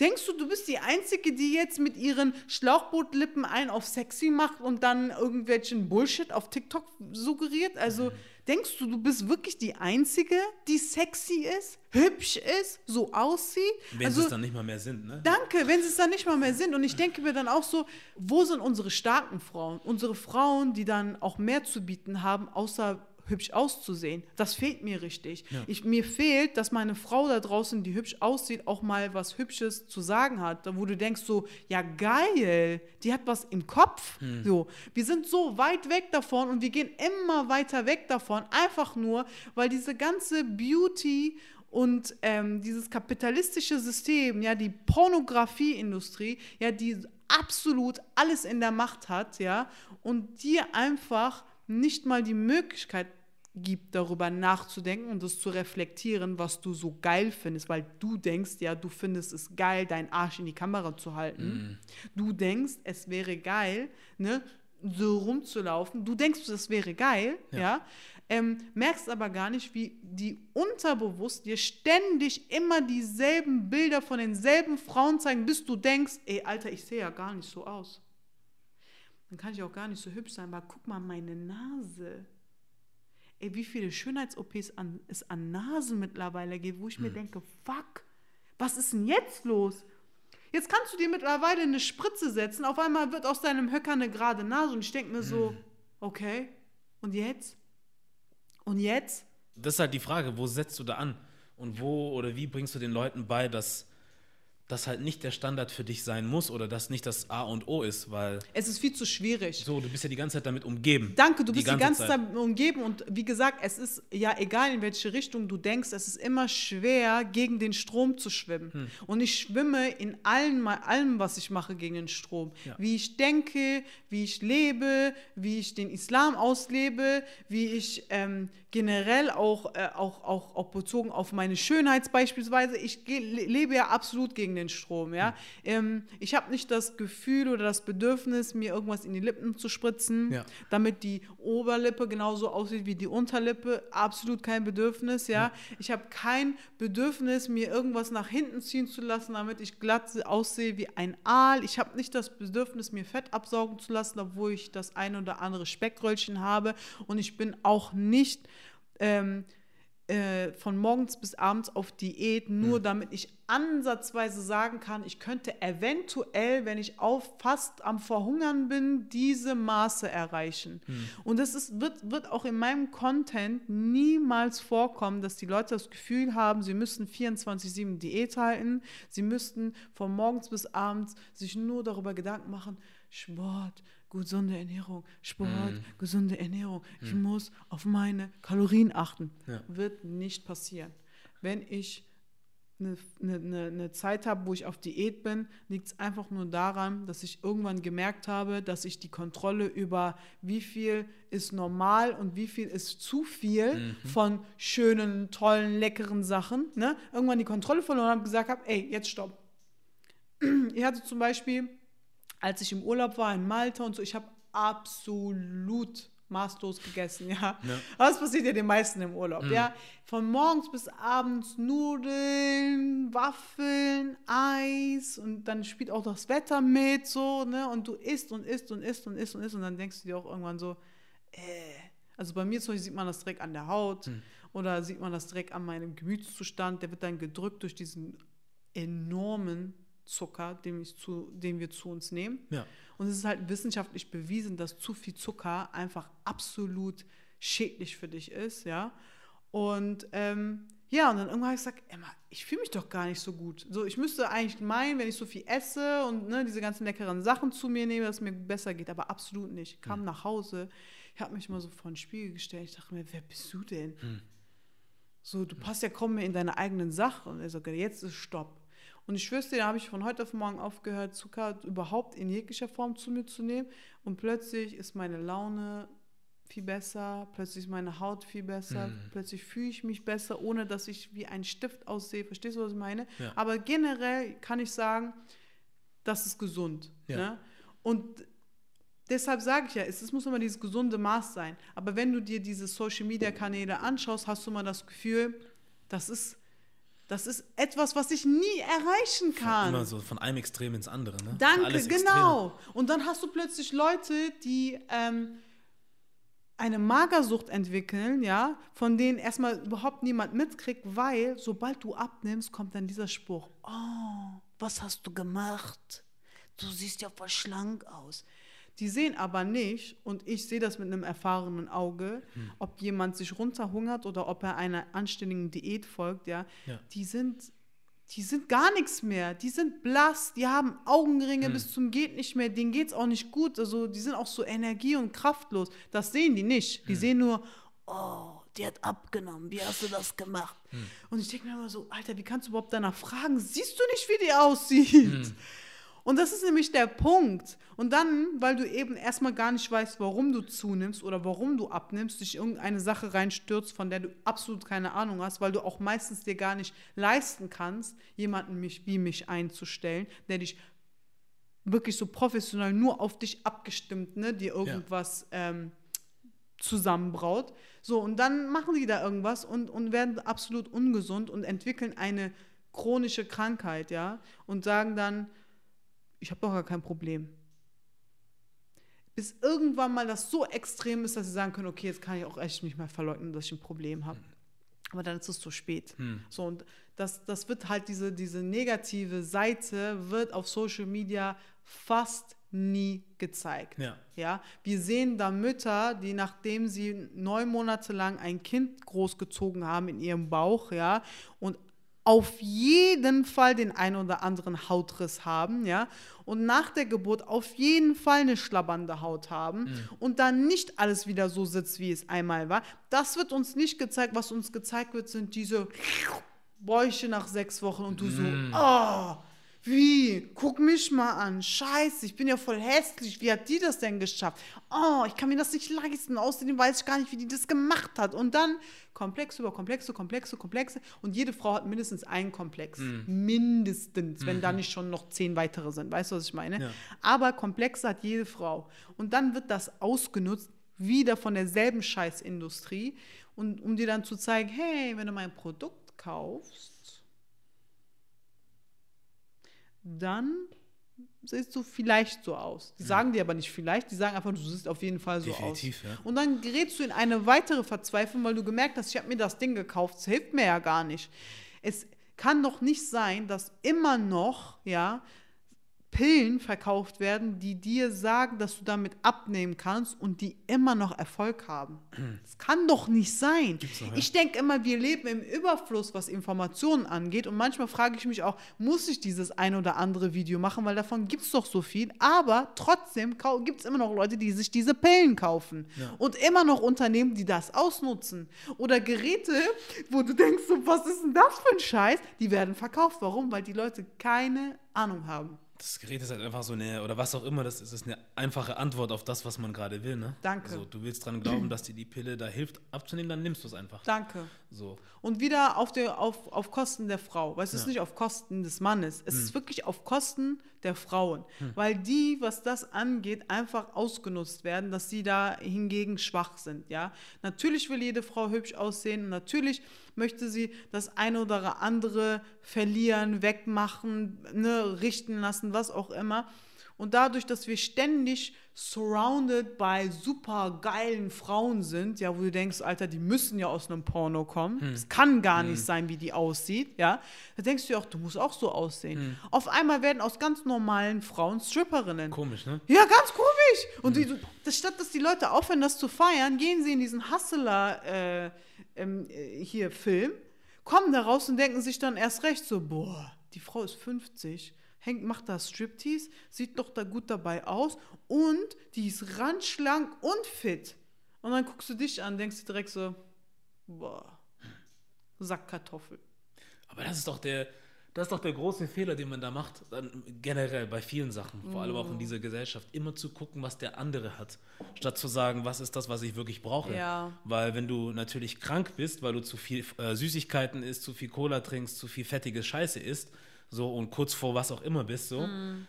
[SPEAKER 1] Denkst du, du bist die Einzige, die jetzt mit ihren Schlauchbootlippen einen auf sexy macht und dann irgendwelchen Bullshit auf TikTok suggeriert? Also denkst du, du bist wirklich die Einzige, die sexy ist, hübsch ist, so aussieht?
[SPEAKER 2] Wenn
[SPEAKER 1] also,
[SPEAKER 2] sie es dann nicht mal mehr sind, ne?
[SPEAKER 1] Danke, wenn sie es dann nicht mal mehr sind. Und ich denke mir dann auch so, wo sind unsere starken Frauen? Unsere Frauen, die dann auch mehr zu bieten haben, außer hübsch auszusehen. Das fehlt mir richtig. Ich, mir fehlt, dass meine Frau da draußen, die hübsch aussieht, auch mal was Hübsches zu sagen hat. Wo du denkst so, ja geil, die hat was im Kopf. So, wir sind so weit weg davon und wir gehen immer weiter weg davon, einfach nur, weil diese ganze Beauty und ähm, dieses kapitalistische System, ja, die Pornografieindustrie, ja, die absolut alles in der Macht hat, ja, und dir einfach nicht mal die Möglichkeit gibt, darüber nachzudenken und das zu reflektieren, was du so geil findest, weil du denkst, ja, du findest es geil, deinen Arsch in die Kamera zu halten. Du denkst, es wäre geil, ne, so rumzulaufen. Du denkst, das wäre geil, ja. Ähm, merkst aber gar nicht, wie die unterbewusst dir ständig immer dieselben Bilder von denselben Frauen zeigen, bis du denkst, ey, Alter, ich sehe ja gar nicht so aus. Dann kann ich auch gar nicht so hübsch sein, aber guck mal meine Nase. Ey, wie viele Schönheits-OPs an, es an Nasen mittlerweile gibt, wo ich mir denke, fuck, was ist denn jetzt los? Jetzt kannst du dir mittlerweile eine Spritze setzen, auf einmal wird aus deinem Höcker eine gerade Nase und ich denke mir so, okay, und jetzt? Und jetzt?
[SPEAKER 2] Das ist halt die Frage, wo setzt du da an? Und wo oder wie bringst du den Leuten bei, dass das halt nicht der Standard für dich sein muss oder das nicht das A und O ist, weil
[SPEAKER 1] Es ist viel zu schwierig.
[SPEAKER 2] so, du bist ja die ganze Zeit damit umgeben.
[SPEAKER 1] Danke, du bist die ganze Zeit umgeben und wie gesagt, es ist ja egal, in welche Richtung du denkst, es ist immer schwer, gegen den Strom zu schwimmen.
[SPEAKER 2] Hm.
[SPEAKER 1] Und ich schwimme in allen, allem, was ich mache, gegen den Strom.
[SPEAKER 2] Ja.
[SPEAKER 1] Wie ich denke, wie ich lebe, wie ich den Islam auslebe, wie ich ähm, generell auch, äh, auch, auch, auch bezogen auf meine Schönheit beispielsweise, ich lebe ja absolut gegen den Strom. Ja? Ähm, ich habe nicht das Gefühl oder das Bedürfnis, mir irgendwas in die Lippen zu spritzen,
[SPEAKER 2] Ja.
[SPEAKER 1] damit die Oberlippe genauso aussieht wie die Unterlippe. Absolut kein Bedürfnis, ja. Ich habe kein Bedürfnis, mir irgendwas nach hinten ziehen zu lassen, damit ich glatt aussehe wie ein Aal. Ich habe nicht das Bedürfnis, mir Fett absaugen zu lassen, obwohl ich das ein oder andere Speckröllchen habe. Und ich bin auch nicht ähm, äh, von morgens bis abends auf Diät, nur damit ich ansatzweise sagen kann, ich könnte eventuell, wenn ich auf fast am Verhungern bin, diese Maße erreichen. Und das ist, wird, wird auch in meinem Content niemals vorkommen, dass die Leute das Gefühl haben, sie müssen 24-7 Diät halten, sie müssten von morgens bis abends sich nur darüber Gedanken machen, Sport, gesunde Ernährung, Sport, gesunde Ernährung. Ich muss auf meine Kalorien achten.
[SPEAKER 2] Ja.
[SPEAKER 1] Wird nicht passieren. Wenn ich eine, eine, eine, Zeit habe, wo ich auf Diät bin, liegt es einfach nur daran, dass ich irgendwann gemerkt habe, dass ich die Kontrolle über wie viel ist normal und wie viel ist zu viel von schönen, tollen, leckeren Sachen, ne? irgendwann die Kontrolle verloren habe und gesagt habe, ey, jetzt stopp. Ich hatte zum Beispiel, als ich im Urlaub war in Malta und so, ich habe absolut maßlos gegessen, ja.
[SPEAKER 2] Ja.
[SPEAKER 1] Das passiert ja den meisten im Urlaub, ja. Von morgens bis abends Nudeln, Waffeln, Eis und dann spielt auch das Wetter mit, so, ne. Und du isst und isst und isst und isst und isst und dann denkst du dir auch irgendwann so, äh. Also bei mir zum Beispiel sieht man das direkt an der Haut oder sieht man das direkt an meinem Gemütszustand. Der wird dann gedrückt durch diesen enormen Zucker, den, ich zu, den wir zu uns nehmen.
[SPEAKER 2] Ja.
[SPEAKER 1] Und es ist halt wissenschaftlich bewiesen, dass zu viel Zucker einfach absolut schädlich für dich ist, ja. Und ähm, ja, und dann irgendwann habe ich gesagt, Emma, ich fühle mich doch gar nicht so gut. So, ich müsste eigentlich meinen, wenn ich so viel esse und ne, diese ganzen leckeren Sachen zu mir nehme, dass es mir besser geht, aber absolut nicht. Ich kam nach Hause, ich habe mich mal so vor den Spiegel gestellt, ich dachte mir, wer bist du denn? So, du passt ja kaum mehr in deine eigenen Sachen. Und er sagt, jetzt ist Stopp. Und ich schwör's dir, da habe ich von heute auf morgen aufgehört, Zucker überhaupt in jeglicher Form zu mir zu nehmen. Und plötzlich ist meine Laune viel besser, plötzlich ist meine Haut viel besser, plötzlich fühle ich mich besser, ohne dass ich wie ein Stift aussehe. Verstehst du, was ich meine?
[SPEAKER 2] Ja.
[SPEAKER 1] Aber generell kann ich sagen, das ist gesund.
[SPEAKER 2] Ja.
[SPEAKER 1] Ne? Und deshalb sage ich ja, es, es muss immer dieses gesunde Maß sein. Aber wenn du dir diese Social-Media-Kanäle anschaust, hast du mal das Gefühl, das ist, das ist etwas, was ich nie erreichen kann.
[SPEAKER 2] Immer so von einem Extrem ins andere, ne?
[SPEAKER 1] Danke,
[SPEAKER 2] Alles Extreme.
[SPEAKER 1] genau. Und dann hast du plötzlich Leute, die ähm, eine Magersucht entwickeln, ja, von denen erstmal überhaupt niemand mitkriegt, weil sobald du abnimmst, kommt dann dieser Spruch: Oh, was hast du gemacht? Du siehst ja voll schlank aus. Die sehen aber nicht, und ich sehe das mit einem erfahrenen Auge, ob jemand sich runterhungert oder ob er einer anständigen Diät folgt, ja.
[SPEAKER 2] Ja.
[SPEAKER 1] Die sind die sind gar nichts mehr. Die sind blass, die haben Augenringe
[SPEAKER 2] Hm.
[SPEAKER 1] bis zum geht nicht mehr. Denen geht's auch nicht gut. Also die sind auch so energie- und kraftlos. Das sehen die nicht.
[SPEAKER 2] Hm.
[SPEAKER 1] Die sehen nur, oh, die hat abgenommen. Wie hast du das gemacht?
[SPEAKER 2] Hm.
[SPEAKER 1] Und ich denke mir immer so, Alter, wie kannst du überhaupt danach fragen? Siehst du nicht, wie die aussieht? Und das ist nämlich der Punkt. Und dann, weil du eben erstmal gar nicht weißt, warum du zunimmst oder warum du abnimmst, dich in irgendeine Sache reinstürzt, von der du absolut keine Ahnung hast, weil du auch meistens dir gar nicht leisten kannst, jemanden mich, wie mich einzustellen, der dich wirklich so professionell nur auf dich abgestimmt, ne, dir irgendwas ähm, zusammenbraut. So, und dann machen die da irgendwas und, und werden absolut ungesund und entwickeln eine chronische Krankheit, ja, und sagen dann, ich habe doch gar kein Problem. Bis irgendwann mal das so extrem ist, dass sie sagen können, okay, jetzt kann ich auch echt nicht mehr verleugnen, dass ich ein Problem habe. Aber dann ist es zu spät. So, und das, das wird halt diese, diese negative Seite wird auf Social Media fast nie gezeigt.
[SPEAKER 2] Ja.
[SPEAKER 1] Ja, wir sehen da Mütter, die nachdem sie neun Monate lang ein Kind großgezogen haben in ihrem Bauch, ja, und auf jeden Fall den ein oder anderen Hautriss haben, ja, und nach der Geburt auf jeden Fall eine schlabbernde Haut haben und dann nicht alles wieder so sitzt, wie es einmal war. Das wird uns nicht gezeigt. Was uns gezeigt wird, sind diese Bäuche nach sechs Wochen und du so, oh, wie? Guck mich mal an. Scheiße, ich bin ja voll hässlich. Wie hat die das denn geschafft? Oh, ich kann mir das nicht leisten. Außerdem weiß ich gar nicht, wie die das gemacht hat. Und dann Komplex über Komplexe, Komplexe, Komplexe. Und jede Frau hat mindestens einen Komplex. Mindestens, wenn da nicht schon noch zehn weitere sind. Weißt du, was ich meine?
[SPEAKER 2] Ja.
[SPEAKER 1] Aber Komplexe hat jede Frau. Und dann wird das ausgenutzt, wieder von derselben Scheißindustrie. Und um dir dann zu zeigen, hey, wenn du mein Produkt kaufst, dann siehst du vielleicht so aus. Die sagen dir aber nicht vielleicht, die sagen einfach, du siehst auf jeden Fall so
[SPEAKER 2] Definitiv,
[SPEAKER 1] aus.
[SPEAKER 2] ja.
[SPEAKER 1] Und dann gerätst du in eine weitere Verzweiflung, weil du gemerkt hast, ich habe mir das Ding gekauft, es hilft mir ja gar nicht. Es kann doch nicht sein, dass immer noch, ja, Pillen verkauft werden, die dir sagen, dass du damit abnehmen kannst und die immer noch Erfolg haben. Das kann doch nicht sein.
[SPEAKER 2] doch, ja.
[SPEAKER 1] Ich denke immer, wir leben im Überfluss, was Informationen angeht. Und manchmal frage ich mich auch, muss ich dieses ein oder andere Video machen, weil davon gibt es doch so viel. Aber trotzdem gibt es immer noch Leute, die sich diese Pillen kaufen. Und immer noch Unternehmen, die das ausnutzen. Oder Geräte, wo du denkst, was ist denn das für ein Scheiß? Die werden verkauft. Warum? Weil die Leute keine Ahnung haben.
[SPEAKER 2] Das Gerät ist halt einfach so eine, oder was auch immer, das ist, ist eine einfache Antwort auf das, was man gerade will, ne?
[SPEAKER 1] Danke.
[SPEAKER 2] So, du willst dran glauben, dass dir die Pille da hilft abzunehmen, dann nimmst du es einfach.
[SPEAKER 1] Danke.
[SPEAKER 2] So.
[SPEAKER 1] Und wieder auf, der, auf, auf Kosten der Frau. Weil es ist
[SPEAKER 2] Ja. Hm.
[SPEAKER 1] nicht auf Kosten des Mannes. Es ist wirklich auf Kosten der Frauen. Weil die, was das angeht, einfach ausgenutzt werden, dass sie da hingegen schwach sind. Ja? Natürlich will jede Frau hübsch aussehen. Natürlich möchte sie das eine oder andere verlieren, wegmachen, ne, richten lassen, was auch immer. Und dadurch, dass wir ständig surrounded by super geilen Frauen sind, ja, wo du denkst, Alter, die müssen ja aus einem Porno kommen. Es kann gar nicht sein, wie die aussieht, ja. Da denkst du ja auch, du musst auch so aussehen. Auf einmal werden aus ganz normalen Frauen Stripperinnen.
[SPEAKER 2] Komisch, ne?
[SPEAKER 1] Ja, ganz komisch. Und die, das, statt dass die Leute aufhören, das zu feiern, gehen sie in diesen Hustler äh, ähm, äh, hier Film, kommen da raus und denken sich dann erst recht so, boah, die Frau ist 50, hängt, macht da Striptease, sieht doch da gut dabei aus und die ist randschlank und fit. Und dann guckst du dich an, denkst du direkt so, boah, Sackkartoffel.
[SPEAKER 2] Aber das ist doch der, das ist doch der große Fehler, den man da macht, dann generell bei vielen Sachen, vor allem auch in dieser Gesellschaft, immer zu gucken, was der andere hat, statt zu sagen, was ist das, was ich wirklich brauche.
[SPEAKER 1] Ja.
[SPEAKER 2] Weil wenn du natürlich krank bist, weil du zu viel äh, Süßigkeiten isst, zu viel Cola trinkst, zu viel fettige Scheiße isst, so und kurz vor was auch immer bist, so,
[SPEAKER 1] Mm.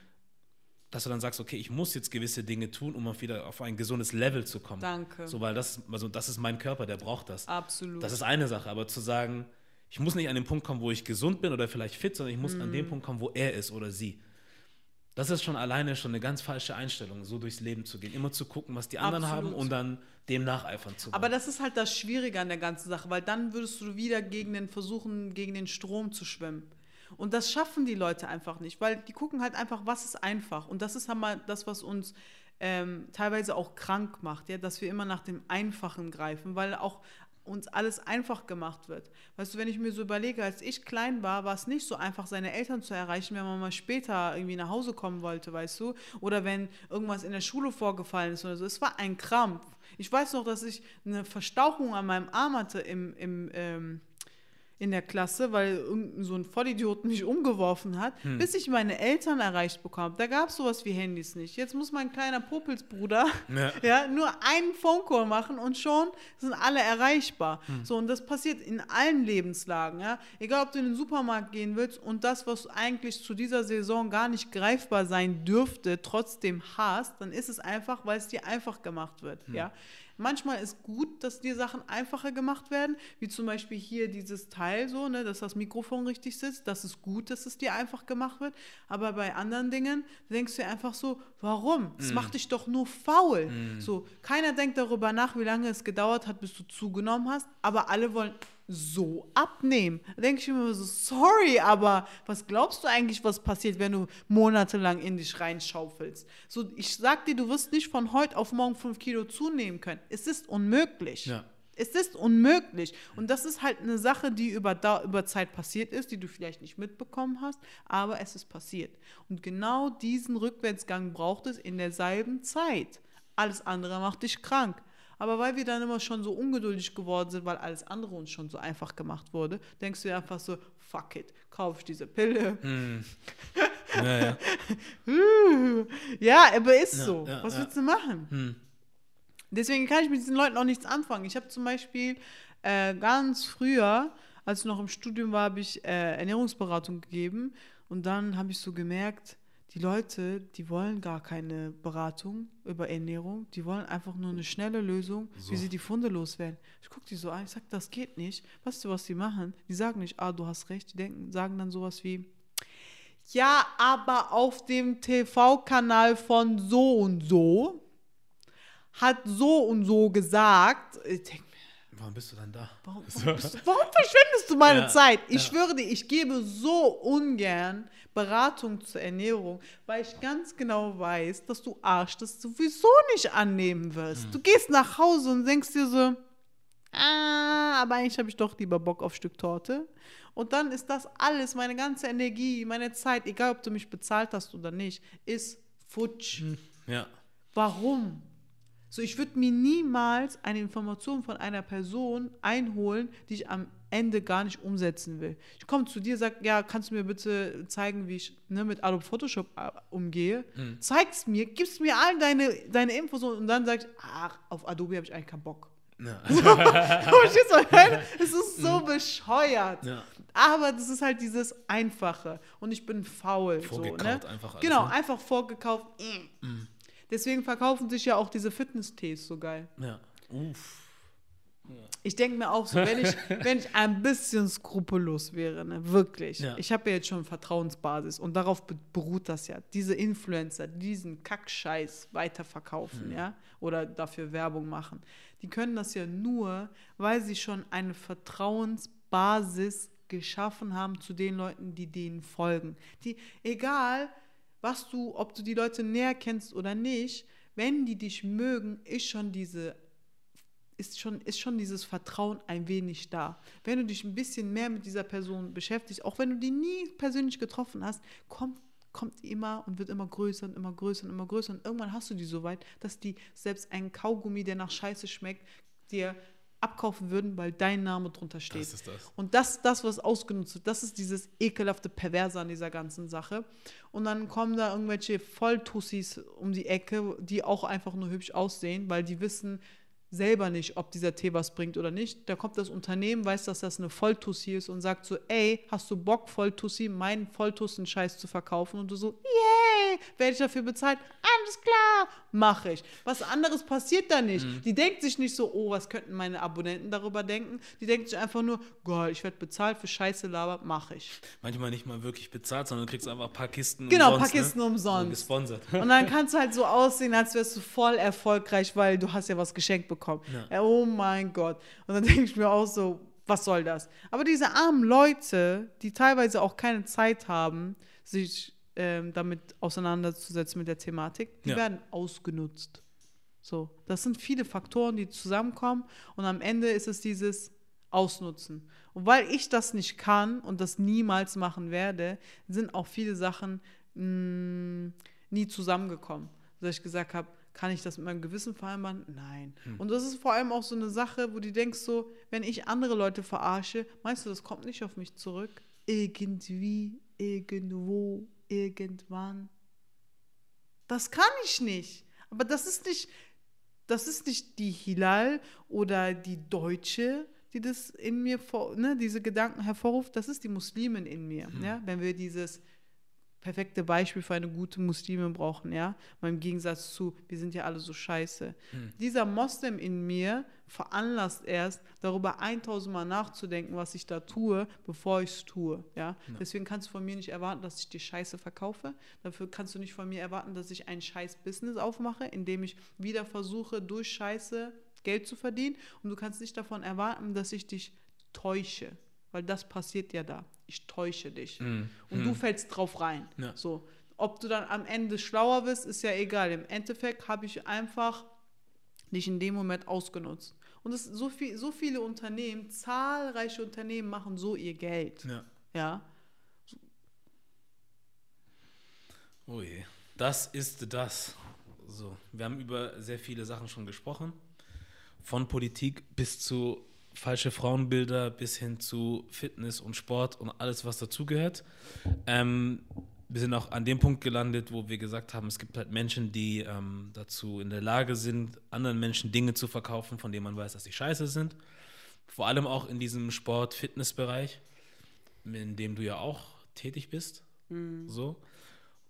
[SPEAKER 2] dass du dann sagst, okay, ich muss jetzt gewisse Dinge tun, um auf wieder auf ein gesundes Level zu kommen.
[SPEAKER 1] Danke.
[SPEAKER 2] So, weil das, also das ist mein Körper, der braucht das.
[SPEAKER 1] Absolut.
[SPEAKER 2] Das ist eine Sache, aber zu sagen, ich muss nicht an den Punkt kommen, wo ich gesund bin oder vielleicht fit, sondern ich muss an
[SPEAKER 1] Mhm.
[SPEAKER 2] den Punkt kommen, wo er ist oder sie. Das ist schon alleine schon eine ganz falsche Einstellung, so durchs Leben zu gehen. Immer zu gucken, was die anderen
[SPEAKER 1] Absolut.
[SPEAKER 2] haben und dann dem nacheifern zu wollen.
[SPEAKER 1] Aber das ist halt das Schwierige an der ganzen Sache, weil dann würdest du wieder gegen den versuchen, gegen den Strom zu schwimmen. Und das schaffen die Leute einfach nicht, weil die gucken halt einfach, was ist einfach. Und das ist halt mal das, was uns ähm, teilweise auch krank macht, ja, dass wir immer nach dem Einfachen greifen, weil auch uns alles einfach gemacht wird. Weißt du, wenn ich mir so überlege, als ich klein war, war es nicht so einfach, seine Eltern zu erreichen, wenn man mal später irgendwie nach Hause kommen wollte, weißt du? Oder wenn irgendwas in der Schule vorgefallen ist oder so. Es war ein Krampf. Ich weiß noch, dass ich eine Verstauchung an meinem Arm hatte im, im, ähm, in der Klasse, weil irgendein so ein Vollidiot mich umgeworfen hat,
[SPEAKER 2] Hm.
[SPEAKER 1] bis ich meine Eltern erreicht bekomme. Da gab es sowas wie Handys nicht. Jetzt muss mein kleiner Popelsbruder
[SPEAKER 2] Ja.
[SPEAKER 1] ja. nur einen Phone-Call machen und schon sind alle erreichbar.
[SPEAKER 2] Hm.
[SPEAKER 1] So, und das passiert in allen Lebenslagen. Ja? Egal, ob du in den Supermarkt gehen willst und das, was eigentlich zu dieser Saison gar nicht greifbar sein dürfte, trotzdem hast, dann ist es einfach, weil es dir einfach gemacht wird.
[SPEAKER 2] Hm.
[SPEAKER 1] Ja? Manchmal ist gut, dass dir Sachen einfacher gemacht werden, wie zum Beispiel hier dieses Teil so, ne, dass das Mikrofon richtig sitzt. Das ist gut, dass es dir einfach gemacht wird. Aber bei anderen Dingen denkst du einfach so, warum? Das
[SPEAKER 2] Mm.
[SPEAKER 1] macht dich doch nur faul. So, keiner denkt darüber nach, wie lange es gedauert hat, bis du zugenommen hast, aber alle wollen so abnehmen. Da denke ich mir immer so, sorry, aber was glaubst du eigentlich, was passiert, wenn du monatelang in dich reinschaufelst? So, ich sag dir, du wirst nicht von heute auf morgen fünf Kilo zunehmen können. Es ist unmöglich.
[SPEAKER 2] Ja.
[SPEAKER 1] Es ist unmöglich. Und das ist halt eine Sache, die über, über Zeit passiert ist, die du vielleicht nicht mitbekommen hast, aber es ist passiert. Und genau diesen Rückwärtsgang braucht es in derselben Zeit. Alles andere macht dich krank. Aber weil wir dann immer schon so ungeduldig geworden sind, weil alles andere uns schon so einfach gemacht wurde, denkst du dir einfach so, fuck it, kauf ich diese Pille.
[SPEAKER 2] Ja, ja.
[SPEAKER 1] Ja, aber ist
[SPEAKER 2] Ja,
[SPEAKER 1] so.
[SPEAKER 2] ja,
[SPEAKER 1] Was willst du machen?
[SPEAKER 2] Hm.
[SPEAKER 1] Deswegen kann ich mit diesen Leuten auch nichts anfangen. Ich habe zum Beispiel äh, ganz früher, als ich noch im Studium war, habe ich äh, Ernährungsberatung gegeben und dann habe ich so gemerkt, die Leute, die wollen gar keine Beratung über Ernährung, die wollen einfach nur eine schnelle Lösung, wie sie die Funde loswerden. Ich gucke die so an, ich sage, das geht nicht. Weißt du, was die machen? Die sagen nicht, ah, du hast recht, die denken, sagen dann sowas wie, ja, aber auf dem TV-Kanal von so und so hat so und so gesagt. Ich denk mir,
[SPEAKER 2] Warum bist du dann da?
[SPEAKER 1] warum, warum, bist warum verschwendest du meine
[SPEAKER 2] Ja,
[SPEAKER 1] Zeit? Ich
[SPEAKER 2] ja.
[SPEAKER 1] schwöre dir, ich gebe so ungern Beratung zur Ernährung, weil ich ganz genau weiß, dass du Arsch das sowieso nicht annehmen wirst. Du gehst nach Hause und denkst dir so, ah, aber eigentlich habe ich doch lieber Bock auf Stück Torte. Und dann ist das alles, meine ganze Energie, meine Zeit, egal ob du mich bezahlt hast oder nicht, ist futsch.
[SPEAKER 2] Ja.
[SPEAKER 1] Warum? So, ich würde mir niemals eine Information von einer Person einholen, die ich am Ende gar nicht umsetzen will. Ich komme zu dir, sag, ja, kannst du mir bitte zeigen, wie ich ne, mit Adobe Photoshop äh, umgehe? Zeig's mir, gibst mir all deine, deine Infos und dann sagst ach, auf Adobe habe ich eigentlich keinen Bock.
[SPEAKER 2] Ja.
[SPEAKER 1] Ich meine? Es ist so bescheuert.
[SPEAKER 2] Ja.
[SPEAKER 1] Aber das ist halt dieses Einfache. Und ich bin faul.
[SPEAKER 2] Vorgekaut
[SPEAKER 1] so, ne?
[SPEAKER 2] einfach alles,
[SPEAKER 1] Genau,
[SPEAKER 2] ne?
[SPEAKER 1] einfach vorgekauft. Deswegen verkaufen sich ja auch diese Fitness-Tees so geil.
[SPEAKER 2] ja. Uff.
[SPEAKER 1] Ich denke mir auch so, wenn ich, wenn ich ein bisschen skrupellos wäre, ne, wirklich.
[SPEAKER 2] Ja.
[SPEAKER 1] Ich habe ja jetzt schon Vertrauensbasis und darauf be beruht das ja. Diese Influencer, die diesen Kackscheiß weiterverkaufen, ja, oder dafür Werbung machen, die können das ja nur, weil sie schon eine Vertrauensbasis geschaffen haben zu den Leuten, die denen folgen. Die, egal, was du, ob du die Leute näher kennst oder nicht, wenn die dich mögen, ist schon diese ist schon, ist schon dieses Vertrauen ein wenig da. Wenn du dich ein bisschen mehr mit dieser Person beschäftigst, auch wenn du die nie persönlich getroffen hast, kommt, kommt immer und wird immer größer und immer größer und immer größer. Und irgendwann hast du die so weit, dass die selbst einen Kaugummi, der nach Scheiße schmeckt, dir abkaufen würden, weil dein Name drunter steht.
[SPEAKER 2] Das ist das.
[SPEAKER 1] Und das, das, was ausgenutzt wird, das ist dieses ekelhafte Perverse an dieser ganzen Sache. Und dann kommen da irgendwelche Volltussis um die Ecke, die auch einfach nur hübsch aussehen, weil die wissen selber nicht, ob dieser Tee was bringt oder nicht. Da kommt das Unternehmen, weiß, dass das eine Volltussi ist und sagt so, ey, hast du Bock, Volltussi, meinen Volltussen-Scheiß zu verkaufen? Und du so, yay, werde ich dafür bezahlt? Alles klar, mache ich. Was anderes passiert da nicht. Die denkt sich nicht so, oh, was könnten meine Abonnenten darüber denken? Die denkt sich einfach nur, geil, ich werde bezahlt für Scheiße Laber, mache ich.
[SPEAKER 2] Manchmal nicht mal wirklich bezahlt, sondern du kriegst einfach ein paar Kisten
[SPEAKER 1] Genau,
[SPEAKER 2] umsonst.
[SPEAKER 1] paar Kisten
[SPEAKER 2] ne?
[SPEAKER 1] umsonst.
[SPEAKER 2] So gesponsert.
[SPEAKER 1] Und dann kannst du halt so aussehen, als wärst du voll erfolgreich, weil du hast ja was geschenkt bekommen. Ja. oh mein Gott. Und dann denke ich mir auch so, was soll das? Aber diese armen Leute, die teilweise auch keine Zeit haben, sich ähm, damit auseinanderzusetzen mit der Thematik, die
[SPEAKER 2] Ja.
[SPEAKER 1] werden ausgenutzt. So, das sind viele Faktoren, die zusammenkommen und am Ende ist es dieses Ausnutzen. Und weil ich das nicht kann und das niemals machen werde, sind auch viele Sachen mh, nie zusammengekommen. Dass ich gesagt habe, Kann ich das mit meinem Gewissen vereinbaren? Nein.
[SPEAKER 2] Hm.
[SPEAKER 1] Und das ist vor allem auch so eine Sache, wo du denkst so, wenn ich andere Leute verarsche, meinst du, das kommt nicht auf mich zurück? Irgendwie, irgendwo, irgendwann. Das kann ich nicht. Aber das ist nicht, das ist nicht die Hilal oder die Deutsche, die das in mir, vor, ne, diese Gedanken hervorruft. Das ist die Muslimin in mir. Ja? Wenn wir dieses perfekte Beispiel für eine gute Muslimin brauchen, ja, mal im Gegensatz zu, wir sind ja alle so scheiße. Dieser Moslem in mir veranlasst erst, darüber 1000 Mal nachzudenken, was ich da tue, bevor ich es tue, ja? Deswegen kannst du von mir nicht erwarten, dass ich dir Scheiße verkaufe. Dafür kannst du nicht von mir erwarten, dass ich ein scheiß Business aufmache, indem ich wieder versuche, durch Scheiße Geld zu verdienen. Und du kannst nicht davon erwarten, dass ich dich täusche, weil das passiert ja da. Ich täusche dich. Und du fällst drauf rein.
[SPEAKER 2] Ja.
[SPEAKER 1] So. Ob du dann am Ende schlauer bist, ist ja egal. Im Endeffekt habe ich einfach dich in dem Moment ausgenutzt. Und es so, viel, so viele Unternehmen, zahlreiche Unternehmen machen so ihr Geld.
[SPEAKER 2] Ja.
[SPEAKER 1] Ja.
[SPEAKER 2] Oh je. Das ist das. So, wir haben über sehr viele Sachen schon gesprochen. Von Politik bis zu falsche Frauenbilder bis hin zu Fitness und Sport und alles, was dazugehört. Ähm, wir sind auch an dem Punkt gelandet, wo wir gesagt haben, es gibt halt Menschen, die ähm, dazu in der Lage sind, anderen Menschen Dinge zu verkaufen, von denen man weiß, dass sie scheiße sind. Vor allem auch in diesem Sport-Fitness-Bereich, in dem du ja auch tätig bist. So.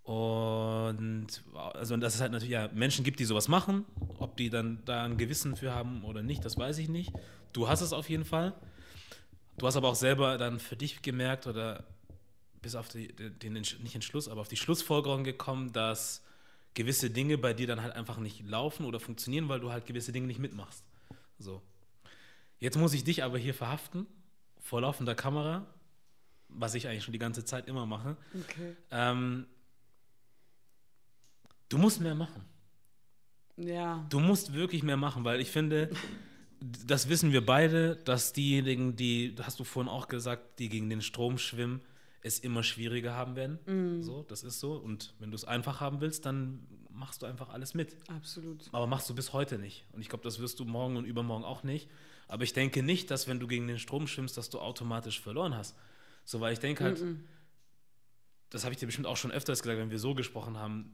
[SPEAKER 2] Und also dass es halt natürlich ja, Menschen gibt, die sowas machen. Ob die dann da ein Gewissen für haben oder nicht, das weiß ich nicht. Du hast es auf jeden Fall. Du hast aber auch selber dann für dich gemerkt oder bis auf die, den, nicht Entschluss, aber auf die Schlussfolgerung gekommen, dass gewisse Dinge bei dir dann halt einfach nicht laufen oder funktionieren, weil du halt gewisse Dinge nicht mitmachst. So. Jetzt muss ich dich aber hier verhaften, vor laufender Kamera, was ich eigentlich schon die ganze Zeit immer mache.
[SPEAKER 1] Okay.
[SPEAKER 2] Ähm, du musst mehr machen.
[SPEAKER 1] Ja.
[SPEAKER 2] Du musst wirklich mehr machen, weil ich finde, das wissen wir beide, dass diejenigen, die, hast du vorhin auch gesagt, die gegen den Strom schwimmen, es immer schwieriger haben werden. So, das ist so. Und wenn du es einfach haben willst, dann machst du einfach alles mit.
[SPEAKER 1] Absolut.
[SPEAKER 2] Aber machst du bis heute nicht. Und ich glaube, das wirst du morgen und übermorgen auch nicht. Aber ich denke nicht, dass wenn du gegen den Strom schwimmst, dass du automatisch verloren hast. So, weil ich denke halt, das habe ich dir bestimmt auch schon öfters gesagt, wenn wir so gesprochen haben,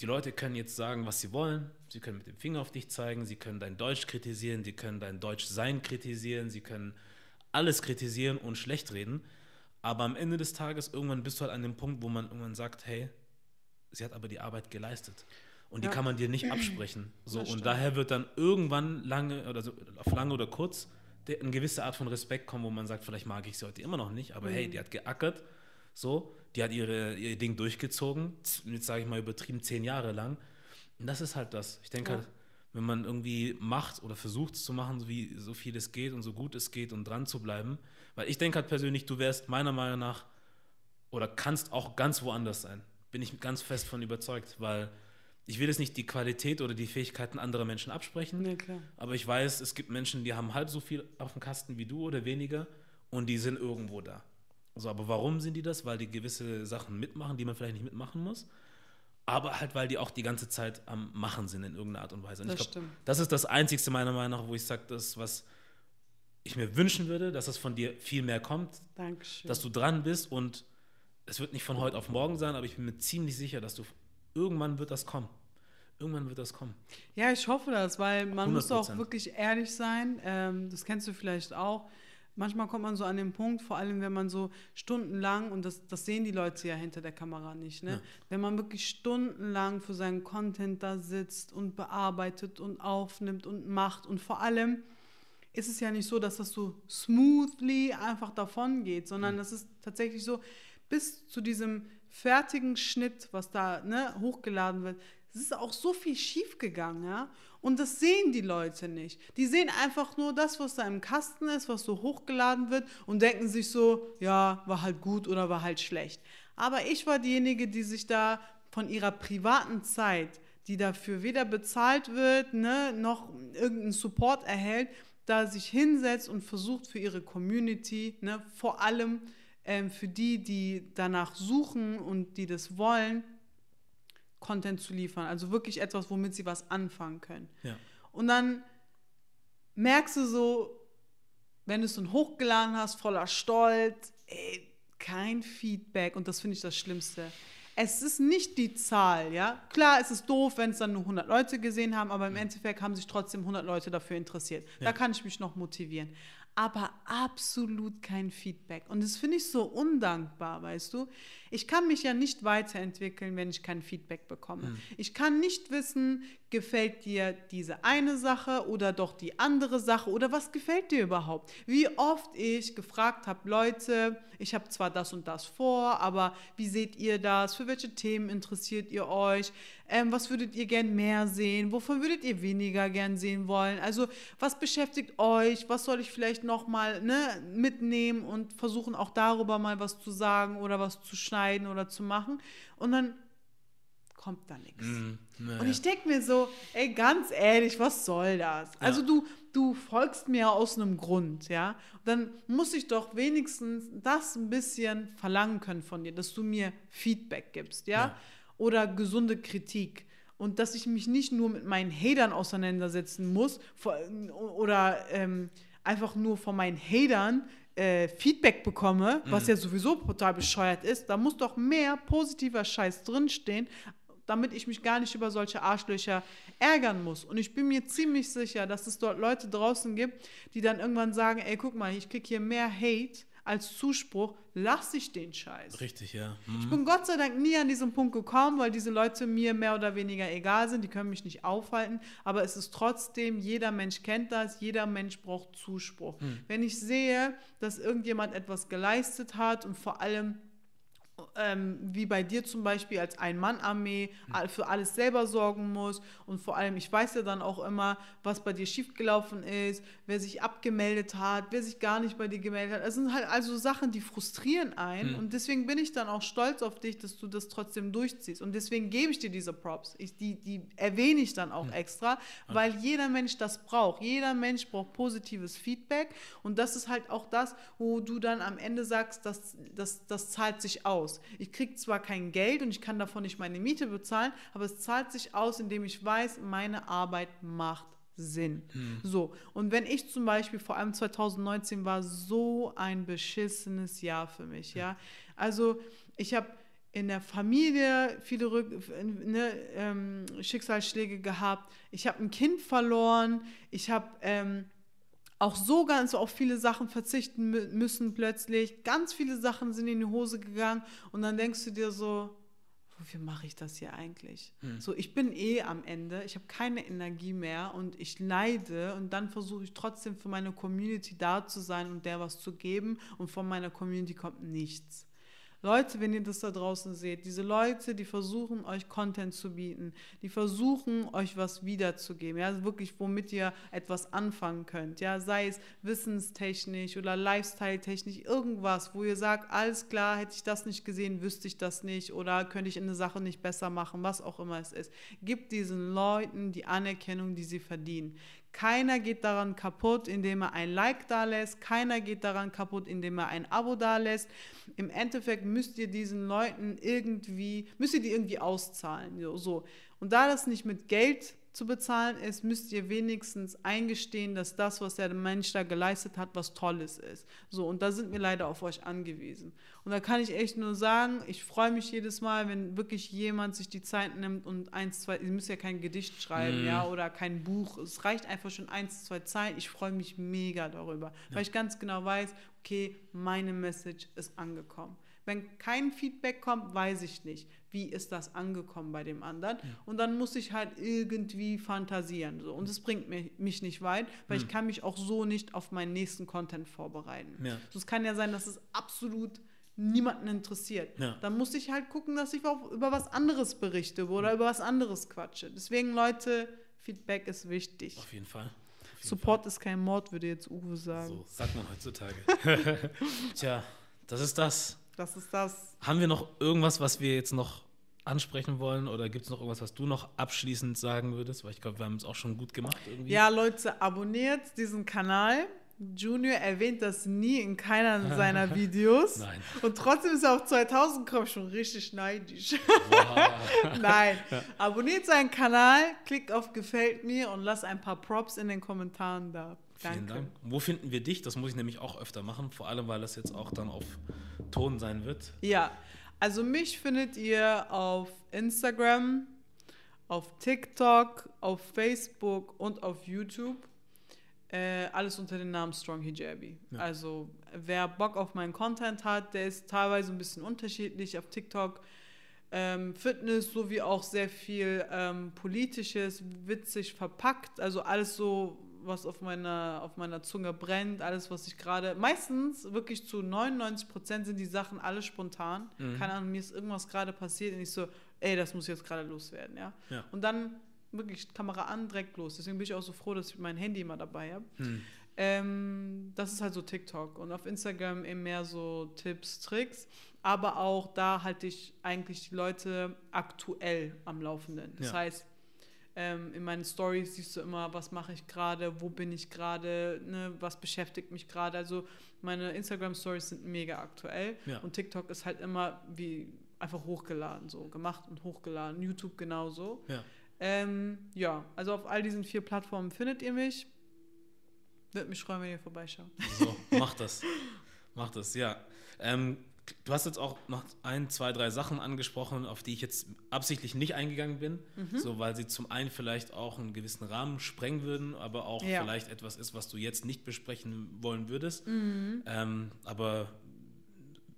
[SPEAKER 2] die Leute können jetzt sagen, was sie wollen. Sie können mit dem Finger auf dich zeigen, sie können dein Deutsch kritisieren, sie können dein Deutschsein kritisieren, sie können alles kritisieren und schlecht reden. Aber am Ende des Tages, irgendwann bist du halt an dem Punkt, wo man irgendwann sagt, hey, sie hat aber die Arbeit geleistet. Und die
[SPEAKER 1] Ja.
[SPEAKER 2] kann man dir nicht absprechen. So, und daher wird dann irgendwann lange oder so, auf lange oder kurz eine gewisse Art von Respekt kommen, wo man sagt, vielleicht mag ich sie heute immer noch nicht, aber
[SPEAKER 1] Mhm.
[SPEAKER 2] hey, die hat geackert, so, die hat ihre, ihr Ding durchgezogen, jetzt sage ich mal übertrieben zehn Jahre lang. Und das ist halt das. Ich denke
[SPEAKER 1] Ja.
[SPEAKER 2] halt, wenn man irgendwie macht oder versucht es zu machen, so wie so viel es geht und so gut es geht und dran zu bleiben, weil ich denke halt persönlich, du wärst meiner Meinung nach oder kannst auch ganz woanders sein. Bin ich ganz fest von überzeugt, weil ich will jetzt nicht die Qualität oder die Fähigkeiten anderer Menschen absprechen,
[SPEAKER 1] Nee,
[SPEAKER 2] aber ich weiß, es gibt Menschen, die haben halb so viel auf dem Kasten wie du oder weniger und die sind irgendwo da. So, aber warum sind die das? Weil die gewisse Sachen mitmachen, die man vielleicht nicht mitmachen muss. Aber halt, weil die auch die ganze Zeit am Machen sind in irgendeiner Art und Weise. Und
[SPEAKER 1] Das
[SPEAKER 2] ich glaub,
[SPEAKER 1] stimmt.
[SPEAKER 2] das ist das Einzigste meiner Meinung nach, wo ich sage, das, was ich mir wünschen würde, dass es von dir viel mehr kommt,
[SPEAKER 1] Dankeschön.
[SPEAKER 2] dass du dran bist und es wird nicht von heute auf morgen sein, aber ich bin mir ziemlich sicher, dass du irgendwann wird das kommen. Irgendwann wird das kommen.
[SPEAKER 1] Ja, ich hoffe das, weil man muss auch
[SPEAKER 2] 100%.
[SPEAKER 1] wirklich ehrlich sein. Ähm, das kennst du vielleicht auch. Manchmal kommt man so an den Punkt, vor allem wenn man so stundenlang, und das, das sehen die Leute ja hinter der Kamera nicht, ne?
[SPEAKER 2] Ja.
[SPEAKER 1] wenn man wirklich stundenlang für seinen Content da sitzt und bearbeitet und aufnimmt und macht und vor allem ist es ja nicht so, dass das so smoothly einfach davon geht, sondern das ist tatsächlich so, bis zu diesem fertigen Schnitt, was da ne, hochgeladen wird, es ist auch so viel schief gegangen, ja. Und das sehen die Leute nicht. Die sehen einfach nur das, was da im Kasten ist, was so hochgeladen wird und denken sich so, ja, war halt gut oder war halt schlecht. Aber ich war diejenige, die sich da von ihrer privaten Zeit, die dafür weder bezahlt wird, ne, noch irgendeinen Support erhält, da sich hinsetzt und versucht für ihre Community, ne, vor allem ähm, für die, die danach suchen und die das wollen, Content zu liefern. Also wirklich etwas, womit sie was anfangen können.
[SPEAKER 2] Ja.
[SPEAKER 1] Und dann merkst du so, wenn du es dann hochgeladen hast, voller Stolz, ey, kein Feedback. Und das finde ich das Schlimmste. Es ist nicht die Zahl, ja. Klar, es ist doof, wenn es dann nur 100 Leute gesehen haben, aber im Endeffekt haben sich trotzdem 100 Leute dafür interessiert. Da
[SPEAKER 2] Ja.
[SPEAKER 1] kann ich mich noch motivieren. Aber absolut kein Feedback. Und das finde ich so undankbar, weißt du? Ich kann mich ja nicht weiterentwickeln, wenn ich kein Feedback bekomme. Ich kann nicht wissen, gefällt dir diese eine Sache oder doch die andere Sache oder was gefällt dir überhaupt? Wie oft ich gefragt habe, Leute, ich habe zwar das und das vor, aber wie seht ihr das? Für welche Themen interessiert ihr euch? Ähm, was würdet ihr gern mehr sehen? Wovon würdet ihr weniger gern sehen wollen? Also was beschäftigt euch? Was soll ich vielleicht noch mal ne, mitnehmen und versuchen auch darüber mal was zu sagen oder was zu schneiden oder zu machen? Und dann kommt da nichts.
[SPEAKER 2] Mhm. Ja,
[SPEAKER 1] Und
[SPEAKER 2] ja.
[SPEAKER 1] ich denke mir so, ey, ganz ehrlich, was soll das? Also du, du folgst mir aus einem Grund, ja? Dann muss ich doch wenigstens das ein bisschen verlangen können von dir, dass du mir Feedback gibst, ja?
[SPEAKER 2] Ja.
[SPEAKER 1] Oder gesunde Kritik. Und dass ich mich nicht nur mit meinen Hatern auseinandersetzen muss oder ähm, einfach nur von meinen Hatern äh, Feedback bekomme, was ja sowieso total bescheuert ist. Da muss doch mehr positiver Scheiß drinstehen, damit ich mich gar nicht über solche Arschlöcher ärgern muss. Und ich bin mir ziemlich sicher, dass es dort Leute draußen gibt, die dann irgendwann sagen, ey, guck mal, ich krieg hier mehr Hate als Zuspruch, lass ich den Scheiß.
[SPEAKER 2] Richtig, ja.
[SPEAKER 1] Ich
[SPEAKER 2] Mhm.
[SPEAKER 1] bin Gott sei Dank nie an diesen Punkt gekommen, weil diese Leute mir mehr oder weniger egal sind. Die können mich nicht aufhalten. Aber es ist trotzdem, jeder Mensch kennt das, jeder Mensch braucht Zuspruch. Wenn ich sehe, dass irgendjemand etwas geleistet hat und vor allem ähm, wie bei dir zum Beispiel als Ein-Mann-Armee all- für alles selber sorgen muss und vor allem, ich weiß ja dann auch immer, was bei dir schiefgelaufen ist, wer sich abgemeldet hat, wer sich gar nicht bei dir gemeldet hat. Das sind halt also Sachen, die frustrieren einen und deswegen bin ich dann auch stolz auf dich, dass du das trotzdem durchziehst und deswegen gebe ich dir diese Props. Ich, die, die erwähne ich dann auch extra, weil jeder Mensch das braucht. Jeder Mensch braucht positives Feedback und das ist halt auch das, wo du dann am Ende sagst, das, das, das zahlt sich aus. Ich kriege zwar kein Geld und ich kann davon nicht meine Miete bezahlen, aber es zahlt sich aus, indem ich weiß, meine Arbeit macht Sinn. So, und wenn ich zum Beispiel, vor allem 2019 war so ein beschissenes Jahr für mich, ja. Also ich habe in der Familie viele Rück ne, ähm, Schicksalsschläge gehabt. Ich habe ein Kind verloren. Ich habe ähm, auch so ganz auf viele Sachen verzichten mü- müssen plötzlich. Ganz viele Sachen sind in die Hose gegangen und dann denkst du dir so, wofür mache ich das hier eigentlich? So, ich bin eh am Ende, ich habe keine Energie mehr und ich leide und dann versuche ich trotzdem für meine Community da zu sein und der was zu geben und von meiner Community kommt nichts. Leute, wenn ihr das da draußen seht, diese Leute, die versuchen, euch Content zu bieten, die versuchen, euch was wiederzugeben, ja, wirklich, womit ihr etwas anfangen könnt, ja, sei es wissenstechnisch oder lifestyle-technisch, irgendwas, wo ihr sagt, alles klar, hätte ich das nicht gesehen, wüsste ich das nicht oder könnte ich eine Sache nicht besser machen, was auch immer es ist. Gibt diesen Leuten die Anerkennung, die sie verdienen. Keiner geht daran kaputt, indem er ein Like da lässt. Keiner geht daran kaputt, indem er ein Abo da lässt. Im Endeffekt müsst ihr diesen Leuten irgendwie, müsst ihr die irgendwie auszahlen. So. Und da das nicht mit Geld zu bezahlen ist, müsst ihr wenigstens eingestehen, dass das, was der Mensch da geleistet hat, was Tolles ist. So, und da sind wir leider auf euch angewiesen. Und da kann ich echt nur sagen, ich freue mich jedes Mal, wenn wirklich jemand sich die Zeit nimmt und eins, zwei, ihr müsst ja kein Gedicht schreiben, ja, oder kein Buch. Es reicht einfach schon eins, zwei Zeilen. Ich freue mich mega darüber, weil ich ganz genau weiß, okay, meine Message ist angekommen. Wenn kein Feedback kommt, weiß ich nicht, wie ist das angekommen bei dem anderen. Und dann muss ich halt irgendwie fantasieren. So. Und es bringt mich, mich nicht weit, weil ich kann mich auch so nicht auf meinen nächsten Content vorbereiten.
[SPEAKER 2] Ja.
[SPEAKER 1] So, es kann ja sein, dass es absolut niemanden interessiert.
[SPEAKER 2] Ja.
[SPEAKER 1] Dann muss ich halt gucken, dass ich auch über was anderes berichte oder über was anderes quatsche. Deswegen, Leute, Feedback ist wichtig.
[SPEAKER 2] Auf jeden Fall. Auf jeden
[SPEAKER 1] Support ist kein Mord, würde jetzt Uwe sagen.
[SPEAKER 2] So sagt man heutzutage. Tja, das ist das.
[SPEAKER 1] Das ist das.
[SPEAKER 2] Haben wir noch irgendwas, was wir jetzt noch ansprechen wollen? Oder gibt es noch irgendwas, was du noch abschließend sagen würdest? Weil ich glaube, wir haben es auch schon gut gemacht irgendwie.
[SPEAKER 1] Ja, Leute, abonniert diesen Kanal. Junior erwähnt das nie in keiner seiner Videos.
[SPEAKER 2] Nein.
[SPEAKER 1] Und trotzdem ist er auf 2000 gekommen, schon richtig neidisch.
[SPEAKER 2] Wow.
[SPEAKER 1] Nein. Abonniert seinen Kanal, klickt auf Gefällt mir und lasst ein paar Props in den Kommentaren da. Danke.
[SPEAKER 2] Vielen Dank. Wo finden wir dich? Das muss ich nämlich auch öfter machen, vor allem weil das jetzt auch dann auf Ton sein wird.
[SPEAKER 1] Ja, also mich findet ihr auf Instagram, auf TikTok, auf Facebook und auf YouTube. Äh, alles unter dem Namen Strong Hijabi.
[SPEAKER 2] Ja.
[SPEAKER 1] Also wer Bock auf meinen Content hat, der ist teilweise ein bisschen unterschiedlich auf TikTok. Ähm, Fitness sowie auch sehr viel ähm, politisches, witzig verpackt. Also alles so, was auf meiner, auf meiner Zunge brennt, alles, was ich gerade. Meistens wirklich zu 99 Prozent sind die Sachen alle spontan.
[SPEAKER 2] Mhm.
[SPEAKER 1] Keine Ahnung, mir ist irgendwas gerade passiert und ich so, ey, das muss jetzt gerade loswerden, ja.
[SPEAKER 2] Ja.
[SPEAKER 1] Und dann wirklich Kamera an, direkt los. Deswegen bin ich auch so froh, dass ich mein Handy immer dabei habe.
[SPEAKER 2] Hm.
[SPEAKER 1] Ähm, das ist halt so TikTok und auf Instagram eben mehr so Tipps, Tricks. Aber auch da halte ich eigentlich die Leute aktuell am Laufenden. Das
[SPEAKER 2] Ja.
[SPEAKER 1] heißt, ähm, in meinen Stories siehst du immer, was mache ich gerade, wo bin ich gerade, ne, was beschäftigt mich gerade. Also meine Instagram-Stories sind mega aktuell
[SPEAKER 2] Ja.
[SPEAKER 1] und TikTok ist halt immer wie einfach hochgeladen, so gemacht und hochgeladen. YouTube genauso.
[SPEAKER 2] Ja.
[SPEAKER 1] Ähm, ja, also auf all diesen vier Plattformen findet ihr mich. Würde mich freuen, wenn ihr vorbeischaut.
[SPEAKER 2] So, mach das. Mach das, ja. Ähm, du hast jetzt auch noch ein, zwei, drei Sachen angesprochen, auf die ich jetzt absichtlich nicht eingegangen bin,
[SPEAKER 1] Mhm.
[SPEAKER 2] so weil sie zum einen vielleicht auch einen gewissen Rahmen sprengen würden, aber auch
[SPEAKER 1] Ja.
[SPEAKER 2] vielleicht etwas ist, was du jetzt nicht besprechen wollen würdest.
[SPEAKER 1] Mhm.
[SPEAKER 2] Ähm, aber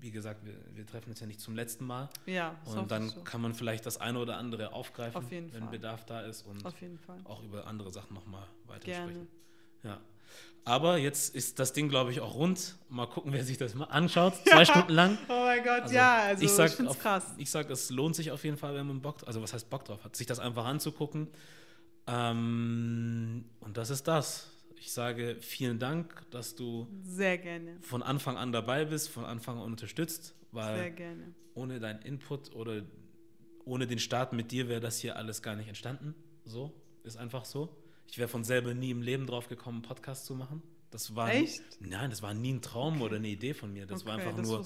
[SPEAKER 2] wie gesagt, wir, wir treffen uns ja nicht zum letzten Mal.
[SPEAKER 1] Ja,
[SPEAKER 2] Und dann
[SPEAKER 1] so.
[SPEAKER 2] kann man vielleicht das eine oder andere aufgreifen,
[SPEAKER 1] Auf
[SPEAKER 2] wenn
[SPEAKER 1] Fall.
[SPEAKER 2] Bedarf da ist und
[SPEAKER 1] Auf jeden Fall.
[SPEAKER 2] auch über andere Sachen nochmal weiter
[SPEAKER 1] Gerne.
[SPEAKER 2] sprechen. Ja. Aber jetzt ist das Ding, glaube ich, auch rund. Mal gucken, wer sich das mal anschaut. Zwei Stunden lang.
[SPEAKER 1] Oh mein Gott,
[SPEAKER 2] Also,
[SPEAKER 1] ja, also
[SPEAKER 2] ich
[SPEAKER 1] ich,
[SPEAKER 2] sag,
[SPEAKER 1] finde es
[SPEAKER 2] auf-
[SPEAKER 1] krass.
[SPEAKER 2] Ich sage, es lohnt sich auf jeden Fall, wenn man Bock, also was heißt Bock drauf hat, sich das einfach anzugucken. Ähm, und das ist das. Ich sage vielen Dank, dass du
[SPEAKER 1] Sehr gerne.
[SPEAKER 2] von Anfang an dabei bist, von Anfang an unterstützt,
[SPEAKER 1] Sehr
[SPEAKER 2] weil
[SPEAKER 1] gerne.
[SPEAKER 2] ohne deinen Input oder ohne den Start mit dir wäre das hier alles gar nicht entstanden. So, ist einfach so. Ich wäre von selber nie im Leben drauf gekommen, einen Podcast zu machen. Das war
[SPEAKER 1] Echt?
[SPEAKER 2] Nein, das war nie ein Traum oder eine Idee von mir. Das war
[SPEAKER 1] Okay,
[SPEAKER 2] einfach
[SPEAKER 1] das
[SPEAKER 2] nur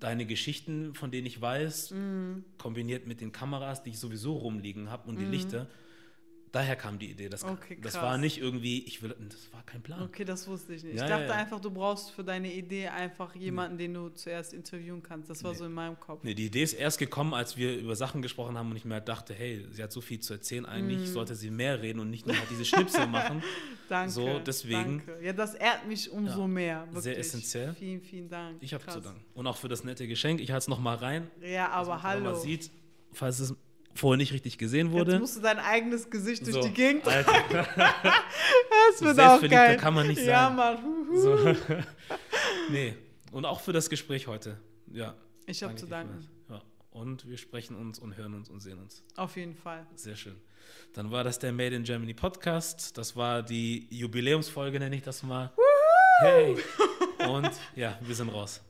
[SPEAKER 2] deine Geschichten, von denen ich weiß,
[SPEAKER 1] Mhm.
[SPEAKER 2] kombiniert mit den Kameras, die ich sowieso rumliegen habe und die Lichter. Daher kam die Idee. Das.
[SPEAKER 1] Okay,
[SPEAKER 2] das war nicht irgendwie, ich will, das war kein Plan.
[SPEAKER 1] Okay, das wusste ich nicht.
[SPEAKER 2] Ja,
[SPEAKER 1] ich
[SPEAKER 2] ja,
[SPEAKER 1] dachte
[SPEAKER 2] ja.
[SPEAKER 1] einfach, du brauchst für deine Idee einfach jemanden, den du zuerst interviewen kannst. Das war
[SPEAKER 2] Nee.
[SPEAKER 1] so in meinem Kopf.
[SPEAKER 2] Nee, die Idee ist erst gekommen, als wir über Sachen gesprochen haben und ich mir dachte, hey, sie hat so viel zu erzählen, eigentlich sollte sie mehr reden und nicht nur halt diese Schnipsel machen.
[SPEAKER 1] Danke.
[SPEAKER 2] So, deswegen-
[SPEAKER 1] Danke. Ja, das ehrt mich umso
[SPEAKER 2] Ja,
[SPEAKER 1] mehr. Wirklich.
[SPEAKER 2] sehr essentiell.
[SPEAKER 1] Vielen, vielen Dank.
[SPEAKER 2] Ich habe zu danken. Und auch für das nette Geschenk. Ich halte es nochmal rein.
[SPEAKER 1] Ja, aber
[SPEAKER 2] man
[SPEAKER 1] hallo.
[SPEAKER 2] mal sieht, falls es vorher nicht richtig gesehen
[SPEAKER 1] Jetzt
[SPEAKER 2] wurde.
[SPEAKER 1] musst du dein eigenes Gesicht durch
[SPEAKER 2] So,
[SPEAKER 1] die Gegend.
[SPEAKER 2] Alter,
[SPEAKER 1] Das wird auch geil.
[SPEAKER 2] kann man nicht
[SPEAKER 1] Ja,
[SPEAKER 2] sein.
[SPEAKER 1] Mann. Huhu.
[SPEAKER 2] so. nee. Und auch für das Gespräch heute. Ja.
[SPEAKER 1] Ich habe zu danken.
[SPEAKER 2] Ja. Und wir sprechen uns und hören uns und sehen uns.
[SPEAKER 1] Auf jeden Fall.
[SPEAKER 2] Sehr schön. Dann war das der Made in Germany Podcast. Das war die Jubiläumsfolge, nenne ich das mal. Hey. Und ja, wir sind raus.